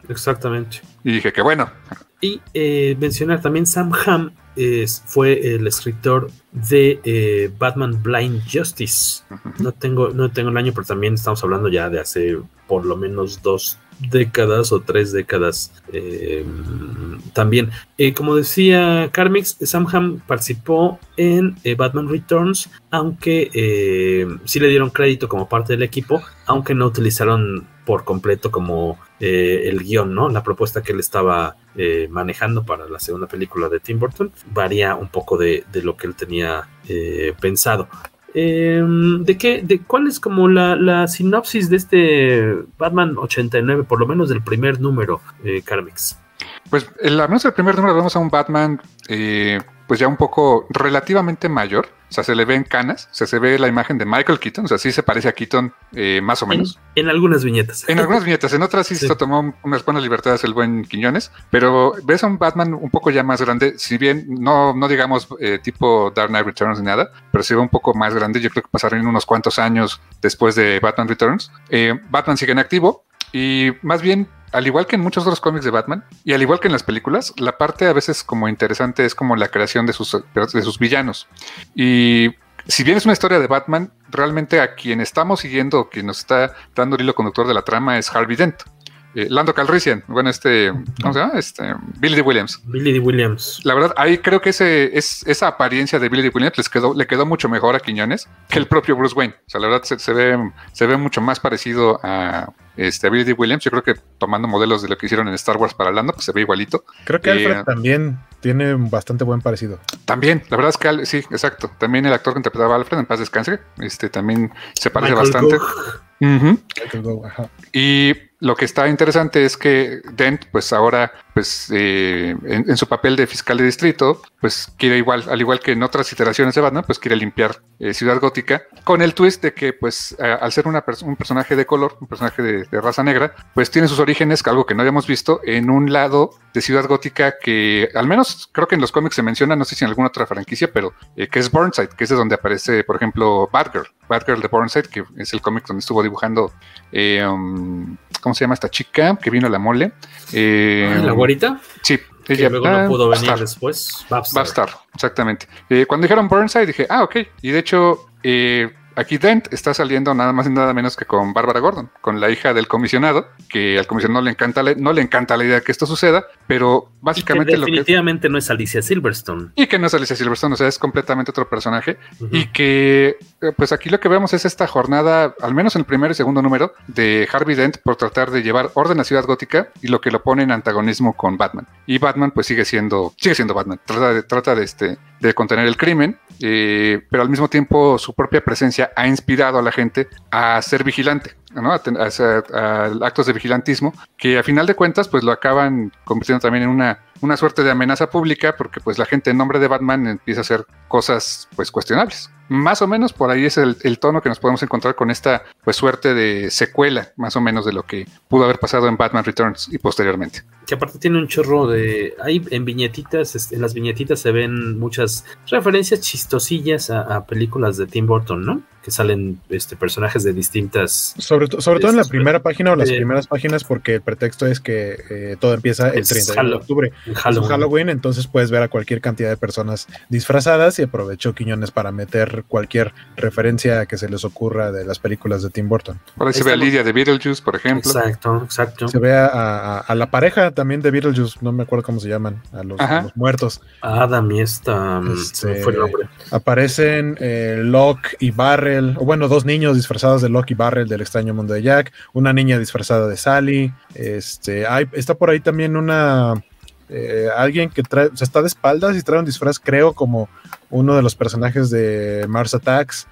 Exactamente. Y dije que bueno, Y eh, mencionar también Sam Hamm es, fue el escritor de eh, Batman Blind Justice. No tengo, no tengo el año, pero también estamos hablando ya de hace por lo menos dos décadas o tres décadas eh, también. Eh, como decía Carmix, Sam Hamm participó en eh, Batman Returns, aunque sí le dieron crédito como parte del equipo, aunque no utilizaron por completo como eh, el guion, ¿no? La propuesta que él estaba eh, manejando para la segunda película de Tim Burton varía un poco de, de lo que él tenía eh, pensado. Eh, ¿De qué? ¿De cuál es como la, la sinopsis de este Batman 89, por lo menos del primer número, eh, Carmix? Pues el, al menos el primer número vemos a un Batman eh, pues ya un poco relativamente mayor. O sea, se le ven canas, o sea, se ve la imagen de Michael Keaton, o sea, sí se parece a Keaton eh, más o En, menos. en algunas viñetas. En algunas viñetas, en otras sí, Sí. se tomó unas buenas libertades el buen Quiñones, pero ves a un Batman un poco ya más grande, si bien no, no digamos eh, tipo Dark Knight Returns ni nada, pero se ve un poco más grande, yo creo que pasaron unos cuantos años después de Batman Returns. Batman sigue en activo y más bien al igual que en muchos otros cómics de Batman, y al igual que en las películas, la parte a veces como interesante es como la creación de sus, de sus villanos. Y si bien es una historia de Batman, realmente a quien estamos siguiendo, quien nos está dando el hilo conductor de la trama es Harvey Dent. Eh, Lando Calrissian, bueno, este, ¿cómo se llama? Este, Billy D. Williams. Billy D. Williams. La verdad, ahí creo que ese, es, esa apariencia de Billy D. Williams les quedó, le quedó mucho mejor a Quiñones que el propio Bruce Wayne. O sea, la verdad se, se ve, se ve mucho más parecido a, este, a Billy D. Williams. Yo creo que tomando modelos de lo que hicieron en Star Wars para Lando, pues se ve igualito. Creo que Eh, Alfred también tiene bastante buen parecido. También, la verdad es que sí, exacto. También el actor que interpretaba a Alfred en paz descanse, este también se parece Michael bastante. Cook. Ujú. Michael Gough, ajá. Y lo que está interesante es que Dent, pues ahora, pues eh, en, su papel de fiscal de distrito, pues quiere igual, al igual que en otras iteraciones de Batman, pues quiere limpiar eh, Ciudad Gótica, con el twist de que, pues, al ser una un personaje de color, un personaje de, raza negra, pues tiene sus orígenes, algo que no habíamos visto, en un lado de Ciudad Gótica que, al menos creo que en los cómics se menciona, no sé si en alguna otra franquicia, pero eh, que es Burnside, que es de donde aparece, por ejemplo, Batgirl, Batgirl de Burnside, que es el cómic donde estuvo dibujando, eh, um, ¿cómo se llama esta chica que vino a la mole? Eh, ¿La guarita? Sí, Que luego no pudo venir estar. después. A estar, exactamente. Eh, cuando dijeron Burnside dije, ah, ok. Y de hecho, eh, aquí Dent está saliendo nada más y nada menos que con Bárbara Gordon, con la hija del comisionado, que al comisionado no le encanta la, no le encanta la idea de que esto suceda, pero Y que básicamente lo que... definitivamente no es Alicia Silverstone. Y que no es Alicia Silverstone, o sea, es completamente otro personaje. Y que, eh, pues aquí lo que vemos es esta jornada, al menos en el primer y segundo número, de Harvey Dent por tratar de llevar orden a Ciudad Gótica y lo que lo pone en antagonismo con Batman. Y Batman, pues sigue siendo, sigue siendo Batman. Trata de, trata de, este, de contener el crimen, eh, pero al mismo tiempo su propia presencia ha inspirado a la gente a ser vigilante. ¿no? A, a hacer a actos de vigilantismo que a final de cuentas pues lo acaban convirtiendo también en una, una suerte de amenaza pública porque pues la gente en nombre de Batman empieza a hacer cosas pues cuestionables. Más o menos por ahí es el, el tono que nos podemos encontrar con esta pues suerte de secuela más o menos de lo que pudo haber pasado en Batman Returns y posteriormente. Que aparte tiene un chorro de. Hay en viñetitas, en las viñetitas se ven muchas referencias chistosillas a, a películas de Tim Burton, ¿no? Que salen este, personajes de distintas. Sobre, to- sobre todo en la Este, primera página o las eh, primeras páginas, porque el pretexto es que eh, todo empieza el Es 31 de octubre. Halloween. Entonces puedes ver a cualquier cantidad de personas disfrazadas y aprovechó Quiñones para meter cualquier referencia que se les ocurra de las películas de Tim Burton. Por ahí se ve a. Lidia de Beetlejuice, por ejemplo. Exacto, exacto. Se ve a, a- a la pareja también de Beetlejuice, no me acuerdo cómo se llaman, a los, Ajá. a los muertos. Adam y esta. Este, fue el nombre. Aparecen eh, Locke y Barrel, o bueno, dos niños disfrazados de Locke y Barrel del extraño mundo de Jack, una niña disfrazada de Sally, este, hay, está por ahí también una, eh, alguien que trae, o sea, está de espaldas y trae un disfraz, creo, como uno de los personajes de Mars Attacks.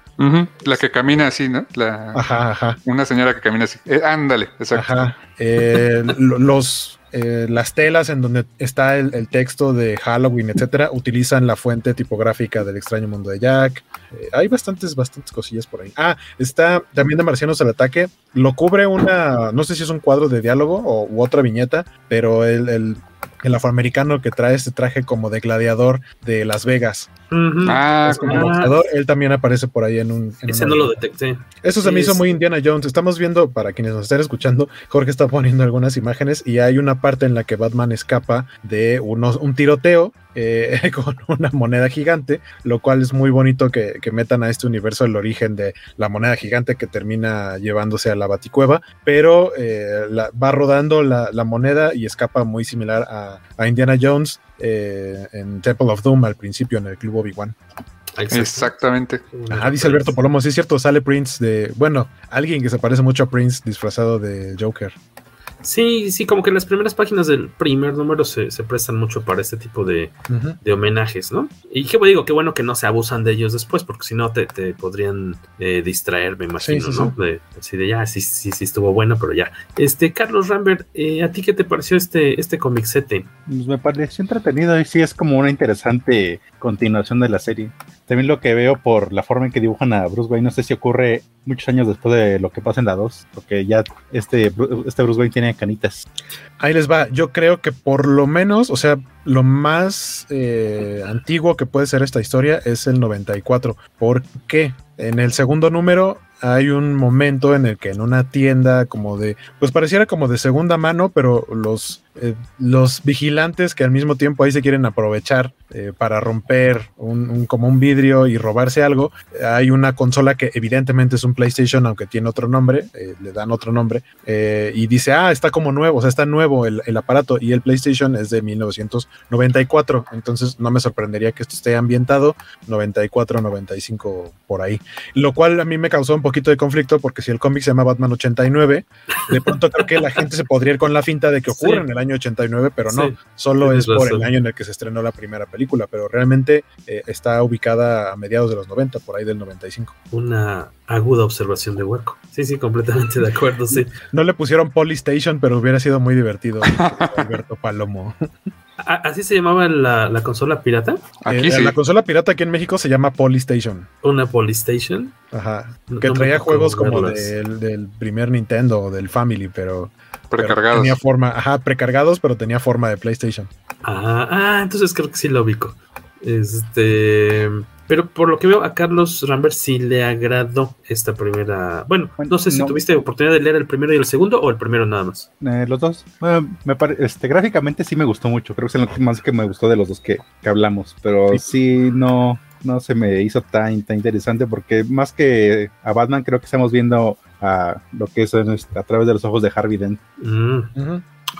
La que camina así, ¿no? La, Ajá, ajá. Una señora que camina así. Eh, ándale, exacto. Ajá. Eh, [LAUGHS] lo- los, las telas en donde está el, el texto de Halloween, etcétera, utilizan la fuente tipográfica del extraño mundo de Jack. Hay bastantes, bastantes cosillas por ahí. Ah, está también de Marcianos al ataque. Lo cubre una, no sé si es un cuadro de diálogo o u otra viñeta, pero el, el, el afroamericano que trae este traje como de gladiador de Las Vegas. Ah, Es como ah. boxeador, él también aparece por ahí en un. en Ese no lo detecté. Eso se Sí, me hizo es- muy Indiana Jones. Estamos viendo, para quienes nos estén escuchando, Jorge está poniendo algunas imágenes y hay una parte en la que Batman escapa de unos, un tiroteo eh, [LAUGHS] con una moneda gigante, lo cual es muy bonito que, que metan a este universo el origen de la moneda gigante que termina llevándose a la baticueva, pero eh, la- va rodando la, la moneda y escapa muy similar a, a Indiana Jones eh, en Temple of Doom al principio en el Club Obi-Wan. Exactamente. Ajá, dice Alberto Palomo, sí es cierto, sale Prince de, bueno, alguien que se parece mucho a Prince disfrazado de Joker. Sí, sí, como que las primeras páginas del primer número se, se prestan mucho para este tipo de, de homenajes, ¿no? Y qué digo, qué bueno que no se abusan de ellos después, porque si no te, te podrían eh, distraer, me imagino, Sí, sí, ¿no? De, así de ya, sí, sí, sí estuvo bueno, pero ya. Este, Carlos Rambert, eh, ¿a ti qué te pareció este, este comicete? Pues me pareció entretenido y sí es como una interesante continuación de la serie. También lo que veo por la forma en que dibujan a Bruce Wayne, no sé si ocurre muchos años después de lo que pasa en la 2, porque ya este, este Bruce Wayne tiene canitas. Ahí les va, yo creo que por lo menos, o sea, lo más eh, antiguo que puede ser esta historia es el 94. ¿Por qué? En el segundo número hay un momento en el que en una tienda como de, pues pareciera como de segunda mano, pero los, eh, los vigilantes que al mismo tiempo ahí se quieren aprovechar eh, para romper un, un- como un vidrio y robarse algo, hay una consola que evidentemente es un PlayStation, aunque tiene otro nombre, eh, le dan otro nombre, eh, y dice, ah, está como nuevo, o sea, está nuevo el, el aparato, y el PlayStation es de 1994, entonces no me sorprendería que esto esté ambientado 94, 95 por ahí, lo cual a mí me causó un poquito de conflicto porque si el cómic se llama Batman 89, de pronto creo que la gente se podría ir con la finta de que ocurre Sí. en el año 89, pero no, Sí, solo es por el año en el que se estrenó la primera película, pero realmente eh, está ubicada a mediados de los 90, por ahí del 95. Una aguda observación de hueco. Sí, sí, completamente de acuerdo, sí. [LAUGHS] No le pusieron Polystation, pero hubiera sido muy divertido, [LAUGHS] Alberto Palomo. ¿A- ¿Así se llamaba la, la consola pirata? Aquí Eh, sí. La consola pirata aquí en México se llama Polystation. Una Polystation. Ajá. No- que no traía juegos como del, del primer Nintendo o del Family, pero, pero Precargados. tenía forma, ajá, precargados, pero tenía forma de PlayStation. Ah, ah, entonces creo que sí lo ubico. Este. Pero por lo que veo, a Carlos Rambert sí le agradó esta primera. Bueno, Bueno, no sé si no. tuviste oportunidad de leer el primero y el segundo o el primero nada más. Eh, los dos. Bueno, me pare- este, gráficamente sí me gustó mucho. Creo que es el más que me gustó de los dos que, que hablamos. Pero sí, no, no se me hizo tan, tan interesante porque más que a Batman creo que estamos viendo a lo que es este- a través de los ojos de Harvey Dent. Mm.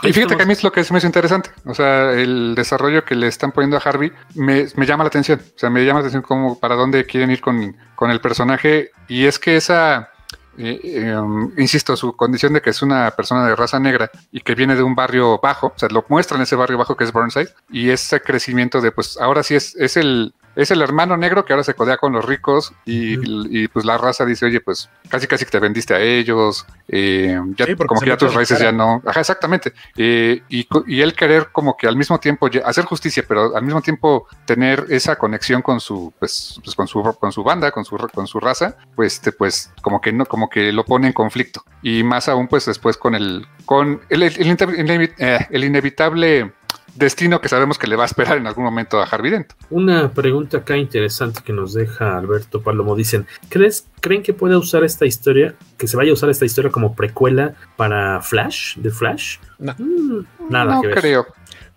Y fíjate que a mí es lo que se me hizo interesante. O sea, el desarrollo que le están poniendo a Harvey me, me llama la atención. O sea, me llama la atención como para dónde quieren ir con, con el personaje. Y es que esa, eh, um, insisto, su condición de que es una persona de raza negra y que viene de un barrio bajo, o sea, lo muestran ese barrio bajo que es Burnside. Y ese crecimiento de, pues, ahora sí es, es el... Es el hermano negro que ahora se codea con los ricos y, y, pues la raza dice, oye, pues casi casi que te vendiste a ellos, eh, ya, Sí, como que ya tus raíces cara. ya no, Ajá, exactamente. Eh, y, y él querer como que al mismo tiempo hacer justicia, pero al mismo tiempo tener esa conexión con su, pues, pues con su, con su banda, con su, con su raza, pues, este, pues, como que no, como que lo pone en conflicto. Y más aún, pues, después con el, con el, el, eh, el inevitable destino que sabemos que le va a esperar en algún momento a Harvey Dent. Una pregunta acá interesante que nos deja Alberto Palomo. Dicen, ¿crees, ¿creen que pueda usar esta historia, que se vaya a usar esta historia como precuela para Flash, de Flash? No. Mm, nada no que ver. creo.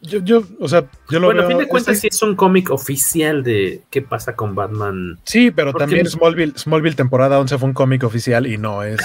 Yo, yo, o sea, yo lo Bueno, a fin de cuentas, este- sí es un cómic oficial de qué pasa con Batman. Sí, pero también Smallville, Smallville temporada 11 fue un cómic oficial y no es,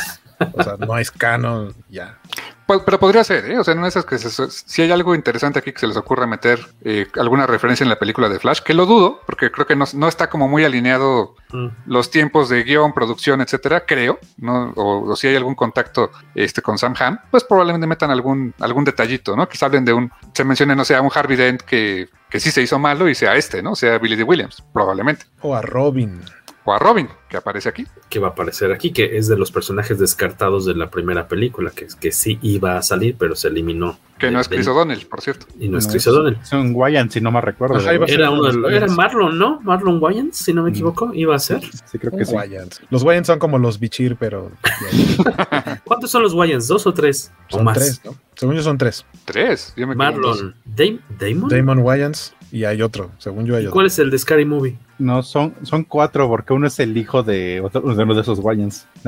o sea, no es canon, ya. Pues, pero podría ser, ¿eh? O sea, no esas que se- si hay algo interesante aquí que se les ocurra meter eh, alguna referencia en la película de Flash, que lo dudo, porque creo que no, no está como muy alineado Mm. los tiempos de guion, producción, etcétera, creo, ¿no? O, o si hay algún contacto este, con Sam Hamm, pues probablemente metan algún, algún detallito, ¿no? Quizá hablen de un, se mencione, no sé, a un Harvey Dent que, que sí se hizo malo y sea este, ¿no? Sea Billy D. Williams, probablemente. O a Robin. O a Robin, que aparece aquí. que va a aparecer aquí, que es de los personajes descartados de la primera película, que, que sí iba a salir, pero se eliminó. Que De- no es Chris O'Donnell, por cierto. Y no es Chris O'Donnell. Es un Wyan, si no me recuerdo. Ajá, Era, uno era Wayans. Marlon, ¿no? Marlon Wayans, si no me equivoco, iba a ser. Sí, creo que sí. Wayans. Los Wayans son como los Bichir, pero [LAUGHS] ¿Cuántos son los Wayans? ¿Dos o tres? o son más. tres, ¿no? Según yo son tres. Tres. Yo me. Marlon. Dam- ¿Damon? Damon Wayans y hay otro, según yo hay ¿Y otro. cuál es el de Scary Movie? No, son, son cuatro, porque uno es el hijo de, otro, uno de esos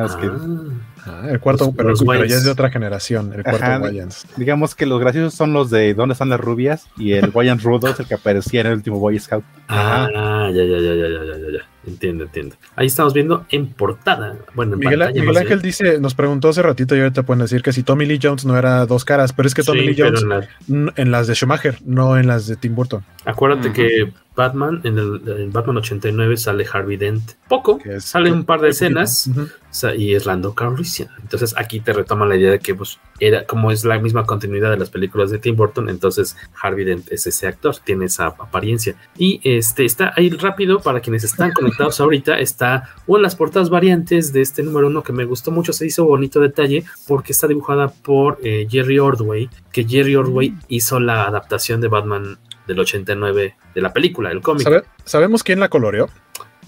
es que, el cuarto, los, pero, ya es de otra generación, el cuarto Ajá, Digamos que los graciosos son los de ¿Dónde están las rubias? Y el [LAUGHS] Wayans Rudo el que aparecía en el último Boy Scout. Ah, ya, ya, ya, ya, ya, ya, ya. Entiendo, entiendo. Ahí estamos viendo en portada. Bueno, en Miguel, pantalla, Miguel Ángel dice, nos preguntó hace ratito y ahorita pueden decir que si Tommy Lee Jones no era dos caras, pero es que Tommy sí, Lee Jones en las de Schumacher, no en las de Tim Burton. Acuérdate que Batman, en el en Batman 89 sale Harvey Dent. Poco, sale un par de escenas, uh y es Lando Calrissian. Entonces aquí te retoma la idea de que pues, era como es la misma continuidad de las películas de Tim Burton, entonces Harvey Dent es ese actor, tiene esa apariencia. Y este está ahí rápido para quienes están conectados [LAUGHS] ahorita, está una de las portadas variantes de este número uno que me gustó mucho, se hizo bonito detalle porque está dibujada por eh, Jerry Ordway, que Jerry Ordway hizo la adaptación de Batman del 89 de la película, el cómic. ¿Sabe- ¿Sabemos quién la coloreó?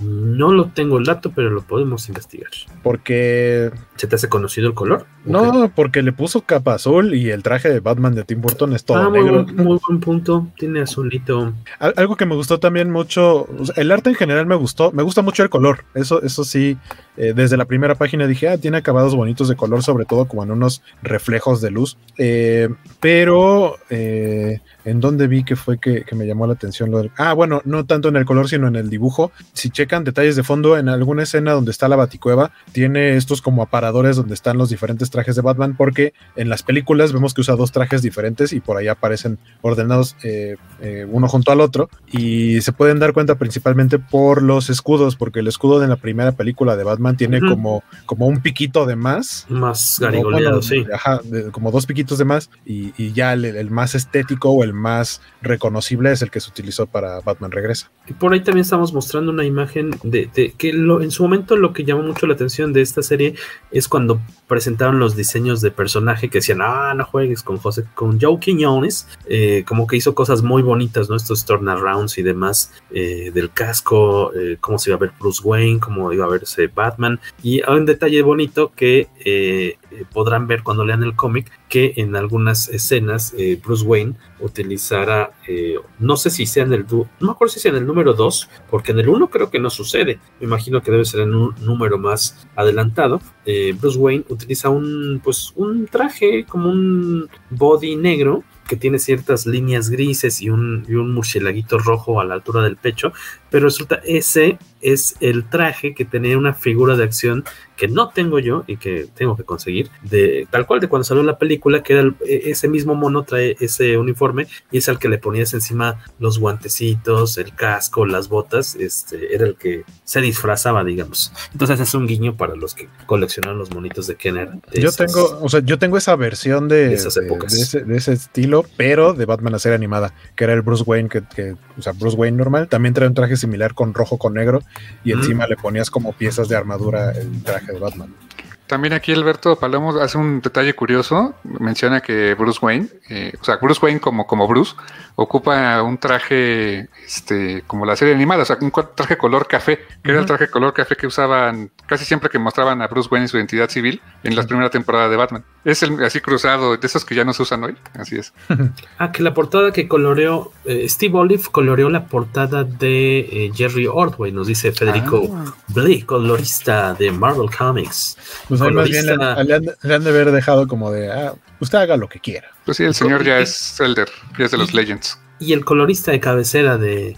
No lo tengo el dato, pero lo podemos investigar. Porque ¿Se te hace conocido el color? no, porque le puso capa azul y el traje de Batman de Tim Burton es todo ah, negro. muy buen punto. Tiene azulito. Al- Algo que me gustó también mucho, el arte en general me gustó, me gusta mucho el color, eso, eso sí, eh, desde la primera página dije, ah, tiene acabados bonitos de color, sobre todo como en unos reflejos de luz, Eh, pero eh, en donde vi que fue que, que me llamó la atención, lo del- ah, bueno, no tanto en el color, sino en el dibujo, si checan detalles de fondo, en alguna escena donde está la baticueva, tiene estos como aparadores donde están los diferentes trajes de Batman, porque en las películas vemos que usa dos trajes diferentes y por ahí aparecen ordenados eh, eh, uno junto al otro y se pueden dar cuenta principalmente por los escudos porque el escudo de la primera película de Batman tiene Ujú. como, como un piquito de más Más garigoleado, bueno, sí. ajá, de- como dos piquitos de más y, y ya el, el más estético o el más reconocible es el que se utilizó para Batman Regresa Y por ahí también estamos mostrando una imagen de, que en su momento lo que llamó mucho la atención de esta serie es cuando presentaron los diseños de personaje que decían, ah, no juegues con José, con Joe Quiñones, eh, como que hizo cosas muy bonitas, ¿no? Estos turnarounds y demás eh, del casco, eh, cómo se iba a ver Bruce Wayne, cómo iba a verse Batman. Y hay un detalle bonito que podrán ver cuando lean el cómic, que en algunas escenas Bruce Wayne utilizara, eh, no sé si sea en el, no me acuerdo si sea en el número 2, porque en el 1 creo que no sucede, me imagino que debe ser en un número más adelantado. Eh, Bruce Wayne utiliza un, pues, un traje como un body negro que tiene ciertas líneas grises y un, y un murcielaguito rojo a la altura del pecho, pero resulta ese es el traje que tenía una figura de acción que no tengo yo y que tengo que conseguir, de tal cual de cuando salió la película, que era el- e- ese mismo mono trae ese uniforme y es al que le ponías encima los guantecitos, el casco, las botas, este era el que se disfrazaba, digamos. Entonces es un guiño para los que coleccionaron los monitos de Kenner. de Yo esas- tengo, o sea, yo tengo esa versión de, de esas épocas. de ese, de ese estilo, pero de Batman la serie animada, que era el Bruce Wayne, que, que- o sea, Bruce Wayne normal, también trae un traje similar con rojo con negro y Mm. encima le ponías como piezas de armadura el traje de Batman. También aquí Alberto Palomo hace un detalle curioso. Menciona que Bruce Wayne, eh, o sea, Bruce Wayne como, como Bruce, ocupa un traje este, como la serie animada, o sea, un traje color café, que era el traje color café que usaban casi siempre que mostraban a Bruce Wayne y su identidad civil en la primera temporada de Batman. Es el así cruzado, de esos que ya no se usan hoy. Así es. [LAUGHS] Ah, que la portada que coloreó eh, Steve Olive coloreó la portada de eh, Jerry Ordway, nos dice Federico Ah. Blake, colorista de Marvel Comics. Pues ahí más bien le, han, le han de haber dejado como de, ah, usted haga lo que quiera. Pues sí, el señor ya es Elder, ya es de los Legends. Y el colorista de cabecera de,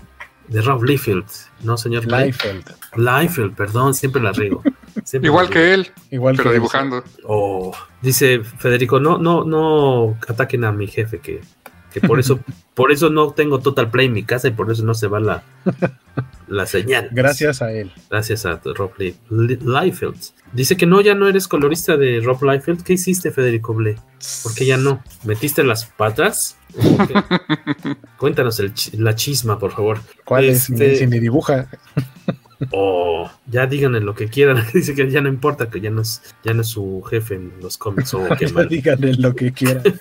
de Rob Liefeld, ¿no, señor? Liefeld. Liefeld, perdón, siempre la riego. [LAUGHS] Siempre Igual que él, Igual pero que dibujando. Oh, dice Federico, no, no, no ataquen a mi jefe, que, que por eso, [LAUGHS] por eso no tengo Total Play en mi casa y por eso no se va la, la señal. Gracias a él. Gracias a Rob Lie- Li- Liefeld. Dice que no, ya no eres colorista de Rob Liefeld. ¿Qué hiciste, Federico Ble? ¿Por qué ya no? ¿Metiste las patas? [LAUGHS] Cuéntanos el la chisma, por favor. ¿Cuál es? Este- Si ni dibuja. Oh, ya díganle lo que quieran. [LAUGHS] Dice que ya no importa, que ya no es, ya no es su jefe en los cómics. Oh, qué [LAUGHS] mal. Díganle lo que quiera. [LAUGHS]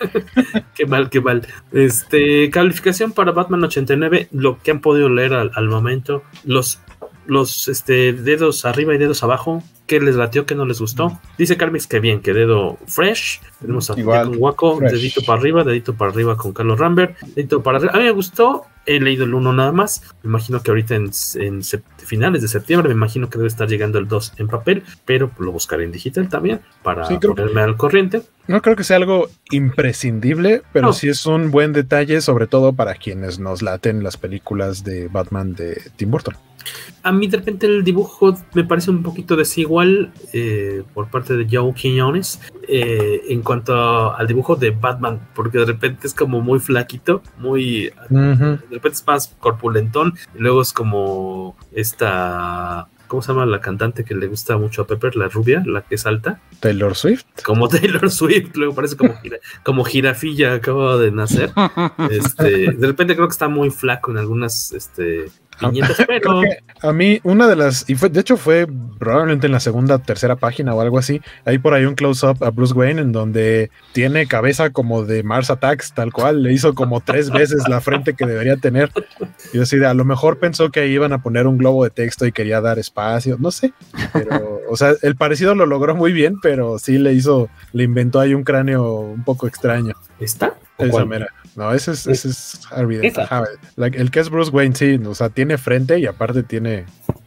Qué mal, qué mal. Este, calificación para Batman 89, lo que han podido leer al, al momento, los, los este, dedos arriba y dedos abajo, ¿qué les latió, qué no les gustó? Dice Carmix que bien, que dedo fresh, tenemos a Igual, con Waco, fresh. dedito para arriba, dedito para arriba con Carlos Rambert, dedito para arriba. A mí me gustó, he leído el 1 nada más, me imagino que ahorita en, finales de septiembre, me imagino que debe estar llegando el 2 en papel, pero lo buscaré en digital también para Sí, creo que- ponerme al corriente. No creo que sea algo imprescindible, pero No. sí es un buen detalle, sobre todo para quienes nos laten las películas de Batman de Tim Burton. A mí de repente el dibujo me parece un poquito desigual eh, por parte de Joe Quiñones eh, en cuanto al dibujo de Batman, porque de repente es como muy flaquito, muy... De repente es más corpulentón, y luego es como esta... ¿Cómo se llama la cantante que le gusta mucho a Pepper? La rubia, la que es alta. Taylor Swift. Como [LAUGHS] Taylor Swift, luego parece como, gira- como jirafilla, acaba de nacer. [LAUGHS] Este, de repente creo que está muy flaco en algunas este, viñetas, pero... [LAUGHS] Creo que a mí, una de las, y fue, de hecho fue probablemente en la segunda tercera página o algo así, hay por ahí un close-up a Bruce Wayne en donde tiene cabeza como de Mars Attacks, tal cual, le hizo como tres veces la frente que debería tener. Y así de, a lo mejor pensó que ahí iban a poner un globo de texto y quería dar espacio, no sé, pero, o sea, el parecido lo logró muy bien, pero sí le hizo, le inventó ahí un cráneo un poco extraño. ¿Está? ¿O Esa cuál? mera. No, ese es, ese es Harvey Dent. Ajá, el que es Bruce Wayne, sí, o sea, tiene frente y aparte tiene.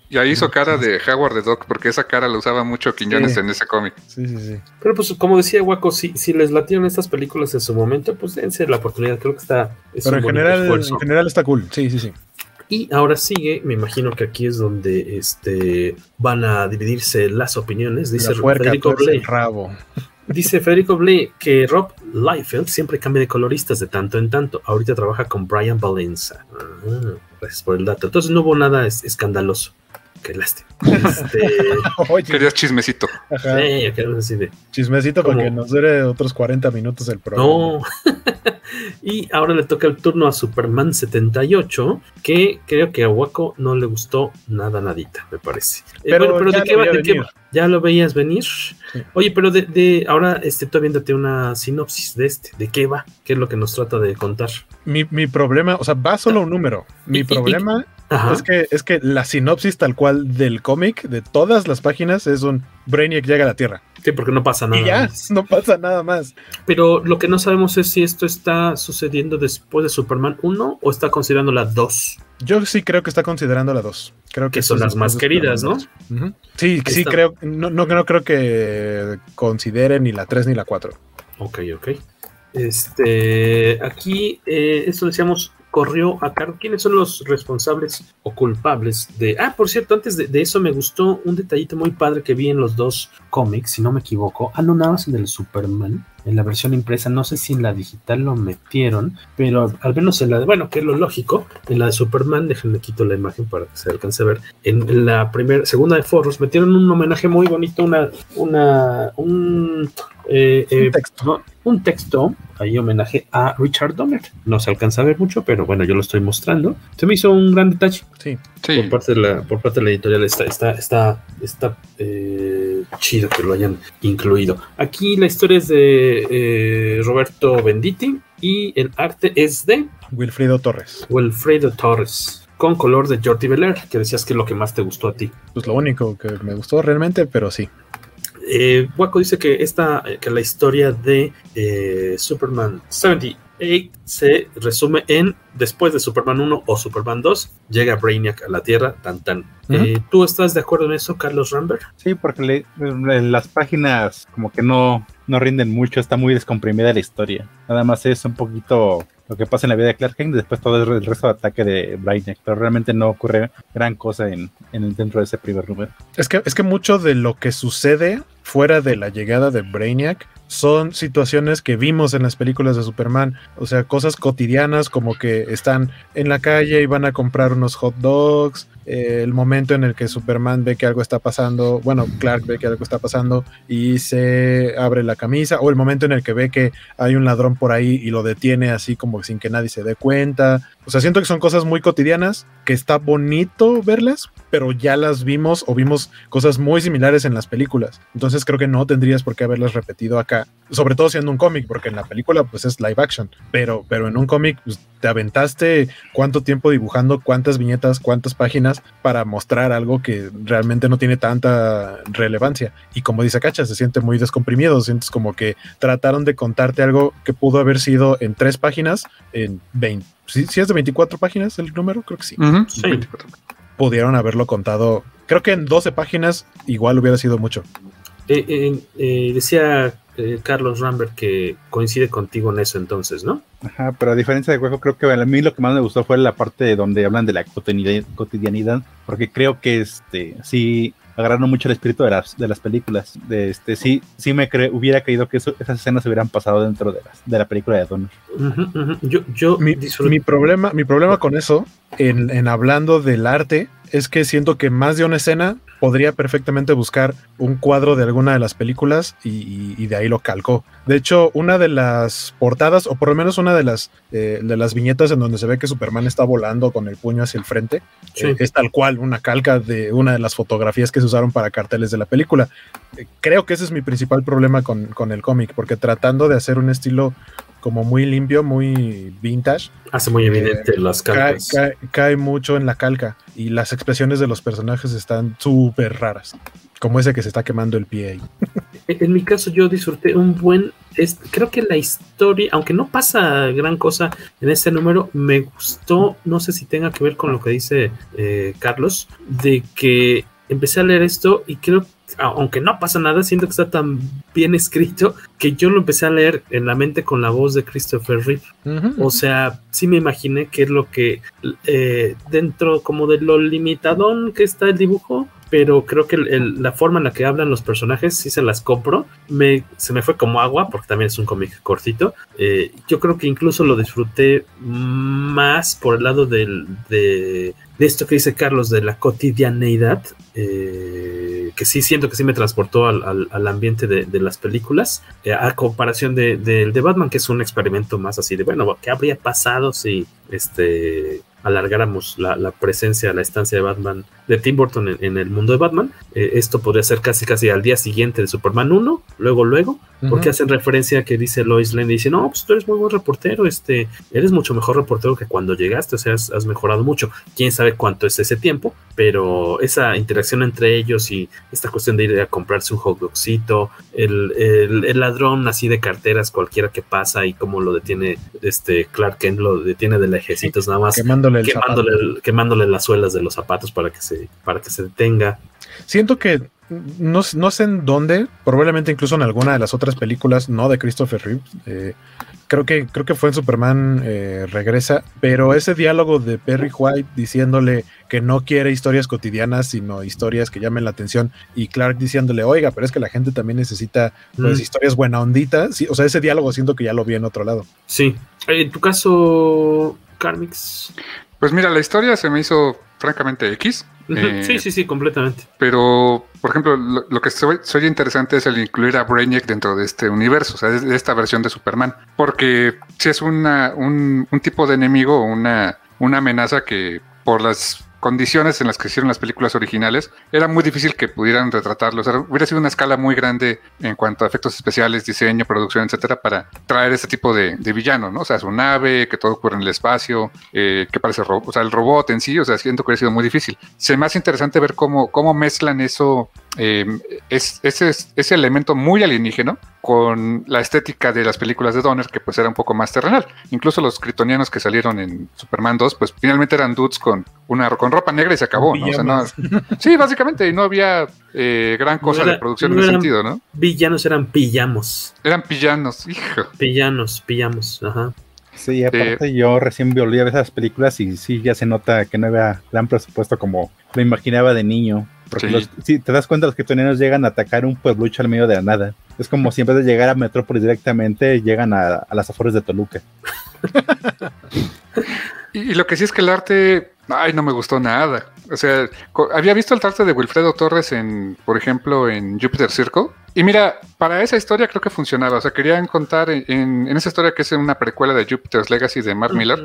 Y ahí hizo cara de Howard the Duck, porque esa cara la usaba mucho Quiñones Sí. en ese cómic. Sí, sí, sí. Pero pues como decía Waco, si, si les latieron estas películas en su momento, pues dense la oportunidad. Creo que está... es Pero en general, esfuerzo. en general está cool. Sí, sí, sí. Y ahora sigue, me imagino que aquí es donde este, van a dividirse las opiniones. Dice la puerca Federico tuerce Blay. el rabo. Dice Federico Blay que Rob Liefeld siempre cambia de coloristas de tanto en tanto. Ahorita trabaja con Brian Valenza. Ah, gracias por el dato. Entonces no hubo nada es- escandaloso. Qué lástima. Este, [LAUGHS] Oye, Querías chismecito. ajá. sí, así de- Chismecito para ¿Cómo? que nos dure otros 40 minutos el programa. No. [LAUGHS] y ahora le toca el turno a Superman 78, que creo que a Waco no le gustó nada, nadita, me parece. Eh, Pero bueno, ya ¿de qué lo va? veía ¿De qué venir. va? ¿Ya lo veías venir? Oye, pero de, de- ahora este, estoy viéndote una sinopsis de este. ¿De qué va? ¿Qué es lo que nos trata de contar? Mi, mi problema, o sea, va solo un número. Mi Y- y- problema es que, es que la sinopsis tal cual del cómic, de todas las páginas, es un Brainiac llega a la Tierra. Sí, porque no pasa nada. Y ya, más. no pasa nada más. Pero lo que no sabemos es si esto está sucediendo después de Superman 1 o está considerando la 2. Yo sí creo que está considerando la 2. Creo que Que son las más queridas, ¿no? Sí, Ahí sí está. creo, no, no, no creo que considere ni la 3 ni la 4. Ok, ok. Este, aquí, eh, esto decíamos, corrió a cargo. ¿Quiénes son los responsables o culpables de... Ah, por cierto, antes de, eso me gustó un detallito muy padre que vi en los dos cómics, si no me equivoco. Ah, no, nada más en el Superman, en la versión impresa. No sé si en la digital lo metieron, pero al menos en la de... Bueno, que es lo lógico. En la de Superman, déjenme quito la imagen para que se alcance a ver. En la primera, segunda de Forros metieron un homenaje muy bonito, una... una un... eh, eh, no, un texto, ahí homenaje a Richard Donner. No se alcanza a ver mucho, pero bueno, yo lo estoy mostrando. Se me hizo un gran detalle. Sí. Por parte de la, por parte de la editorial está, está, está, está eh, chido que lo hayan incluido. Aquí la historia es de eh, Roberto Benditti y el arte es de Wilfrido Torres. Wilfredo Torres. Con color de Jordi Belair, que decías que es lo que más te gustó a ti. Pues lo único que me gustó realmente, pero sí. Eh, Waco dice que esta, que la historia de eh, Superman 78 se resume en después de Superman 1 o Superman 2, llega Brainiac a la Tierra, tan tan. Eh, ¿Tú estás de acuerdo en eso, Carlos Rambert? Sí, porque le- le- las páginas como que no, no rinden mucho, está muy descomprimida la historia. Nada más es un poquito lo que pasa en la vida de Clark Kent y después todo el resto de ataque de Brainiac, pero realmente no ocurre gran cosa en, en el- dentro de ese primer número. Es que, es que mucho de lo que sucede fuera de la llegada de Brainiac son situaciones que vimos en las películas de Superman. O sea, cosas cotidianas como que están en la calle y van a comprar unos hot dogs. eh, el momento en el que Superman ve que algo está pasando, bueno, Clark ve que algo está pasando y se abre la camisa, o el momento en el que ve que hay un ladrón por ahí y lo detiene así como sin que nadie se dé cuenta. O sea, siento que son cosas muy cotidianas, que está bonito verlas, pero ya las vimos o vimos cosas muy similares en las películas. Entonces creo que no tendrías por qué haberlas repetido acá, sobre todo siendo un cómic, porque en la película pues es live action, pero, pero en un cómic pues, te aventaste cuánto tiempo dibujando, cuántas viñetas, cuántas páginas para mostrar algo que realmente no tiene tanta relevancia. Y como dice Cacha, se siente muy descomprimido, sientes como que trataron de contarte algo que pudo haber sido en tres páginas, en 20. ¿Sí, sí es de 24 páginas el número? Creo que sí. Sí. 24. Pudieron haberlo contado. Creo que en 12 páginas igual hubiera sido mucho. Eh, eh, eh, decía eh, Carlos Rambert que coincide contigo en eso entonces, ¿no? Ajá, pero a diferencia de Hueco, creo que a mí lo que más me gustó fue la parte donde hablan de la cotidianidad, cotidianidad, porque creo que este sí agarraron mucho el espíritu de las, de las películas. De este, sí, sí me cre- hubiera creído que eso- esas escenas se hubieran pasado dentro de, las, de la película de Donner. Yo, yo Mi, mi problema, mi problema con eso, en, en hablando del arte, es que siento que más de una escena podría perfectamente buscar un cuadro de alguna de las películas y, y- y de ahí lo calcó. De hecho, una de las portadas, o por lo menos una de las, eh, de las viñetas en donde se ve que Superman está volando con el puño hacia el frente, Sí. eh, es tal cual una calca de una de las fotografías que se usaron para carteles de la película. Eh, creo que ese es mi principal problema con, con el cómic, porque tratando de hacer un estilo como muy limpio, muy vintage, hace muy evidente las cae, cartas. cae- cae mucho en la calca y las expresiones de los personajes están súper raras. Como ese que se está quemando el pie ahí. En [LAUGHS] en mi caso yo disfruté un buen, es- creo que la historia, aunque no pasa gran cosa en este número, me gustó, no sé si tenga que ver con lo que dice eh, Carlos, de que empecé a leer esto y creo, aunque no pasa nada, siento que está tan bien escrito que yo lo empecé a leer en la mente con la voz de Christopher Reeve. O sea, sí me imaginé que es lo que eh, dentro como de lo limitadón que está el dibujo, pero creo que la forma en la que hablan los personajes sí se las compro. Me, se me fue como agua porque también es un cómic cortito. Eh, yo creo que incluso lo disfruté más por el lado de, de esto que dice Carlos, de la cotidianeidad, eh, que sí siento que sí me transportó al, al- al ambiente de, de las películas, eh, a comparación de, del de Batman, que es un experimento más así de, bueno, ¿qué habría pasado si este alargáramos la, la presencia, la estancia de Batman de Tim Burton en, en el mundo de Batman. Eh, esto podría ser casi casi al día siguiente de Superman 1, luego, luego, porque hacen referencia a que dice Lois Lane, dice, no, pues tú eres muy buen reportero, este, eres mucho mejor reportero que cuando llegaste, o sea, has, has mejorado mucho. Quién sabe cuánto es ese tiempo, pero esa interacción entre ellos y esta cuestión de ir a comprarse un hot dogcito, el, el- el ladrón así de carteras, cualquiera que pasa y cómo lo detiene este Clark Kent, lo detiene de lejecitos nada más, Quemándole el quemándole, quemándole las suelas de los zapatos para que se, para que se detenga. Siento que no, no sé en dónde, probablemente incluso en alguna de las otras películas, no de Christopher Reeves. eh, creo, que, creo que fue en Superman eh, Regresa, pero ese diálogo de Perry White diciéndole que no quiere historias cotidianas, sino historias que llamen la atención, y Clark diciéndole, oiga, pero es que la gente también necesita pues, Mm. historias buena onditas. Sí, o sea, ese diálogo siento que ya lo vi en otro lado. Sí. En tu caso, Carmix. Pues mira, la historia se me hizo francamente X. Ujú, eh, sí, sí, sí, completamente. Pero, por ejemplo, lo, lo que soy, soy interesante es el incluir a Brainiac dentro de este universo, o sea, de, de esta versión de Superman. Porque si es una, un, un tipo de enemigo, una, una amenaza que por las condiciones en las que hicieron las películas originales, era muy difícil que pudieran retratarlo. O sea, hubiera sido una escala muy grande en cuanto a efectos especiales, diseño, producción, etcétera, para traer este tipo de, de villano, ¿no? O sea, su nave, que todo ocurre en el espacio, eh, que parece o sea, el robot en sí, o sea, siento que hubiera sido muy difícil. Se me hace interesante ver cómo, cómo mezclan eso, eh, es, ese, ese elemento muy alienígeno con la estética de las películas de Donner, que pues era un poco más terrenal. Incluso los kryptonianos que salieron en Superman 2, pues finalmente eran dudes con una con ropa negra y se acabó, ¿no? O sea, no- [LAUGHS] sí, básicamente, y no había eh, gran cosa No era- de producción no en ese sentido, ¿no? Villanos eran pillamos. Eran pillanos, hijo. Pillanos, pillamos, ajá. Sí, aparte yo recién volví a ver esas películas y sí, ya se nota que no había gran presupuesto como lo imaginaba de niño. Porque Sí. los- si te das cuenta, los kryptonianos llegan a atacar un pueblucho al medio de la nada. Es como si en vez de llegar a Metrópolis directamente, llegan a, a las afueras de Toluca. [LAUGHS] Y, y lo que sí es que el arte, ay, no me gustó nada. O sea, había visto el arte de Wilfredo Torres en, por ejemplo, en Jupiter Circle. Y mira, para esa historia creo que funcionaba. O sea, querían contar en, esa historia que es una precuela de Jupiter's Legacy de Mark Miller.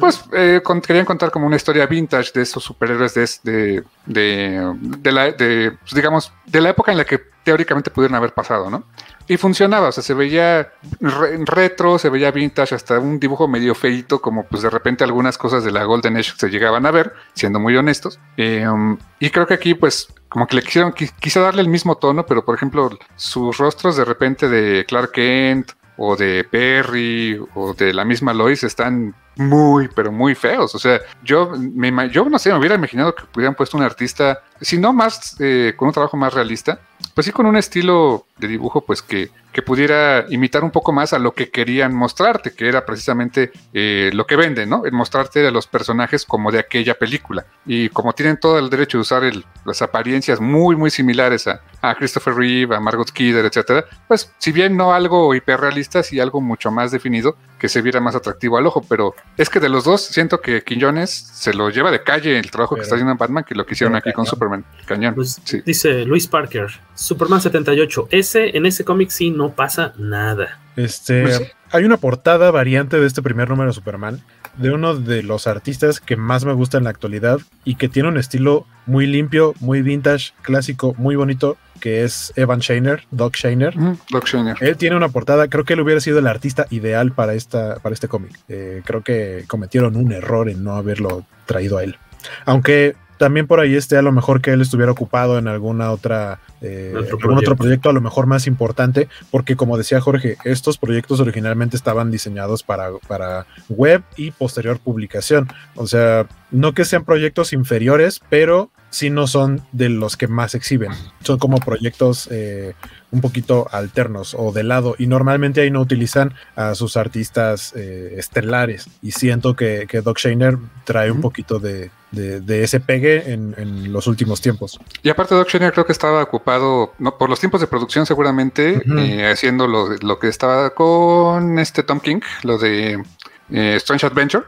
Pues eh, con- querían contar como una historia vintage de esos superhéroes de, de, de, de la, de, pues, digamos, de la época en la que teóricamente pudieron haber pasado, ¿no? Y funcionaba, o sea, se veía re- retro, se veía vintage, hasta un dibujo medio feito, como pues de repente algunas cosas de la Golden Age se llegaban a ver, siendo muy honestos. Um, y creo que aquí, pues, como que le quisieron, qui- quise darle el mismo tono, pero por ejemplo, sus rostros de repente de Clark Kent o de Perry o de la misma Lois están muy, pero muy feos. O sea, yo, me, yo no sé, me hubiera imaginado que hubieran puesto un artista, si no más, eh, con un trabajo más realista, pues sí con un estilo de dibujo, pues que, que pudiera imitar un poco más a lo que querían mostrarte, que era precisamente eh, lo que venden, ¿no? El mostrarte a los personajes como de aquella película. Y como tienen todo el derecho de usar el- las apariencias muy, muy similares a, a Christopher Reeve, a Margot Kidder, etcétera, pues si bien no algo hiperrealista, sí algo mucho más definido que se viera más atractivo al ojo, pero es que de los dos siento que Quiñones se lo lleva de calle el trabajo que está haciendo en Batman que lo que hicieron aquí con. Superman. Cañón. Pues, sí. Dice Luis Parker, Superman 78. Ese, en ese cómic sí no pasa nada. Este, Pues hay una portada variante de este primer número de Superman de uno de los artistas que más me gusta en la actualidad y que tiene un estilo muy limpio, muy vintage, clásico, muy bonito, que es Evan Shainer, Doc Shainer. Doc Shainer. Él tiene una portada, creo que él hubiera sido el artista ideal para, esta, para este cómic. Eh, creo que cometieron un error en no haberlo traído a él. Aunque también por ahí esté a lo mejor que él estuviera ocupado en alguna otra eh, Otro algún otro proyecto. proyecto a lo mejor más importante, porque como decía Jorge, estos proyectos originalmente estaban diseñados para, para web y posterior publicación. O sea, no que sean proyectos inferiores, pero sí no son de los que más exhiben. Son como proyectos eh, un poquito alternos o de lado y normalmente ahí no utilizan a sus artistas eh, estelares y siento que, que Doc Shainer trae un poquito de, de- de ese pegue en, en los últimos tiempos. Y aparte Doc Shainer creo que estaba ocupado, no, por los tiempos de producción seguramente, eh, haciendo lo, lo que estaba con este Tom King, lo de eh, Strange Adventure.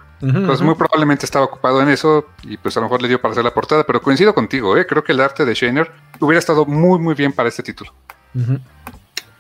Pues muy probablemente estaba ocupado en eso y pues a lo mejor le dio para hacer la portada, pero coincido contigo, ¿eh? creo que el arte de Shainer hubiera estado muy muy bien para este título.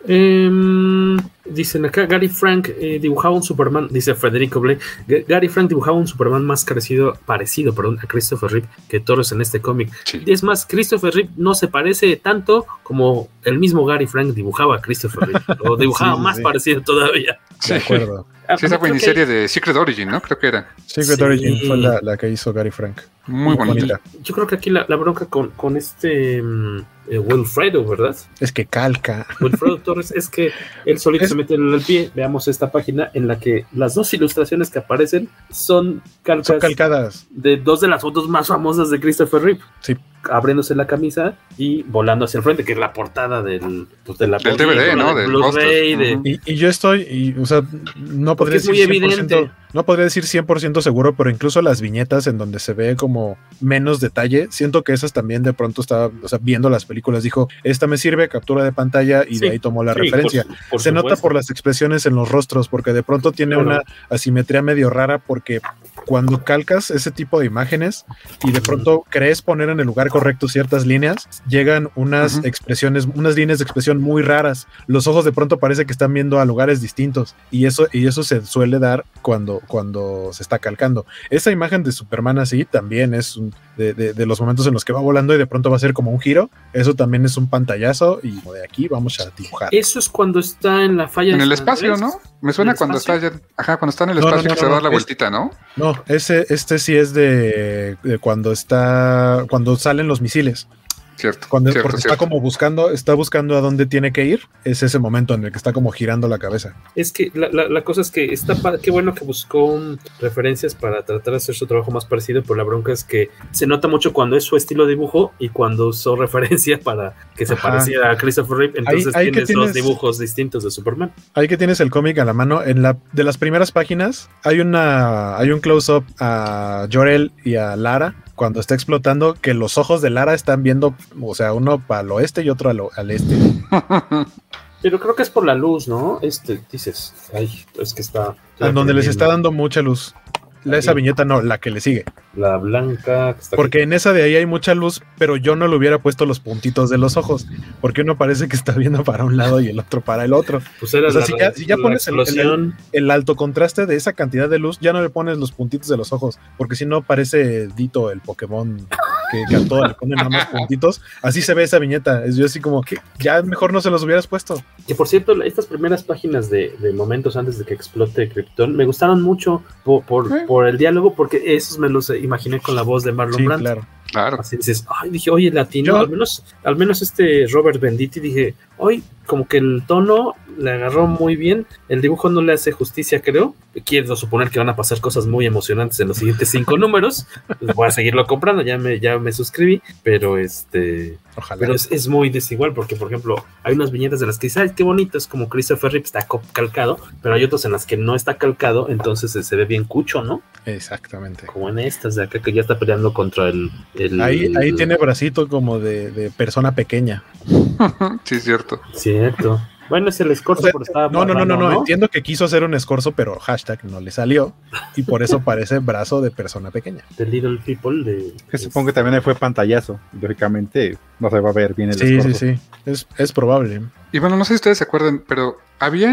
Em, dicen acá, Gary Frank eh, dibujaba un Superman, dice Federico Blake, G- Gary Frank dibujaba un Superman más parecido, parecido perdón, a Christopher Reeve que Torres en este cómic. Y es más, Christopher Reeve no se parece tanto como el mismo Gary Frank dibujaba a Christopher Reeve, [LAUGHS] o dibujaba Sí, sí, más sí. parecido todavía. Sí. De acuerdo. Ah, Sí, esa creo que- miniserie de Secret Origin, ¿no? Creo que era. Secret Sí. Origin fue la, la que hizo Gary Frank. Muy bonita. Yo creo que aquí la, la bronca con, con este mm, eh, Wilfredo, ¿verdad? Es que calca. Wilfredo Torres es que él solito se mete en el pie. Veamos esta página en la que las dos ilustraciones que aparecen son calcas Son calcadas. de dos de las fotos más famosas de Christopher Reeve. Sí. Abriéndose la camisa y volando hacia el frente, que es la portada del, pues, de la Del película, DVD, ¿no? del Blu-ray, de-. Y, y yo estoy, y, o sea, no podría es muy decir 100%, evidente. no podría decir 100% seguro, pero incluso las viñetas en donde se ve como menos detalle, siento que esas también de pronto estaba, o sea, viendo las películas, dijo, esta me sirve, captura de pantalla y Sí, de ahí tomó la sí, referencia. por su- por se nota por las expresiones en los rostros, porque de pronto tiene una asimetría medio rara, porque cuando calcas ese tipo de imágenes y de pronto crees poner en el lugar correcto ciertas líneas, llegan unas expresiones, unas líneas de expresión muy raras. Los ojos de pronto parece que están viendo a lugares distintos y eso, y eso se suele dar cuando, cuando se está calcando. Esa imagen de Superman así también es un- de, de- de los momentos en los que va volando y de pronto va a ser como un giro. Eso también es un pantallazo y de aquí vamos a dibujar. Eso es cuando está en la falla En de el espacio. ¿no? Me suena ¿En el cuando está ya, ajá, cuando está en el No, no, espacio no, que se no, va a dar la es- vueltita, ¿no? No, ese, este sí es de, de cuando está, cuando salen los misiles. Cierto. Cuando, cierto, porque está como buscando, está buscando a dónde tiene que ir. Es ese momento en el que está como girando la cabeza. Es que la, la- la cosa es que está qué bueno que buscó referencias para tratar de hacer su trabajo más parecido, pero la bronca es que se nota mucho cuando es su estilo de dibujo y cuando usó [LAUGHS] referencia para que se Ajá. pareciera a Christopher Reeve, entonces ahí que tienes los tienes- dibujos distintos de Superman. Ahí que tienes el cómic a la mano, en la de las primeras páginas hay una hay un close up a Jorel y a Lara cuando está explotando que los ojos de Lara están viendo, o sea, uno para el oeste y otro al, este. [LAUGHS] Pero creo que es por la luz, ¿no? Este, dices, ay, es que está... En donde les está dando mucha luz. La, esa viñeta no, la que le sigue. La blanca... que está Porque en esa de ahí hay mucha luz, pero yo no le hubiera puesto los puntitos de los ojos, porque uno parece que está viendo para un lado y el otro para el otro. Pues era O sea, la- si ya, si ya la pones el, el- el alto contraste de esa cantidad de luz, ya no le pones los puntitos de los ojos, porque si no parece Dito, el Pokémon, que, que a le ponen nada más puntitos. Así se ve esa viñeta. Es yo así como que ya mejor no se los hubieras puesto. Que por cierto, estas primeras páginas de, de momentos antes de que explote Krypton me gustaron mucho por, por, por el diálogo, porque esos me los imaginé con la voz de Marlon Sí, Brando. claro. Claro. Así dices, ay, dije, oye, latino, Yo- al menos, al menos este Robert Benditti, dije, hoy como que el tono le agarró muy bien, el dibujo no le hace justicia, creo. Quiero suponer que van a pasar cosas muy emocionantes en los siguientes cinco [LAUGHS] números. Pues voy a seguirlo comprando, ya me, ya me suscribí, pero este, Ojalá. pero es, es muy desigual porque, por ejemplo, hay unas viñetas de las que dices, ay, qué bonito, es como Christopher Reeve está calcado, pero hay otras en las que no está calcado, entonces se, se ve bien cucho, ¿no? Exactamente. Como en estas de acá que ya está peleando contra el... el- Ahí, ahí tiene bracito como de, de persona pequeña. [LAUGHS] sí, es cierto. Cierto. Bueno, es el escorzo, O sea, pero estaba no, no, no, no, no, entiendo que quiso hacer un escorzo, pero hashtag no le salió y por eso [LAUGHS] parece brazo de persona pequeña. The Little People de... Que supongo que también fue pantallazo. Lógicamente no se va a ver bien el Sí, sí, escorzo. sí, es, es probable. Y bueno, no sé si ustedes se acuerdan, pero había,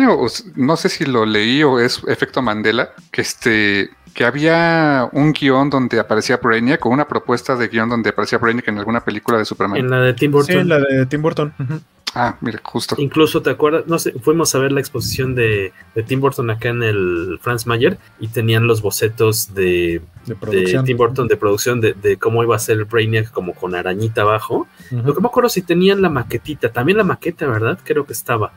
no sé si lo leí o es efecto Mandela, que este que había un guion donde aparecía Brainiac con una propuesta de guion donde aparecía Brainiac en alguna película de Superman. En la de Tim Sí, Burton. la de Tim Burton. ujú. Ah, mira, justo. Incluso, ¿te acuerdas? No sé, fuimos a ver la exposición de, de Tim Burton acá en el Franz Mayer y tenían los bocetos de, De de producción. Tim Burton de producción de, de cómo iba a ser el Brainiac como con arañita abajo. Ujú. Lo que me acuerdo si tenían la maquetita, también la maqueta, ¿verdad? Creo que estaba.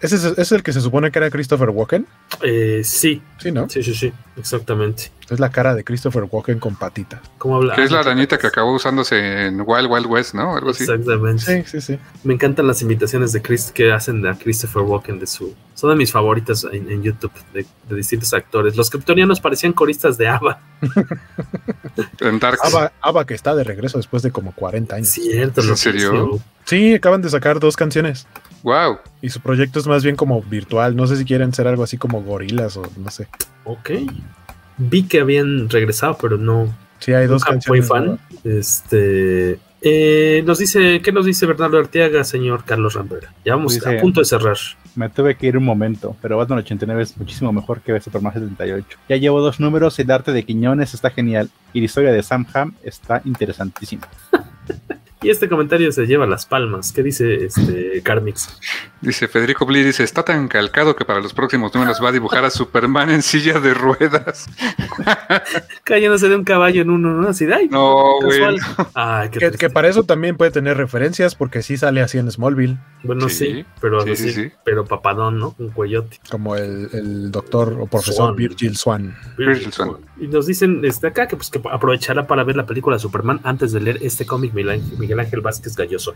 ¿Ese es, es el que se supone que era Christopher Walken? Eh, sí, Sí, ¿no? sí, sí, sí, exactamente. Es la cara de Christopher Walken con patitas. ¿Cómo habla? Que es la arañita que acabó usándose en Wild Wild West, ¿no? Algo así. Exactamente. Sí, sí, sí. Me encantan las invitaciones de Chris que hacen a Christopher Walken de su. Son de mis favoritas en, en YouTube de, de distintos actores. Los kryptonianos parecían coristas de ABBA. [LAUGHS] [LAUGHS] En Dark. Ava, Ava que está de regreso después de como 40 años. Cierto, ¿En serio? Sí, acaban de sacar dos canciones. Wow. Y su proyecto es más bien como virtual. No sé si quieren ser algo así como gorilas o no sé. Ok. Vi que habían regresado, pero no. Sí, hay dos canciones. fan. Este. Eh, nos dice, ¿qué nos dice Bernardo Arteaga, señor Carlos Rambera? Ya vamos Dice- a punto de cerrar. Me tuve que ir un momento, pero Batman 89 es muchísimo mejor que Superman 78. Ya llevo dos números, el arte de Quiñones está genial y la historia de Sam Ham está interesantísima. [LAUGHS] Y este comentario se lleva las palmas. ¿Qué dice este Carmix? Dice Federico Bli, dice, está tan calcado que para los próximos números va a dibujar a Superman en silla de ruedas. [LAUGHS] Cayéndose de un caballo en uno, ¿no? Así de ay, No, güey. casual. Ay, qué Que, para eso también puede tener referencias, porque sí sale así en Smallville, Bueno, sí, Sí, pero sí, así, sí, sí. pero papadón, ¿no? Un cuellote. como el, el doctor o profesor Swan. Virgil Swan. Virgil Swan. Y nos dicen desde acá que pues que aprovechará para ver la película de Superman antes de leer este cómic Miguel Miguel Ángel Vázquez Galloso.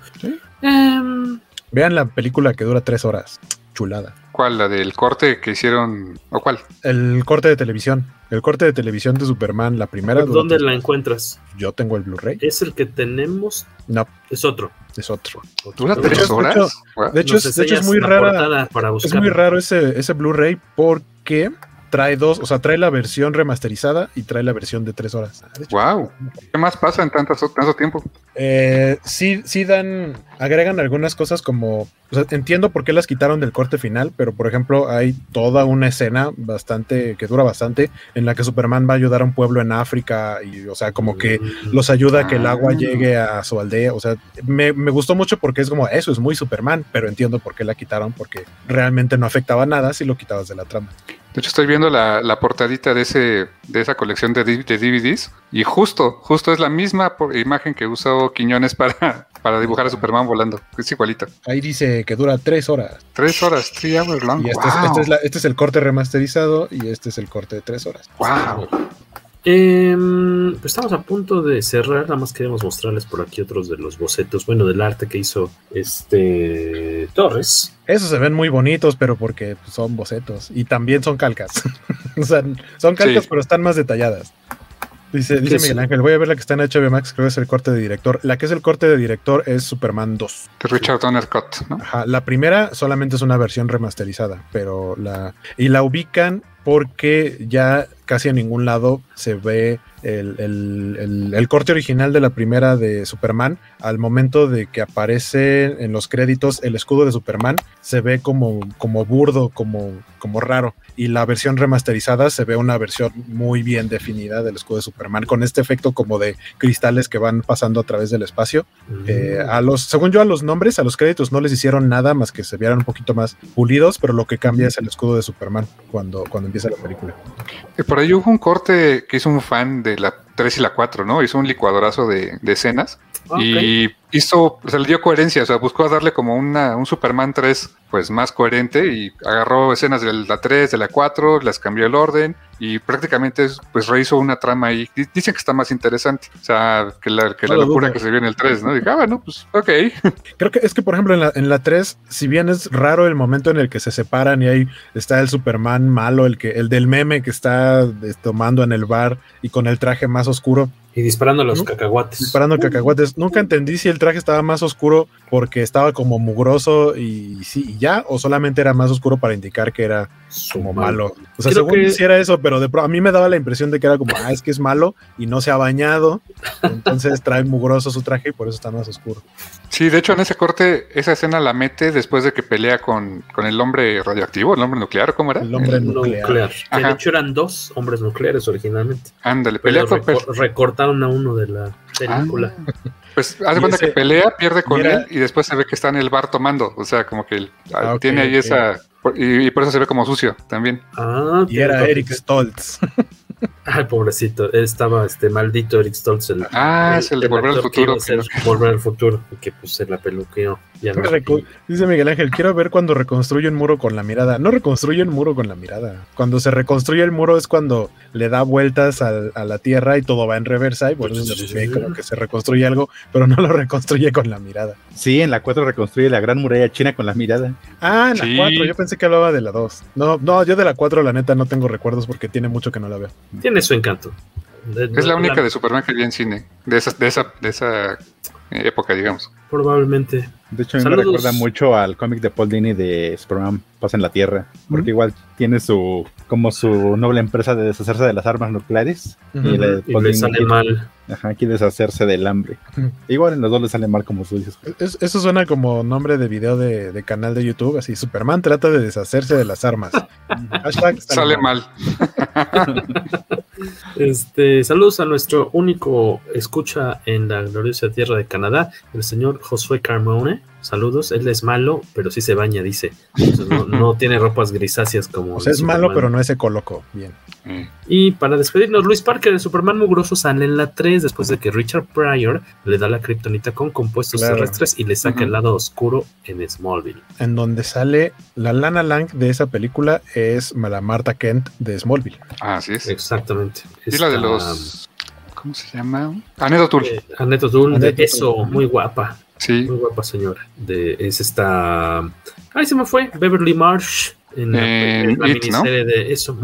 Em, Vean la película que dura tres horas. Chulada. ¿Cuál? ¿La del corte que hicieron? ¿O cuál? El corte de televisión. El corte de televisión de Superman, la primera. ¿Dónde la encuentras? Yo tengo el Blu-ray. ¿Es el que tenemos? No, Es otro. es otro. ¿Dura tres de horas? hecho. De hecho, de hecho es muy rara. Para Es muy raro ese, ese Blu-ray porque trae dos, o sea, trae la versión remasterizada y trae la versión de tres horas. Ah, de hecho, Wow. ¿Qué más pasa en tantas, tanto tiempo? Eh, sí, sí dan, agregan algunas cosas como, o sea, entiendo por qué las quitaron del corte final, pero por ejemplo hay toda una escena bastante, que dura bastante, en la que Superman va a ayudar a un pueblo en África y, o sea, como que los ayuda a que el agua Ah. llegue a su aldea, o sea, me, me gustó mucho porque es como, eso es muy Superman, pero entiendo por qué la quitaron, porque realmente no afectaba nada si lo quitabas de la trama. De hecho, estoy viendo la, la portadita de ese de esa colección de, DVDs y justo, justo es la misma por- imagen que usó Quiñones para, [LAUGHS] para dibujar a Superman volando. Es igualita. Ahí dice que dura tres horas. Tres horas, three hours long. Y este, es, Wow. este es la- este es el corte remasterizado y este es el corte de tres horas. Wow. Em, pues estamos a punto de cerrar, nada más queremos mostrarles por aquí otros de los bocetos, bueno, del arte que hizo este Torres. Esos se ven muy bonitos, pero porque son bocetos y también son calcas. [LAUGHS] o sea, son calcas, Sí. pero están más detalladas. Dice? Miguel Ángel, voy a ver la que está en HBO Max, creo que es el corte de director. La que es el corte de director es Superman 2. De Richard Donner Scott, ¿no? Ajá, la primera solamente es una versión remasterizada, pero la... Y la ubican porque ya casi en ningún lado se ve el, el- el- el corte original de la primera de Superman. Al momento de que aparece en los créditos el escudo de Superman, se ve como, como burdo, como, como raro. Y la versión remasterizada se ve una versión muy bien definida del escudo de Superman, con este efecto como de cristales que van pasando a través del espacio. Eh, a los, según yo, a los nombres, a los créditos no les hicieron nada más que se vieran un poquito más pulidos, pero lo que cambia es el escudo de Superman cuando, cuando empieza la película. Y por ahí hubo un corte que hizo un fan de la 3 y la 4, ¿no? Hizo un licuadorazo de, de escenas y hizo, o sea, le dio coherencia, o sea, buscó darle como una, un Superman 3 pues más coherente y agarró escenas de la 3, de la 4, las cambió el orden y prácticamente pues rehizo una trama ahí. Di- Dicen que está más interesante, o sea, que la, que No la lo locura que se vio en el 3, ¿no? Dije, ah, bueno, pues ok. [LAUGHS] Creo que es que, por ejemplo, en la, en la 3, si bien es raro el momento en el que se separan y ahí está el Superman malo, el, que, el del meme que está eh, tomando en el bar y con el traje más oscuro, Y disparando los ¿No? cacahuates. disparando cacahuates. Nunca entendí si el traje estaba más oscuro porque estaba como mugroso y sí, y ya, o solamente era más oscuro para indicar que era como malo. O sea, Creo según que- si era eso, pero de pro- a mí me daba la impresión de que era como, ah, es que es malo y no se ha bañado, entonces trae mugroso su traje y por eso está más oscuro. Sí, de hecho en ese corte, esa escena la mete después de que pelea con, con el hombre radioactivo, el hombre nuclear, ¿cómo era? El hombre El- nuclear. nuclear. Que de hecho eran dos hombres nucleares originalmente. Ándale, pelea Pero con... recortaron a uno de la película. Pues haz de cuenta ese- que pelea, pierde con él y después se ve que está en el bar tomando. O sea, como que él, Ah, tiene ahí esa. Y, y por eso se ve como sucio también. Ah, Y era Eric. Stoltz. [LAUGHS] Ay, pobrecito. Estaba este maldito Eric Stoltz. El, Ah, es el de Volver al que Futuro, a ser Volver al futuro. Que pues se la peluqueó. Ya no. Dice Miguel Ángel, quiero ver cuando reconstruye un muro con la mirada. No reconstruye un muro con la mirada. Cuando se reconstruye el muro es cuando le da vueltas a, la tierra y todo va en reversa y eso se ve como que se reconstruye algo, pero no lo reconstruye con la mirada. Sí, en la 4 reconstruye la gran muralla china con la mirada. Ah, en la Sí. 4, yo pensé que hablaba de la 2. No, no, yo de la 4 la neta no tengo recuerdos porque tiene mucho que no la veo. Tiene su encanto. Es la única de Superman que vi en cine. De esa, de esa, de esa eh, época, digamos. Probablemente. De hecho, a mí Saludos. me recuerda mucho al cómic de Paul Dini de Superman Pasa en la Tierra, porque igual tiene su como su noble empresa de deshacerse de las armas nucleares y, le, Y Paul le Dini sale quiere- mal. Ajá, quiere deshacerse del hambre. Igual en los dos le sale mal como tú dices. Es- eso suena como nombre de video de, de canal de YouTube, así Superman trata de deshacerse de las armas. Hashtag [LAUGHS] Sale mal. [LAUGHS] Este, saludos a nuestro único escucha en la gloriosa tierra de Canadá, el señor Josué Carmone. Saludos, él es malo, pero sí se baña, dice. Entonces, no, no [LAUGHS] tiene ropas grisáceas como. O sea, es Superman. malo, pero no es ecoloco. Bien. Mm. Y para despedirnos, Luis Parker de Superman Mugroso sale en la 3 después de que Richard Pryor le da la kriptonita con compuestos Claro. terrestres y le saca el lado oscuro en Smallville. En donde sale la Lana Lang de esa película es la Marta Kent de Smallville. Ah, así es. Exactamente. Y la de los. ¿Cómo se llama? Annette O'Toole. eh, Annette de eso, muy guapa. Sí. Muy guapa señora. De, es esta. Ay, se me fue. Beverly Marsh. En la, En en la It, ¿no? miniserie de eso.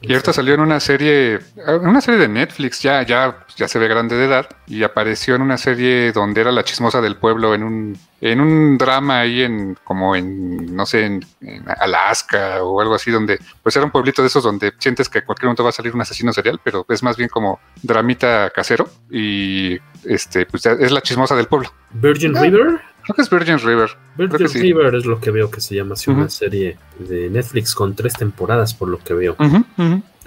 Y ahorita salió en una serie, en una serie de Netflix, ya, ya, ya se ve grande de edad, y apareció en una serie donde era la chismosa del pueblo en un, en un drama ahí en, como en, no sé, en, en Alaska o algo así, donde, pues era un pueblito de esos donde sientes que en cualquier momento va a salir un asesino serial, pero es más bien como dramita casero, y este, pues es la chismosa del pueblo. Virgin River. Creo que es Virgin River. Virgin sí. River es lo que veo que se llama así una serie de Netflix con tres temporadas, por lo que veo.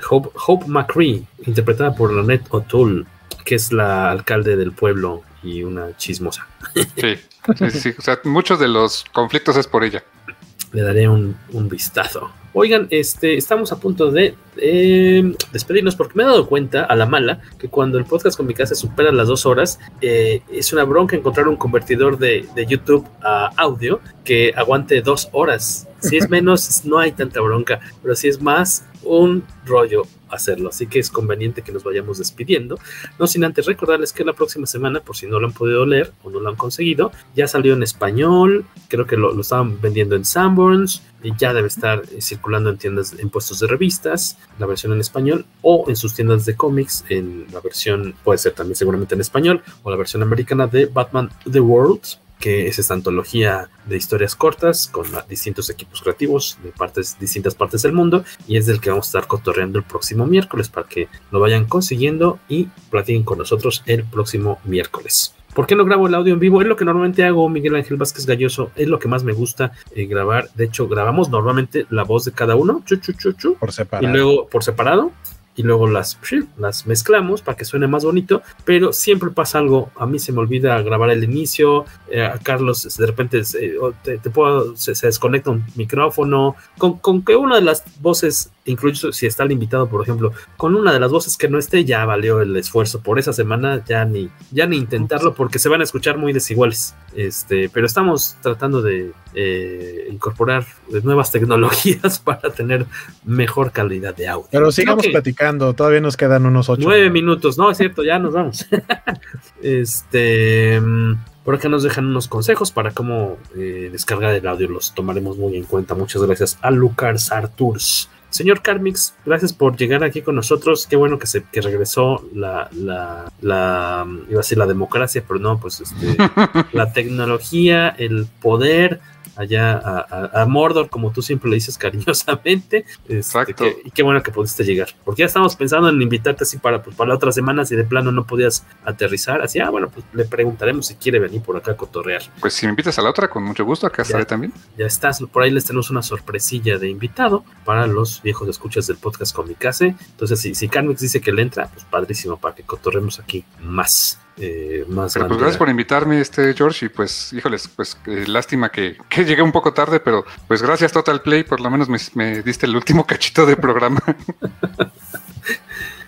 Hope, Hope McCree, interpretada por Lynette O'Toole, que es la alcalde del pueblo y una chismosa. Sí, sí, sí, sí. O sea, muchos de los conflictos es por ella. [LAUGHS] Le daré un, un vistazo. Oigan, este, estamos a punto de eh, despedirnos porque me he dado cuenta a la mala que cuando el podcast con mi casa supera las dos horas, eh, es una bronca encontrar un convertidor de, de YouTube a audio que aguante dos horas. Si es [LAUGHS] menos, no hay tanta bronca, pero si es más, un rollo hacerlo. Así que es conveniente que nos vayamos despidiendo. No sin antes recordarles que la próxima semana, por si no lo han podido leer o no lo han conseguido, ya salió en español. Creo que lo, estaban vendiendo en Sanborns y ya debe estar eh, circulando en tiendas, en puestos de revistas, la versión en español o en sus tiendas de cómics, en la versión, puede ser también seguramente en español o la versión americana de Batman The World que es esta antología de historias cortas con distintos equipos creativos de partes, distintas partes del mundo y es del que vamos a estar cotorreando el próximo miércoles para que lo vayan consiguiendo y platiquen con nosotros el próximo miércoles. ¿Por qué no grabo el audio en vivo? Es lo que normalmente hago, Miguel Ángel Vázquez Galloso. Es lo que más me gusta eh, grabar. De hecho, grabamos normalmente la voz de cada uno, chu, chu, chu, chu, Por y separado. luego por separado y luego las, las mezclamos para que suene más bonito, pero siempre pasa algo, a mí se me olvida grabar el inicio, eh, a Carlos de repente se, te, te puedo- se, se desconecta un micrófono, con, con que una de las voces, incluso si está el invitado, por ejemplo, con una de las voces que no esté, ya valió el esfuerzo por esa semana, ya ni, ya ni intentarlo porque se van a escuchar muy desiguales, este, pero estamos tratando de eh, incorporar nuevas tecnologías [LAUGHS] para tener mejor calidad de audio. Pero sigamos Ok. Platicando, todavía nos quedan unos ocho. Nueve minutos, no, es cierto, ya nos vamos. [LAUGHS] este, mm, por acá nos dejan unos consejos para cómo eh, descargar el audio, los tomaremos muy en cuenta. Muchas gracias a Lucar Sarturs. Señor Carmix, gracias por llegar aquí con nosotros. Qué bueno que se que regresó la, la, la iba a decir la democracia, pero no, pues este, [LAUGHS] la tecnología, el poder allá a, a- a Mordor, como tú siempre le dices cariñosamente. Este, Exacto. que- y qué bueno que pudiste llegar. Porque ya estamos pensando en invitarte así para, pues, para la otra semana, si de plano no podías aterrizar. Así, ah, bueno, pues le preguntaremos si quiere venir por acá a cotorrear. Pues si me invitas a la otra, con mucho gusto, acá estaré también. Ya estás, por ahí les tenemos una sorpresilla de invitado para los viejos escuchas del podcast Comicase. Entonces, si, si Carmix dice que le entra, pues padrísimo, para que cotorremos aquí más. Eh, más Pero pues gracias por invitarme, este George, y pues, híjoles, pues eh, lástima que, que llegué un poco tarde, pero pues gracias Total Play, por lo menos me, me diste el último [LAUGHS] cachito de programa. [LAUGHS]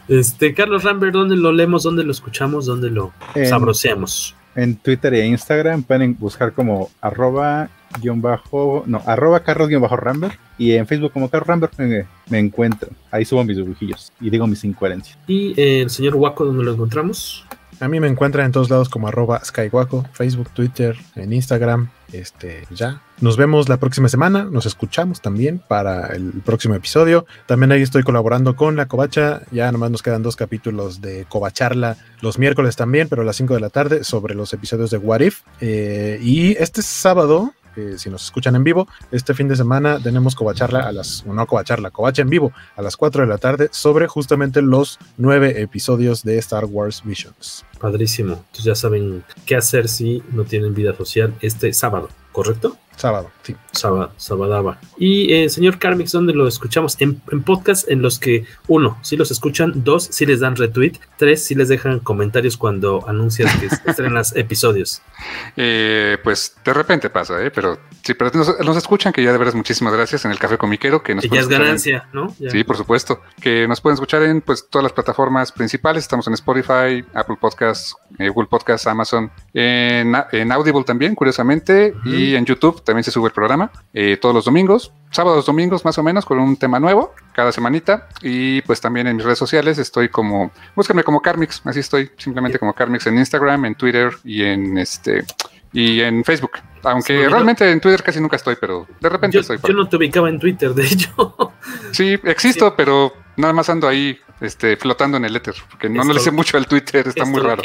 Este, Carlos Rambert, ¿dónde lo leemos? ¿Dónde lo escuchamos? ¿Dónde lo En- sabroseamos? En Twitter e Instagram pueden buscar como arroba guion bajo, no, arroba carlos guion bajo Rambert y en Facebook como Carlos Rambert me, me encuentran. Ahí subo mis dibujillos y digo mis incoherencias. Y eh, el señor Waco, ¿dónde lo encontramos? A mí me encuentran en todos lados como arroba Skywaco, Facebook, Twitter, en Instagram, este, ya. Nos vemos la próxima semana, nos escuchamos también para el próximo episodio. También ahí estoy colaborando con la Covacha, ya nomás nos quedan dos capítulos de Covacharla los miércoles también, pero a las 5 de la tarde sobre los episodios de What If. Eh, y este sábado eh, si nos escuchan en vivo, este fin de semana tenemos Covacharla a las, no Covacharla, Covacha en vivo a las 4 de la tarde sobre justamente los nueve episodios de Star Wars Visions. Padrísimo. Entonces ya saben qué hacer si no tienen vida social este sábado, ¿correcto? Sábado, sí. Sábado, sabadaba. Y eh, señor Carmix, ¿dónde lo escuchamos? En, en podcasts en los que, uno, si los escuchan, dos, si les dan retweet, tres, si les dejan comentarios cuando anuncias que estrenas episodios. [LAUGHS] Eh, pues de repente pasa, ¿eh? Pero sí, pero nos, nos escuchan, que ya de veras muchísimas gracias en el Café Comiquero. Que nos Que ya es ganancia, en- ¿no? Ya. Sí, por supuesto. Que nos pueden escuchar en pues todas las plataformas principales. Estamos en Spotify, Apple Podcasts, eh, Google Podcasts, Amazon, en, en Audible también, curiosamente, y en YouTube también se sube el programa eh, todos los domingos, sábados, domingos más o menos, con un tema nuevo cada semanita. Y pues también en mis redes sociales estoy como, búsquenme como Carmix, así estoy, simplemente como Carmix en Instagram, en Twitter y en este y en Facebook. Aunque Sí, realmente en Twitter casi nunca estoy, pero de repente Yo, estoy. yo no te ubicaba en Twitter, de hecho. Sí, existo, pero nada más ando ahí este, flotando en el éter, porque no, no le sé mucho al Twitter, está muy raro.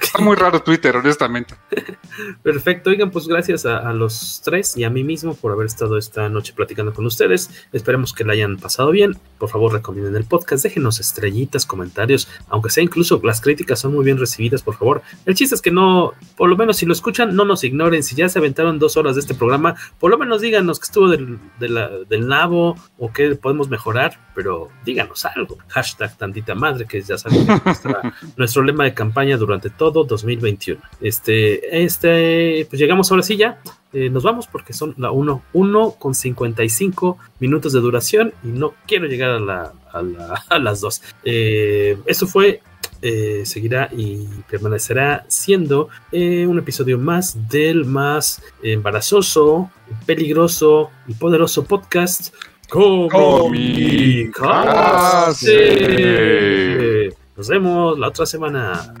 Está muy raro Twitter, honestamente. [LAUGHS] Perfecto, oigan, pues gracias a, a los tres y a mí mismo por haber estado esta noche platicando con ustedes. Esperemos que la hayan pasado bien. Por favor, recomienden el podcast, déjenos estrellitas, comentarios, aunque sea incluso las críticas son muy bien recibidas, por favor. El chiste es que no, por lo menos si lo escuchan, no nos ignoren. Si ya se aventaron dos horas de este programa, por lo menos díganos que estuvo del, de la- del nabo o que podemos mejorar, pero díganos algo. Hashtag tantita madre, que ya saben que es nuestra- [LAUGHS] nuestro lema de campaña durante todo 2021. Este, este, pues llegamos ahora sí ya. Eh, nos vamos porque son la 1, 1 con 55 minutos de duración y no quiero llegar a, la, a, la- [LAUGHS] a las 2. Eh, eso fue, eh, seguirá y permanecerá siendo eh, un episodio más del más embarazoso, peligroso y poderoso podcast. Comicase. Nos vemos la otra semana.